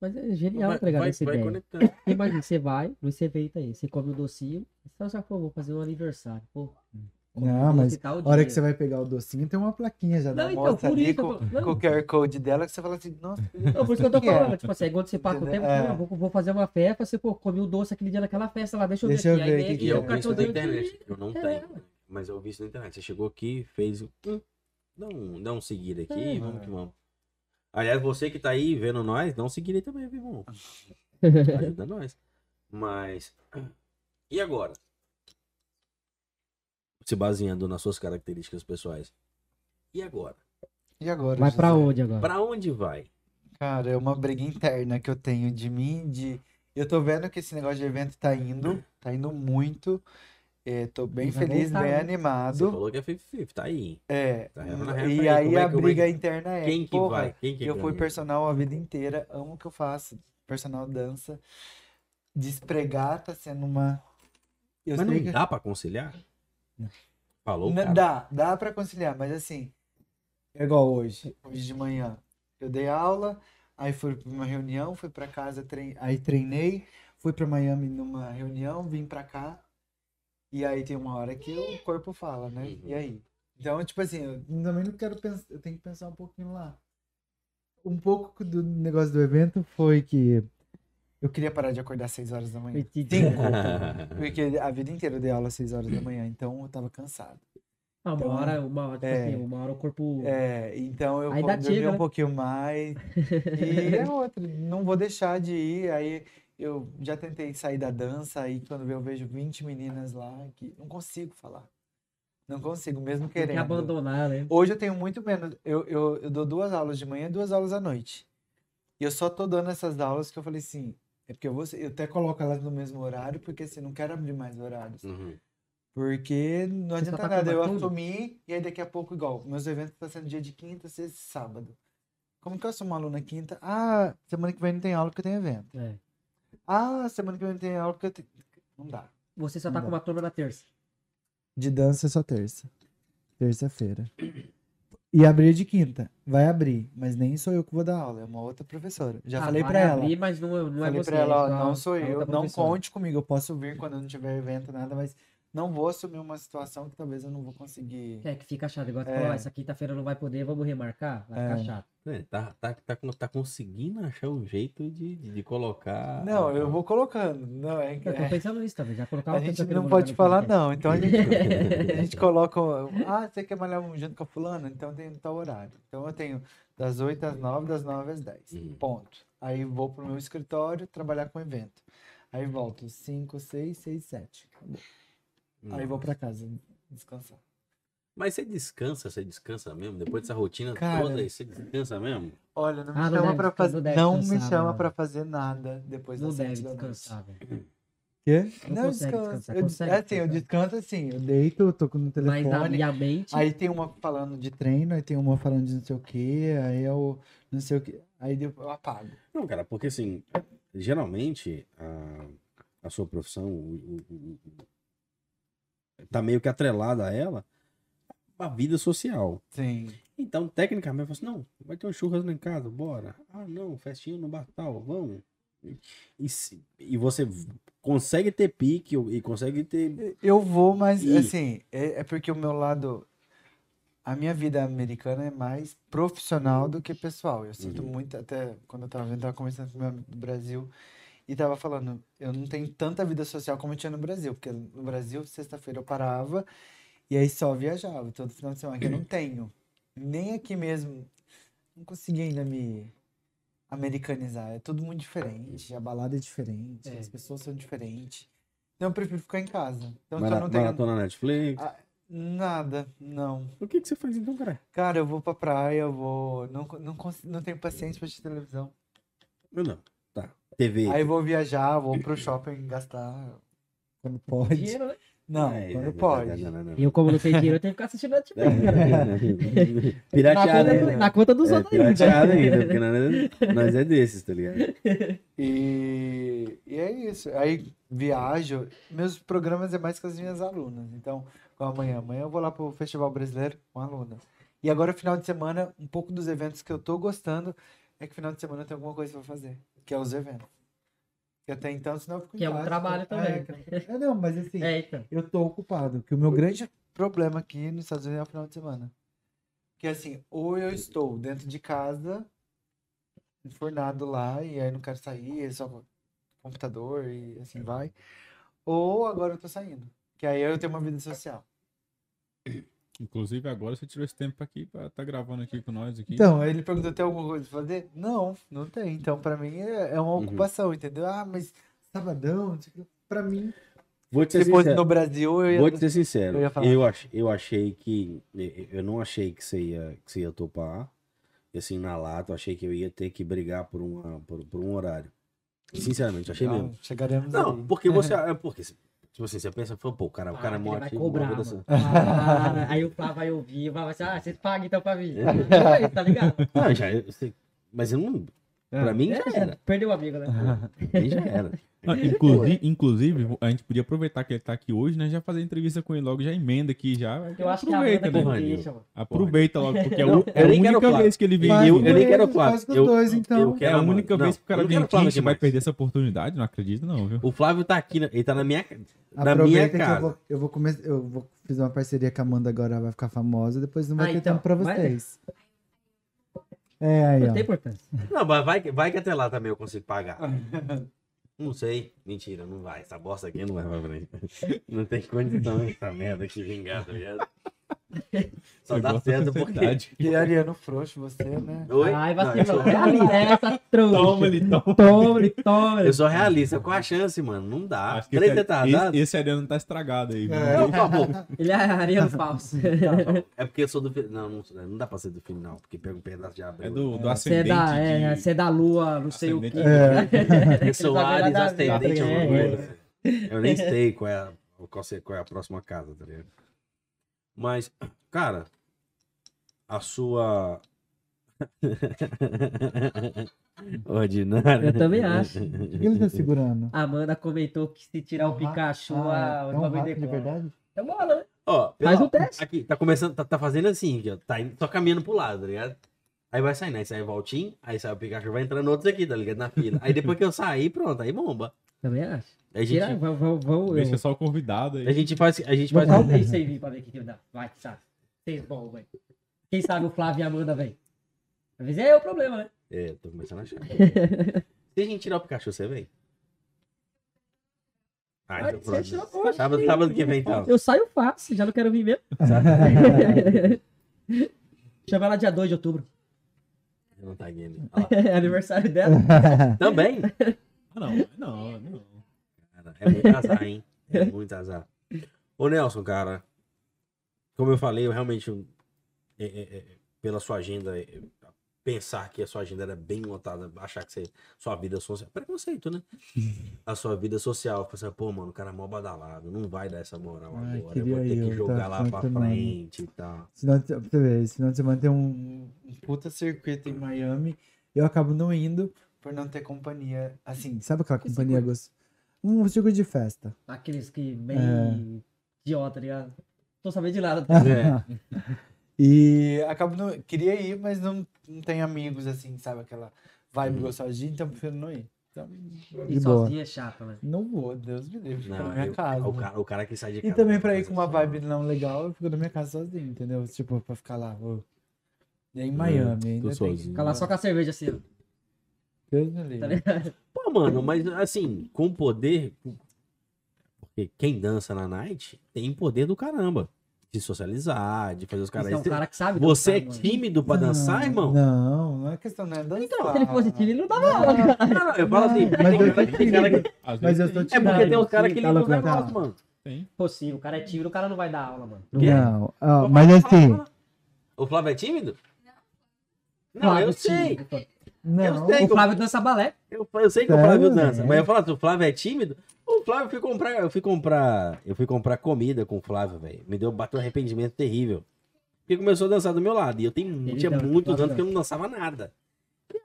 Mas é genial, Vai, tá ligado? vai, Essa vai ideia. conectando. Imagina, você vai nesse evento aí, você come o docinho, você já pô, vou fazer um aniversário. Pô, Não, mas A hora dia. que você vai pegar o docinho, tem uma plaquinha já Não, da então, moça por ali isso com, eu o QR Code dela, que você fala assim, nossa, Não, por isso que eu tô que é? falando, tipo assim, quando você passa o tempo, É. vou, vou fazer uma festa, você, pô, come o doce aquele dia naquela festa lá, deixa eu Deixa ver eu aqui. ver aí o vem que E aqui, eu na cartãozinho internet. Eu não É. tenho. Mas eu vi isso na internet. Você chegou aqui, fez o. Dá um, dá um seguir aqui É. e vamos que vamos. Aliás, você que tá aí vendo nós, dá um seguir aí também, viu, irmão? [LAUGHS] Ajuda nós. Mas. E agora? Se baseando nas suas características pessoais. E agora? e agora? Vai pra José? onde agora? Pra onde vai? Cara, é uma briga interna que eu tenho de mim, de... Eu tô vendo que esse negócio de evento tá indo, tá indo muito. É, tô bem vai feliz, bem né? Você animado. falou que é 50-50, tá aí. É, Tá na e aí Como é a é briga interna é, Quem que porra, vai? Quem que eu fui ganha? personal a vida inteira, amo o que eu faço, personal dança. Despregar tá sendo uma... Eu Mas não que- dá pra conciliar? Falou, cara. Dá, dá pra conciliar, mas assim, é igual hoje, hoje de manhã. Eu dei aula, aí fui pra uma reunião, fui pra casa, trein... aí treinei, fui pra Miami numa reunião, vim pra cá, e aí tem uma hora que o corpo fala, né? Uhum. E aí? Então, tipo assim, eu também não quero pensar, eu tenho que pensar um pouquinho lá. Um pouco do negócio do evento foi que eu queria parar de acordar às 6 horas da manhã. Cinco. [LAUGHS] Porque a vida inteira eu dei aula às 6 horas da manhã, então eu tava cansado. Ah, uma Então, hora, uma hora, tipo é. assim, uma hora o corpo. É, então eu Aí vou dormir um né? pouquinho mais. [LAUGHS] E é outra, não vou deixar de ir. Aí eu já tentei sair da dança, aí quando eu vejo 20 meninas lá, que não consigo falar. Não consigo, mesmo tem que querendo. abandonar, né? Hoje eu tenho muito menos. Eu, eu, eu dou duas aulas de manhã e duas aulas à noite. E eu só tô dando essas aulas que eu falei assim. É porque eu vou. Eu até coloco elas no mesmo horário, porque assim, não quero abrir mais horários. Uhum. Porque não Você adianta tá nada eu assumir e aí daqui a pouco, igual, meus eventos estão sendo dia de quinta, sexta e sábado. Como que eu assumo aluno na quinta? Ah, semana que vem não tem aula porque eu tenho evento. É. Ah, semana que vem não tem aula porque eu tenho. Não dá. Você só tá Não com uma turma na terça. De dança é só terça. Terça-feira. E abrir de quinta. Vai abrir, mas nem sou eu que vou dar aula, é uma outra professora. Já Ah, falei vai pra ela. abrir, mas não, não é falei você. pra ela, é não a- sou eu, não conte comigo, eu posso vir quando não tiver evento, nada, mas não vou assumir uma situação que talvez eu não vou conseguir. É, que fica chato. Igual É. falou, "Ah, essa quinta-feira não vai poder, vamos remarcar? Vai ficar É. chato. É, tá, tá, tá, tá conseguindo achar um jeito de, de, de colocar. Não, eu vou colocando. Não, é, Eu tô é- pensando nisso também, já colocar a gente não pode falar não, então a gente, [LAUGHS] [LAUGHS] a gente coloca, ah, você quer malhar junto com a fulana? Então tem tal horário. Então eu tenho das 8 às 9, das 9 às 10. Hum. Ponto. Aí vou pro meu escritório trabalhar com evento. Aí volto 5, 6, 6, 7. Aí vou pra casa descansar. Mas você descansa, você descansa mesmo? Depois dessa rotina Cara. toda aí, você descansa mesmo? Olha, não me Ah, chama descan- fazer, não não me chama pra fazer nada depois Não das deve 7 da noite. descansar, velho. Quê? Não descansar, Eu, consegue é assim, eu descanso assim, eu deito, eu tô no Mas telefone. na minha mente, Aí tem uma falando de treino, aí tem uma falando de não sei o que, aí eu não sei o que, aí eu eu apago. Não, cara, porque assim, geralmente a, a sua profissão o- o- o- tá meio que atrelada a ela a vida social. Sim. Então, tecnicamente, eu falo assim, não, vai ter um churras lá em casa, bora. Ah, não, festinha no Batal, vamos. E, e você consegue ter pique e consegue ter. Eu vou, mas E- assim, é, é porque o meu lado. A minha vida americana é mais profissional do que pessoal. Eu sinto Uhum. muito, até quando eu tava vendo, tava conversando com meu amigo do Brasil e tava falando, eu não tenho tanta vida social como eu tinha no Brasil, porque no Brasil, sexta-feira eu parava e aí só viajava, todo final de semana, que eu não tenho. Nem aqui mesmo, não consegui ainda me americanizar. É tudo muito diferente, a balada é diferente, É. as pessoas são diferentes. Então eu prefiro ficar em casa. Então Mara- não tenho Maratona Netflix. Ah, nada, não. O que, que você faz então, cara? Cara, eu vou pra praia, eu vou. Não, não, cons- não tenho paciência pra assistir televisão. Eu não. Tá. TV. Aí eu vou viajar, vou pro shopping gastar. Quando pode. dinheiro, né? Não, É, é, pode. não, não, não, não. Eu, como não tenho dinheiro, eu tenho que ficar assistindo [LAUGHS] Netflix, cara. Na Pirateado conta, ainda. do- na conta dos É, outros ainda. pirateado ainda, porque nós, nós é desses, tá ligado? E, e é isso. Aí viajo. Meus programas é mais com as minhas alunas. Então, amanhã. Amanhã eu vou lá pro Festival Brasileiro com a aluna. E agora, final de semana, um pouco dos eventos que eu tô gostando é que final de semana eu tenho alguma coisa pra fazer. Que é os eventos. Que até então, senão eu fico em Que é um trabalho é, também. que- é, não, mas assim, É, então. eu tô ocupado. Que o meu grande problema aqui nos Estados Unidos é o final de semana. Que assim, ou eu estou dentro de casa, enfornado lá, e aí não quero sair, é só computador e assim vai. Ou agora eu tô saindo. Que aí eu tenho uma vida social. Inclusive agora você tirou esse tempo aqui pra tá gravando aqui com nós aqui. Então, aí ele perguntou: tem alguma coisa pra fazer? Não, não tem. Então, pra mim é, é uma Uhum. ocupação, entendeu? Ah, mas sabadão, não pra mim. Vou te Se ser fosse sincero. no Brasil, eu ia. Vou te ser sincero. eu ia falar. Eu, ach, eu achei que. Eu não achei que você ia, que você ia topar. E assim, na lata, eu achei que eu ia ter que brigar por, uma, por, por um horário. Sinceramente, achei Ah, mesmo. chegaremos Não, aí. porque você. [LAUGHS] É porque, tipo assim, você pensa, pô, o cara, o cara Ah, vai ativo, cobrar, assim. Ah, aí o Flávio vai ouvir, vai assim, ah, vocês pagam então pra vir. É isso, [LAUGHS] tá ligado? Não, já, eu sei, mas eu não. Pra mim já É, era. Perdeu o amigo, né? [LAUGHS] Pra mim já era. Ah, inclusive, inclusive, a gente podia aproveitar que ele tá aqui hoje, né? Já fazer entrevista com ele logo, já emenda aqui, já. Eu acho que a aproveita, banda né? deixa. Aproveita logo, porque é, Não, é eu a única vez que ele vem. Eu, aqui. eu nem quero Flávio. Eu, dois, então. eu É quero a única não, vez que o cara eu vem aqui, a gente vai perder essa oportunidade, não acredito não, viu? O Flávio tá aqui, na- ele tá na minha, na minha Aproveita que eu casa. vou, eu vou começar, eu vou fazer uma parceria com a Amanda agora, vai ficar famosa, depois não vai Ah, ter então, tempo pra vocês. É aí, Não ó. tem importância. Não, mas vai, que- vai que até lá também eu consigo pagar. [LAUGHS] Não sei. Mentira, não vai. Essa bosta aqui não vai pra frente. Não tem condição essa merda aqui vingar, tá ligado? [LAUGHS] Só Você dá certo da porque. [LAUGHS] Ariano frouxo, você, né? Oi? Ai, vacilou. sou, Realista, essa trouxa. Toma-lhe, toma. Toma-lhe, toma eu sou realista com a chance, mano. Não dá. Acho que Três esse, retardados. esse, esse ariano tá estragado aí? Não, por favor. Ele é ariano falso. [LAUGHS] É porque eu sou do. Não, não, não dá pra ser do final, porque pega um pedaço de abril. É do, do Você é ascendente da, é, de... você é da lua, não sei o Ascendente que. de- Eu sou Ele sabe Ares nada a ascendente É. Eu nem sei qual é, a, qual, qual é a próxima casa, tá ligado? Mas, [CLEARS THROAT] cara, a sua. [LAUGHS] Ordinário. Eu também acho. O que ele tá segurando? A Amanda comentou que se tirar o? Pikachu, Ah, a, é um bagulho rato de decola. verdade? É bola, né? Ó, Faz pela- o teste. Aqui, tá começando, tá, tá fazendo assim, ó. Tá indo, só caminhando pro lado, tá ligado? Aí vai saindo, aí sai o Valtinho, aí sai o Pikachu, vai entrando outros aqui, tá ligado? Na fila. Aí depois que eu sair, pronto, aí bomba. Também acho. Aí a Tira, gente, vamos, vamos, vamos. Deixa só o convidado aí. a gente faz. A gente Vou faz. um mês sem vir pra ver o que que dá. Vai, sabe? Vocês bom, velho. Quem sabe o Flávio e a Amanda, velho. Às vezes é o problema, né? É, tô começando a achar. [LAUGHS] Se a gente tirar o Pikachu, você vem? Ah, então pronto. você tirou, poxa. Sábado, sábado que vem, então. Eu saio fácil, já não quero vir mesmo. Chama ela dia 2 de outubro. Não tá aqui lá. [LAUGHS] É aniversário dela. Também? Ah, não, não, não. Cara, é muito azar, hein? É muito azar. Ô, Nelson, cara, como eu falei, eu realmente, é, é, é, pela sua agenda, é, pensar que a sua agenda era bem lotada, achar que você, sua vida social, preconceito, né? A sua vida social, pensar, pô, mano, o cara é mó badalado, não vai dar essa moral Ai, agora, eu vou ter que eu, jogar tá? lá pra frente e tal. Senão, pra você ver, senão você manter um puta circuito em Miami, eu acabo não indo por não ter companhia. Assim, sabe aquela companhia gostosa? Um circuito de festa. Aqueles que bem É. idiota, tá ligado? Tô sabendo de nada. É. [LAUGHS] [LAUGHS] E acabo não. Queria ir, mas não, não tenho amigos assim, sabe? Aquela vibe Uhum. gostosa de ir, então eu prefiro não ir. Então, E sozinho é chato, né? Não vou, Deus me livre, fico na minha eu- casa. o, cara, o cara que sai de E casa. também não pra ir com uma isso, vibe não legal, eu fico na minha casa sozinho, entendeu? Tipo, pra ficar lá. E aí em Miami ainda tô tem. sozinho. Ficar lá só com a cerveja assim, Tá? [LAUGHS] Pô, mano, mas assim, com poder. Porque quem dança na night tem poder do caramba. De socializar, de fazer os caras. Você é um cara que sabe Você é tímido pra dançar, irmão? Não, não é questão, não é dançar. Então, se ele fosse tímido, ele não dava aula. Não, não, eu falo assim, Mas tem eu cara- tô tem cara que- tímido. Às Mas eu tô É porque tem tímido. uns caras que Tá ligam os negócios, tá? mano. tem. Possível, o cara é tímido, o cara não vai dar aula, mano. Não, ó, mas assim, O Flávio é tímido? Não, Flávio eu é sei. Não. sei. O Flávio dança balé. Eu, eu sei que o Flávio dança. Mas eu falo, o Flávio é tímido. O Flávio eu fui comprar, eu fui comprar, eu fui comprar comida com o Flávio, velho. Me deu bateu um arrependimento terrível. Porque começou a dançar do meu lado e eu tenho, Ele tinha dança, muitos anos que eu não dançava nada.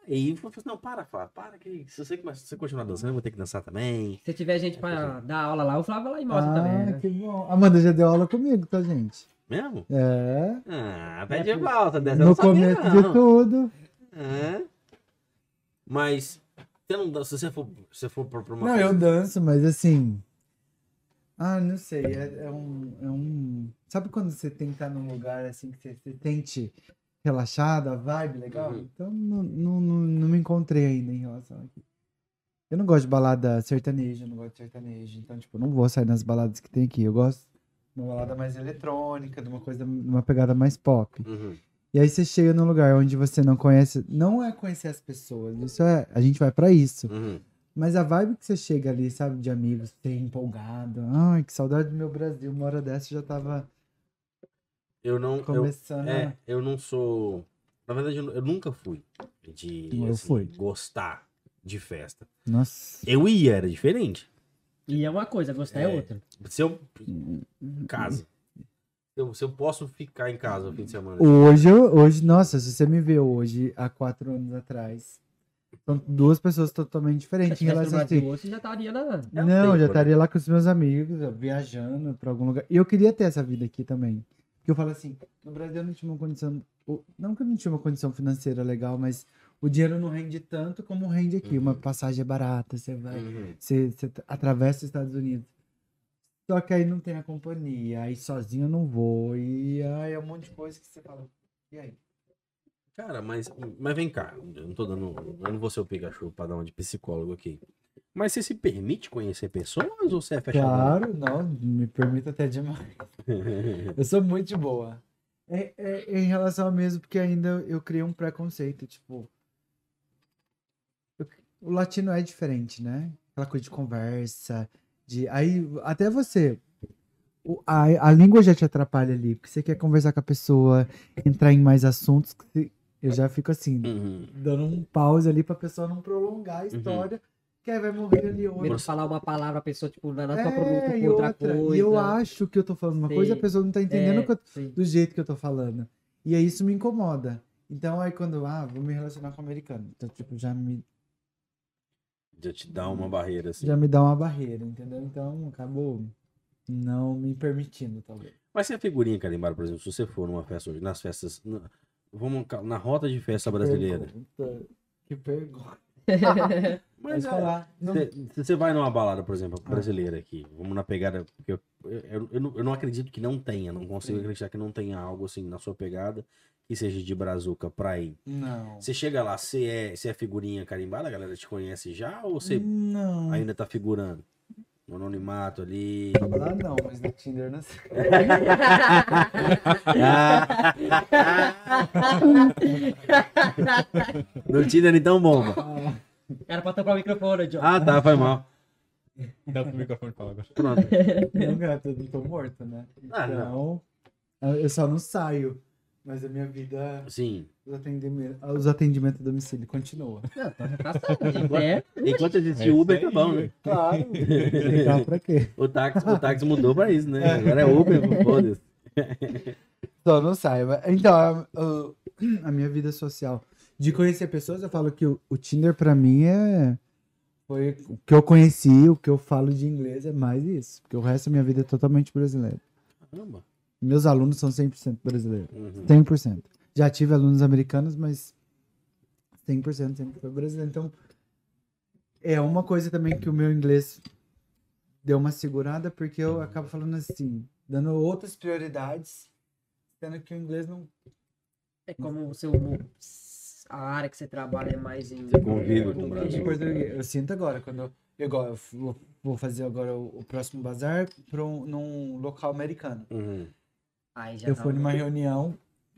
E aí eu falei assim, não, para, Flávio, para que se você, começa- se você continuar dançando, eu vou ter que dançar também. Se tiver gente pra dar aula lá, o Flávio vai lá e mostra também. Ah, né? que bom. Amanda já deu aula comigo, tá, gente? Mesmo? É. Ah, pede de volta, dessa eu No começo de tudo. É. Mas você não dança, se você for, se você for pra uma Não, coisa- eu danço, mas assim. Ah, não sei. É, é um, é um. Sabe quando você tem que estar num lugar assim que você, você tente relaxado, a vibe legal? Uhum. Então não, não, não, não me encontrei ainda em relação a aqui. Eu não gosto de balada sertaneja, eu não gosto de sertanejo. Então, tipo, não vou sair nas baladas que tem aqui. Eu gosto de uma balada mais eletrônica, de uma coisa, de uma pegada mais pop. Uhum. E aí você chega num lugar onde você não conhece, não é conhecer as pessoas, isso é, a gente vai pra isso. Uhum. Mas a vibe que você chega ali, sabe, de amigos, ter empolgado, ai, que saudade do meu Brasil, uma hora dessa eu já tava Eu não. Eu, começando é, a... eu não sou. Na verdade, eu, eu nunca fui de Eu assim, fui. gostar de festa. Nossa. Eu ia, era diferente. E é uma coisa, gostar é, É. outra. Se eu. Casa. Se eu, se eu posso ficar em casa no fim de semana. Hoje, eu- hoje, nossa, se você me vê hoje, há quatro anos atrás, são duas pessoas totalmente Se diferentes em relação a hoje, você já estaria na... É um Não, tempo, já né? estaria lá com os meus amigos, viajando pra algum lugar. E eu queria ter essa vida aqui também. Porque eu falo assim, no Brasil eu não tinha uma condição. Não que eu não tinha uma condição financeira legal, mas o dinheiro não rende tanto como rende aqui. Uma passagem é barata, você vai. Uhum. Você, você atravessa os Estados Unidos. Só que aí não tem a companhia, aí sozinho eu não vou. E aí é um monte de coisa que você fala. E aí? Cara, mas, mas vem cá, eu não tô dando. Eu não vou ser o Pikachu pra dar uma de psicólogo aqui. Mas você se permite conhecer pessoas ou você é fechado? Claro, não, me permita até demais. [LAUGHS] Eu sou muito de boa. É, é- em relação a mesmo, porque ainda eu criei um preconceito, tipo. eu- o latino é diferente, né? Aquela coisa de conversa, de. Aí, até você. o- a, a língua já te atrapalha ali, porque você quer conversar com a pessoa, entrar em mais assuntos. eu já fico assim, Uhum. dando um pause ali pra pessoa não prolongar a história, que aí vai morrer ali Primeiro outra. falar uma palavra, a pessoa, tipo, na, É, produto e com outra, outra, coisa. E eu acho que eu tô falando uma coisa e a pessoa não tá entendendo É, o eu- sim. do jeito que eu tô falando. E aí isso me incomoda. Então aí quando, ah, vou me relacionar com americano. Então, tipo, já me, Já te dá uma barreira, assim. já me dá uma barreira, entendeu? Então acabou não me permitindo, talvez. Mas se a figurinha carimbada, por exemplo, se você for numa festa hoje, nas festas. na- vamos na rota de festa brasileira. Pergunta. Que pergunta. [LAUGHS] Mas é, falar. Não- Se se você vai numa balada, por exemplo, brasileira aqui, vamos na pegada. Porque eu, eu, eu não, eu não acredito que não tenha, não consigo Sim. acreditar que não tenha algo assim na sua pegada que seja de brazuca pra ir. Não. Você chega lá, você é, você é figurinha carimbada, a galera te conhece já ou você Não. ainda tá figurando? No anonimato ali. Lá não, mas no Tinder não sei. no Tinder então bomba. Era pra tocar o microfone, John. Ah, tá, foi mal. Dá pro microfone falar agora. Pronto. Não, gato, eu tô morto, né? Ah, não. Então, eu só não saio. Mas a minha vida, Sim. os atendimentos, os atendimentos a domicílio continua. Não, tá, tá certo. É, Enquanto existe É Uber, tá bom, né? Claro. Legal pra quê? O táxi, o táxi mudou pra isso, né? Agora é Uber, foda-se. [LAUGHS] Só não saio. mas- Então, a, a minha vida social de conhecer pessoas, eu falo que o, o Tinder pra mim é. Foi o que eu conheci, o que eu falo de inglês é mais isso. Porque o resto da minha vida é totalmente brasileiro. Caramba. Meus alunos são 100% brasileiros. Uhum. 100%. Já tive alunos americanos, mas 100% sempre foi brasileiro. Então, é uma coisa também que o meu inglês deu uma segurada, porque eu acabo falando assim, dando outras prioridades, sendo que o inglês não. é como o seu. A área que você trabalha é mais em. Você convive com o português. Brasil. português. Eu sinto agora, quando eu, igual, eu vou- vou fazer agora o, o próximo bazar pra um, num local americano. Uhum. Aí já Eu tá fui um- numa reunião,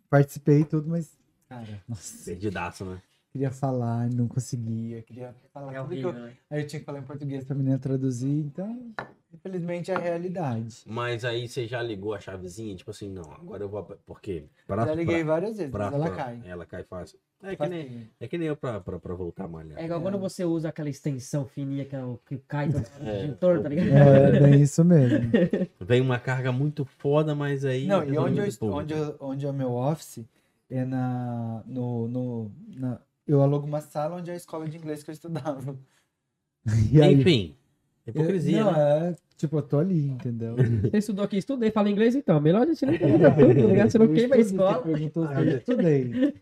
participei e tudo, mas, cara, nossa. Perdidaço, né? Queria falar, não conseguia. Queria falar É horrível, eu... né? Aí eu tinha que falar em português pra menina traduzir, então, infelizmente, é a realidade. Mas aí você já ligou a chavezinha, tipo assim, não, agora eu vou. Por quê? Pra, Já liguei pra- várias vezes, pra- mas ela pra- cai. Ela cai fácil. É que, nem, é que nem eu pra, pra, pra voltar a malhar. É igual quando você usa aquela extensão fininha que, é o, que cai todo [LAUGHS] É. tá ligado? É, bem isso mesmo. [LAUGHS] Vem uma carga muito foda, mas aí. Não, e onde, eu, onde, eu- onde é o meu office, é na, no, no, na... Eu alugo uma sala onde é a escola de inglês que eu estudava. E [LAUGHS] aí- Enfim, hipocrisia, não, né? é, tipo, eu tô ali, entendeu? [LAUGHS] Você estudou aqui, estudei, fala inglês então. Melhor a gente não queima tudo, tá ligado? Você não Eu queima a escola. Perguntou se [LAUGHS] eu estudei.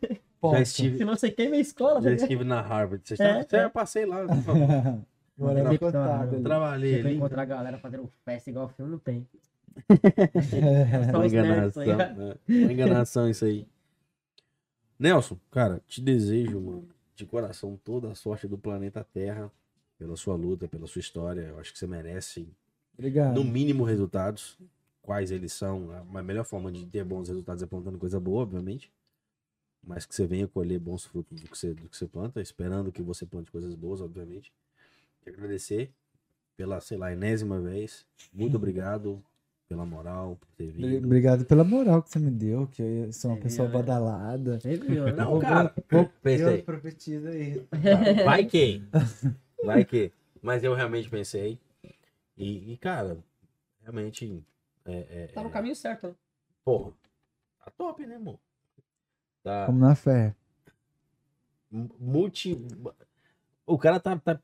Já estive, Senão você queima a escola, tá já ligado? estive na Harvard. Você, É, está, é. eu passei lá. Agora é Não, não. ali. Trabalhei Você encontrar a galera fazendo festa igual filme, não tem. [LAUGHS] É. Uma enganação. tá ligado? né? Uma enganação isso aí. Nelson, cara, te desejo, mano, de coração toda a sorte do planeta Terra pela sua luta, pela sua história. Eu acho que você merece, Obrigado. no mínimo, resultados. Quais eles são. A melhor forma de ter bons resultados é plantando coisa boa, obviamente. Mas que você venha colher bons frutos do que você, do que você planta, esperando que você plante coisas boas, obviamente. Quero agradecer pela, sei lá, enésima vez. Muito [LAUGHS] obrigado pela moral, por ter vindo. Obrigado pela moral que você me deu, que eu sou uma É, pessoa é. badalada. Né? Não, Vou- cara, vou- pensei. Deus profetiza aí. Vai que. [LAUGHS] Vai que. Mas eu realmente pensei. E, e, cara, realmente. É, é, Tá no é- caminho certo, né? Porra. Tá top, né, amor? Tá Vamos na fé. multi. O cara tá, tá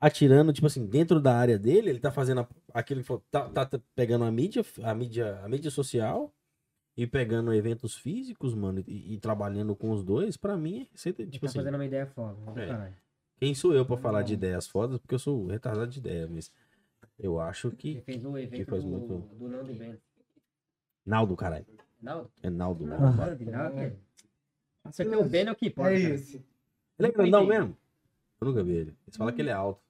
atirando, tipo assim, dentro da área dele, ele tá fazendo aquilo que falou, tá, tá- tá pegando a mídia, a mídia, a mídia social e pegando eventos físicos, mano, e, e trabalhando com os dois, pra mim, é receita, tipo tá assim. fazendo uma ideia foda. É. Quem sou eu pra falar de ideias fodas? Porque eu sou retardado de ideia, mas eu acho Ele que. fez o evento faz do, muito- do Nando Bento. Naldo, caralho. Naldo? É Naldo. Não, Naldo. Naldo, Naldo. Acertei o Ben é o que importa. É cara. isso. Ele é grandão mesmo? Eu nunca vi ele. Eles falam que ele é alto.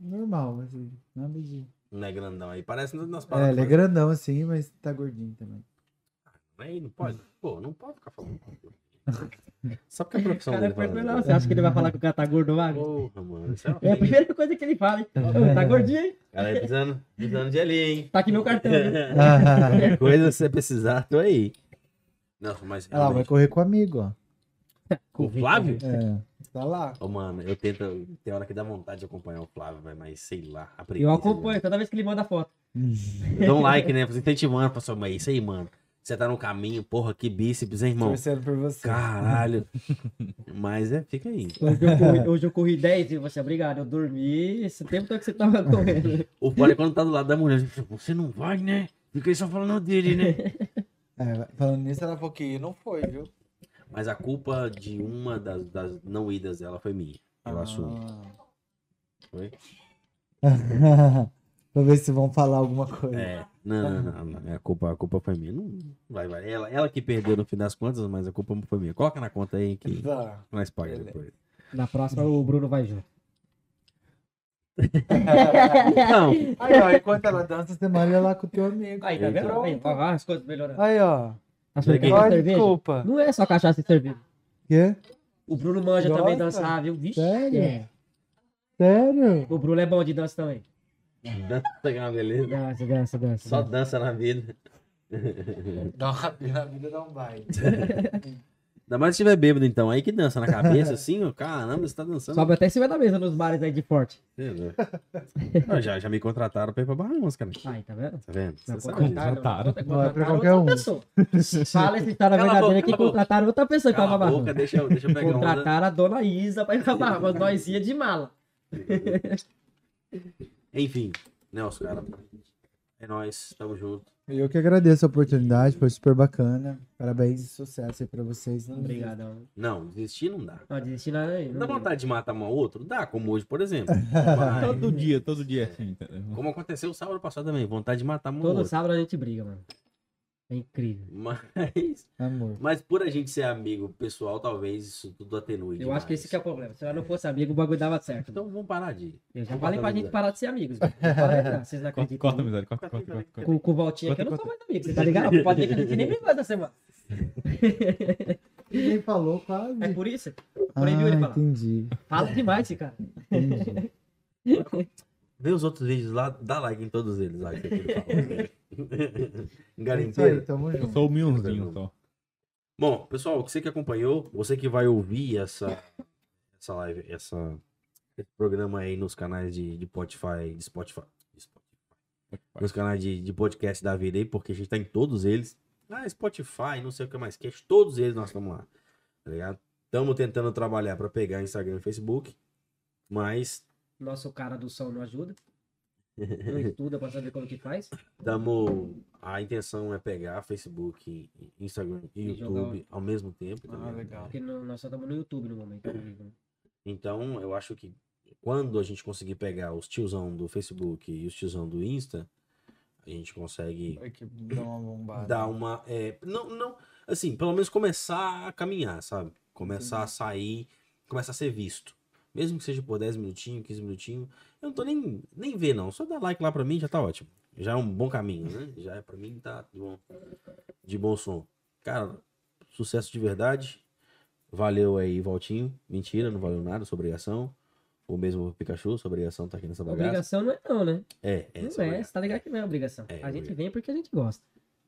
Normal, assim. Nada de... Não é grandão aí. Parece nas É, palavras. ele é grandão assim, mas tá gordinho também. Aí não pode. Pô, não pode ficar falando. Só porque a profissão Cara, dele fala não, você acha que ele vai falar que o cara tá gordo ou magro? Porra, mano. É É a primeira coisa que ele fala, hein? Tá gordinho, hein? Cara, aí precisando, precisando de ali, hein? Tá aqui meu cartão. viu? Qualquer coisa, se você precisar, tô aí. Não, mas. Lá, vai realmente, correr com o amigo, ó. O Flávio? É, tá lá. Ô, mano, eu tento. Tem hora que dá vontade de acompanhar o Flávio, mas sei lá. Eu acompanho toda vez que ele manda foto. Eu dou um like, né? Você incentivando, fala assim, mas é isso aí, mano. Você tá no caminho, porra, que bíceps, hein, irmão? Torcendo por você. Caralho. [LAUGHS] Mas é, fica aí. Hoje eu corri, hoje eu corri 10 e você, obrigado, eu dormi esse tempo todo que você tava [LAUGHS] correndo. O é quando tá do lado da mulher. Você não vai, né? Fica aí só falando dele, né? [LAUGHS] É, falando nisso, ela falou que não foi, viu? Mas a culpa de uma das, das não idas dela foi minha. Eu assumo. Foi? pra ver se vão falar alguma coisa. É. Não, não, não, não. A culpa, a culpa foi minha. Não, vai, vai. Ela, ela que perdeu no fim das contas, mas a culpa foi minha. Coloca na conta aí que Tá. nós paga depois. Na próxima o Bruno vai junto. Não, [LAUGHS] Aí, ó, enquanto ela dança, você malha lá com o teu amigo. Aí, tá vendo? Aí, ó, as coisas melhorando. Aí, ó. Tá é Olha, cerveja? desculpa. Não é só cachaça e cerveja. Quê? O Bruno manja Gosta? também dançar, viu? Vixe. Sério? é. Sério? O Bruno é bom de dança também. Dança que é uma beleza. Dança, dança, dança. Só dança na vida. Dá uma na vida, dá um baile. [LAUGHS] Ainda mais se estiver bêbado, então. Aí que dança na cabeça, assim, ó. Caramba, você tá dançando. Sobe até em cima da mesa nos bares aí de forte. Lá. Não, já, já me contrataram pra ir pra Bahamas, cara. Aí, tá vendo? Tá vendo? Não, Você contrataram, contrataram. não, é pra qualquer outra um. pessoa. [LAUGHS] Fala essa história Cala a verdadeira boca, que contrataram outra pessoa que tava a boca, deixa, eu- deixa eu pegar onda. Contrataram a dona Isa pra ir pra Bahamas. Nós ia de mala. [LAUGHS] Enfim, Nelson, cara. É nóis, tamo junto. Eu que agradeço a oportunidade, foi super bacana. Parabéns e sucesso aí pra vocês. Não Obrigadão. Não, desistir não dá. Não, desistir não, não, Não dá vontade de matar um ao outro? Dá, como hoje, por exemplo. [LAUGHS] Todo dia, todo dia é assim? Como aconteceu o sábado passado também, vontade de matar um ao Todo sábado a gente briga, mano. É incrível. Mas, Amor. mas por a gente ser amigo pessoal, talvez isso tudo atenue. Eu acho que esse que é o problema. Se ela não fosse amigo, o bagulho dava certo. Então vamos parar de. Eu já falei pra gente parar de ser amigos. mano. Vocês não [LAUGHS] acreditam. corta, amizade, corta, corta, corta. corta. Com, com o Valtinho aqui eu não Corta, sou mais amigo, você tá ligado? [LAUGHS] Pode ver que a gente nem brigou essa semana. Ninguém falou quase. É por isso. Proibiu ele ah, falar. entendi. Fala demais cara. entendi. [LAUGHS] Vê os outros vídeos lá, dá like em todos eles lá. Que. É [LAUGHS] aí, Garimpeiro. tamo Eu junto. sou humilzinho só. Bom, pessoal, você que acompanhou, você que vai ouvir essa, essa live, essa, esse programa aí nos canais de, de Spotify, de Spotify, de Spotify, nos canais de, de podcast da vida aí, porque a gente tá em todos eles. Ah, Spotify, não sei o que mais que, todos eles nós estamos lá, tá ligado? Estamos tentando trabalhar para pegar Instagram e Facebook, mas Nosso cara do som não ajuda. Não [LAUGHS] estuda pra saber como que faz. Tamo, a intenção é pegar Facebook, Instagram e E jogar YouTube ao mesmo tempo. Ah, entendeu? legal. Porque no- nós só estamos no YouTube no momento. né? Então, eu acho que quando a gente conseguir pegar os tiozão do Facebook e os tiozão do Insta, a gente consegue que dá uma bombada. dar uma. é, não, não. Assim, pelo menos começar a caminhar, sabe? Começar a sair, começar a ser visto. Mesmo que seja por 10 minutinhos, 15 minutinhos. Eu não tô nem, nem ver, não. Só dar like lá pra mim já tá ótimo. Já é um bom caminho, né? Já é pra mim tá de bom, de bom som. Cara, sucesso de verdade. Valeu aí, Valtinho. Mentira, não valeu nada, sua obrigação. O mesmo Pikachu, sua obrigação tá aqui nessa bagaça. Obrigação não é não, né? É, é. Não é, você tá ligado que não é obrigação. É, a gente obrigação. vem porque a gente gosta.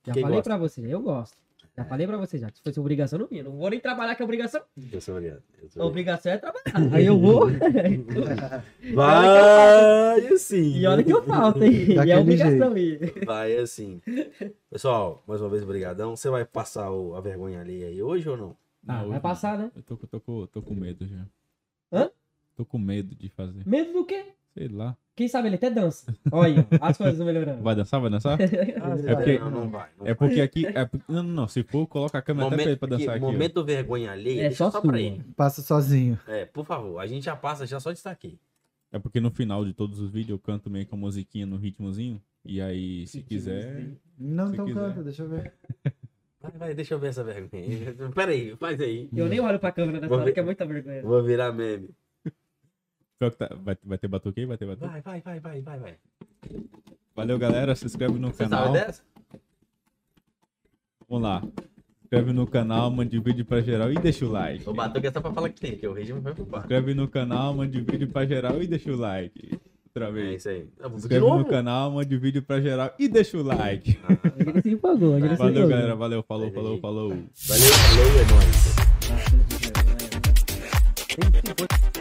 Já Quem falei gosta? pra você, eu gosto. Já falei pra você já. Se fosse obrigação, não vinha. Não vou nem trabalhar que é obrigação. Eu sou obrigado. eu sou A obrigado. obrigação é trabalhar. Aí eu vou. [LAUGHS] Vai assim. e olha que eu falto, hein? E é obrigação aí. Vai assim. Pessoal, mais uma vez, brigadão. Você vai passar o- a vergonha ali aí hoje ou não? Ah, Não, vai passar, né? Eu tô, tô, com- tô com medo já. Hã? Tô com medo de fazer. Medo do quê? Sei lá. Quem sabe ele até dança. Olha, aí, ó, as coisas melhorando. Vai dançar? Vai dançar? [LAUGHS] Ah, É porque- não, não vai. Não É porque aqui. É, não, não, não. Se for, coloca a câmera até pra, Momento, ele pra dançar aqui. ó. momento vergonha alheia, É deixa só só, pra ele. Passa sozinho. É, por favor, a gente já passa já só de estar aqui. É porque no final de todos os vídeos eu canto meio com a musiquinha no ritmozinho. E aí, se quiser. Não, Se então quiser. canta, deixa eu ver. [LAUGHS] Vai, vai, deixa eu ver essa vergonha. [LAUGHS] Pera aí, faz aí. Eu nem olho pra câmera nessa Vou hora, que é muita vergonha. Vou virar meme. Pior que tá- vai, vai ter batuque aí? Vai ter batuque? Vai, vai, vai, vai, vai, vai. Valeu, galera. Se inscreve no Você canal. sabe dessa? Vamos lá. Se inscreve no canal, mande vídeo pra geral e deixa o like. O Batuque é só pra falar que tem, que o regime vai pro Se inscreve no canal, mande vídeo pra geral e deixa o like. Outra É vez. isso aí. Se inscreve no canal, mande vídeo pra geral e deixa o like. Ele se empolgou, ele se Valeu, empolgou. galera. Valeu, falou, falou, falou. Valeu, falou, é nóis. Tem que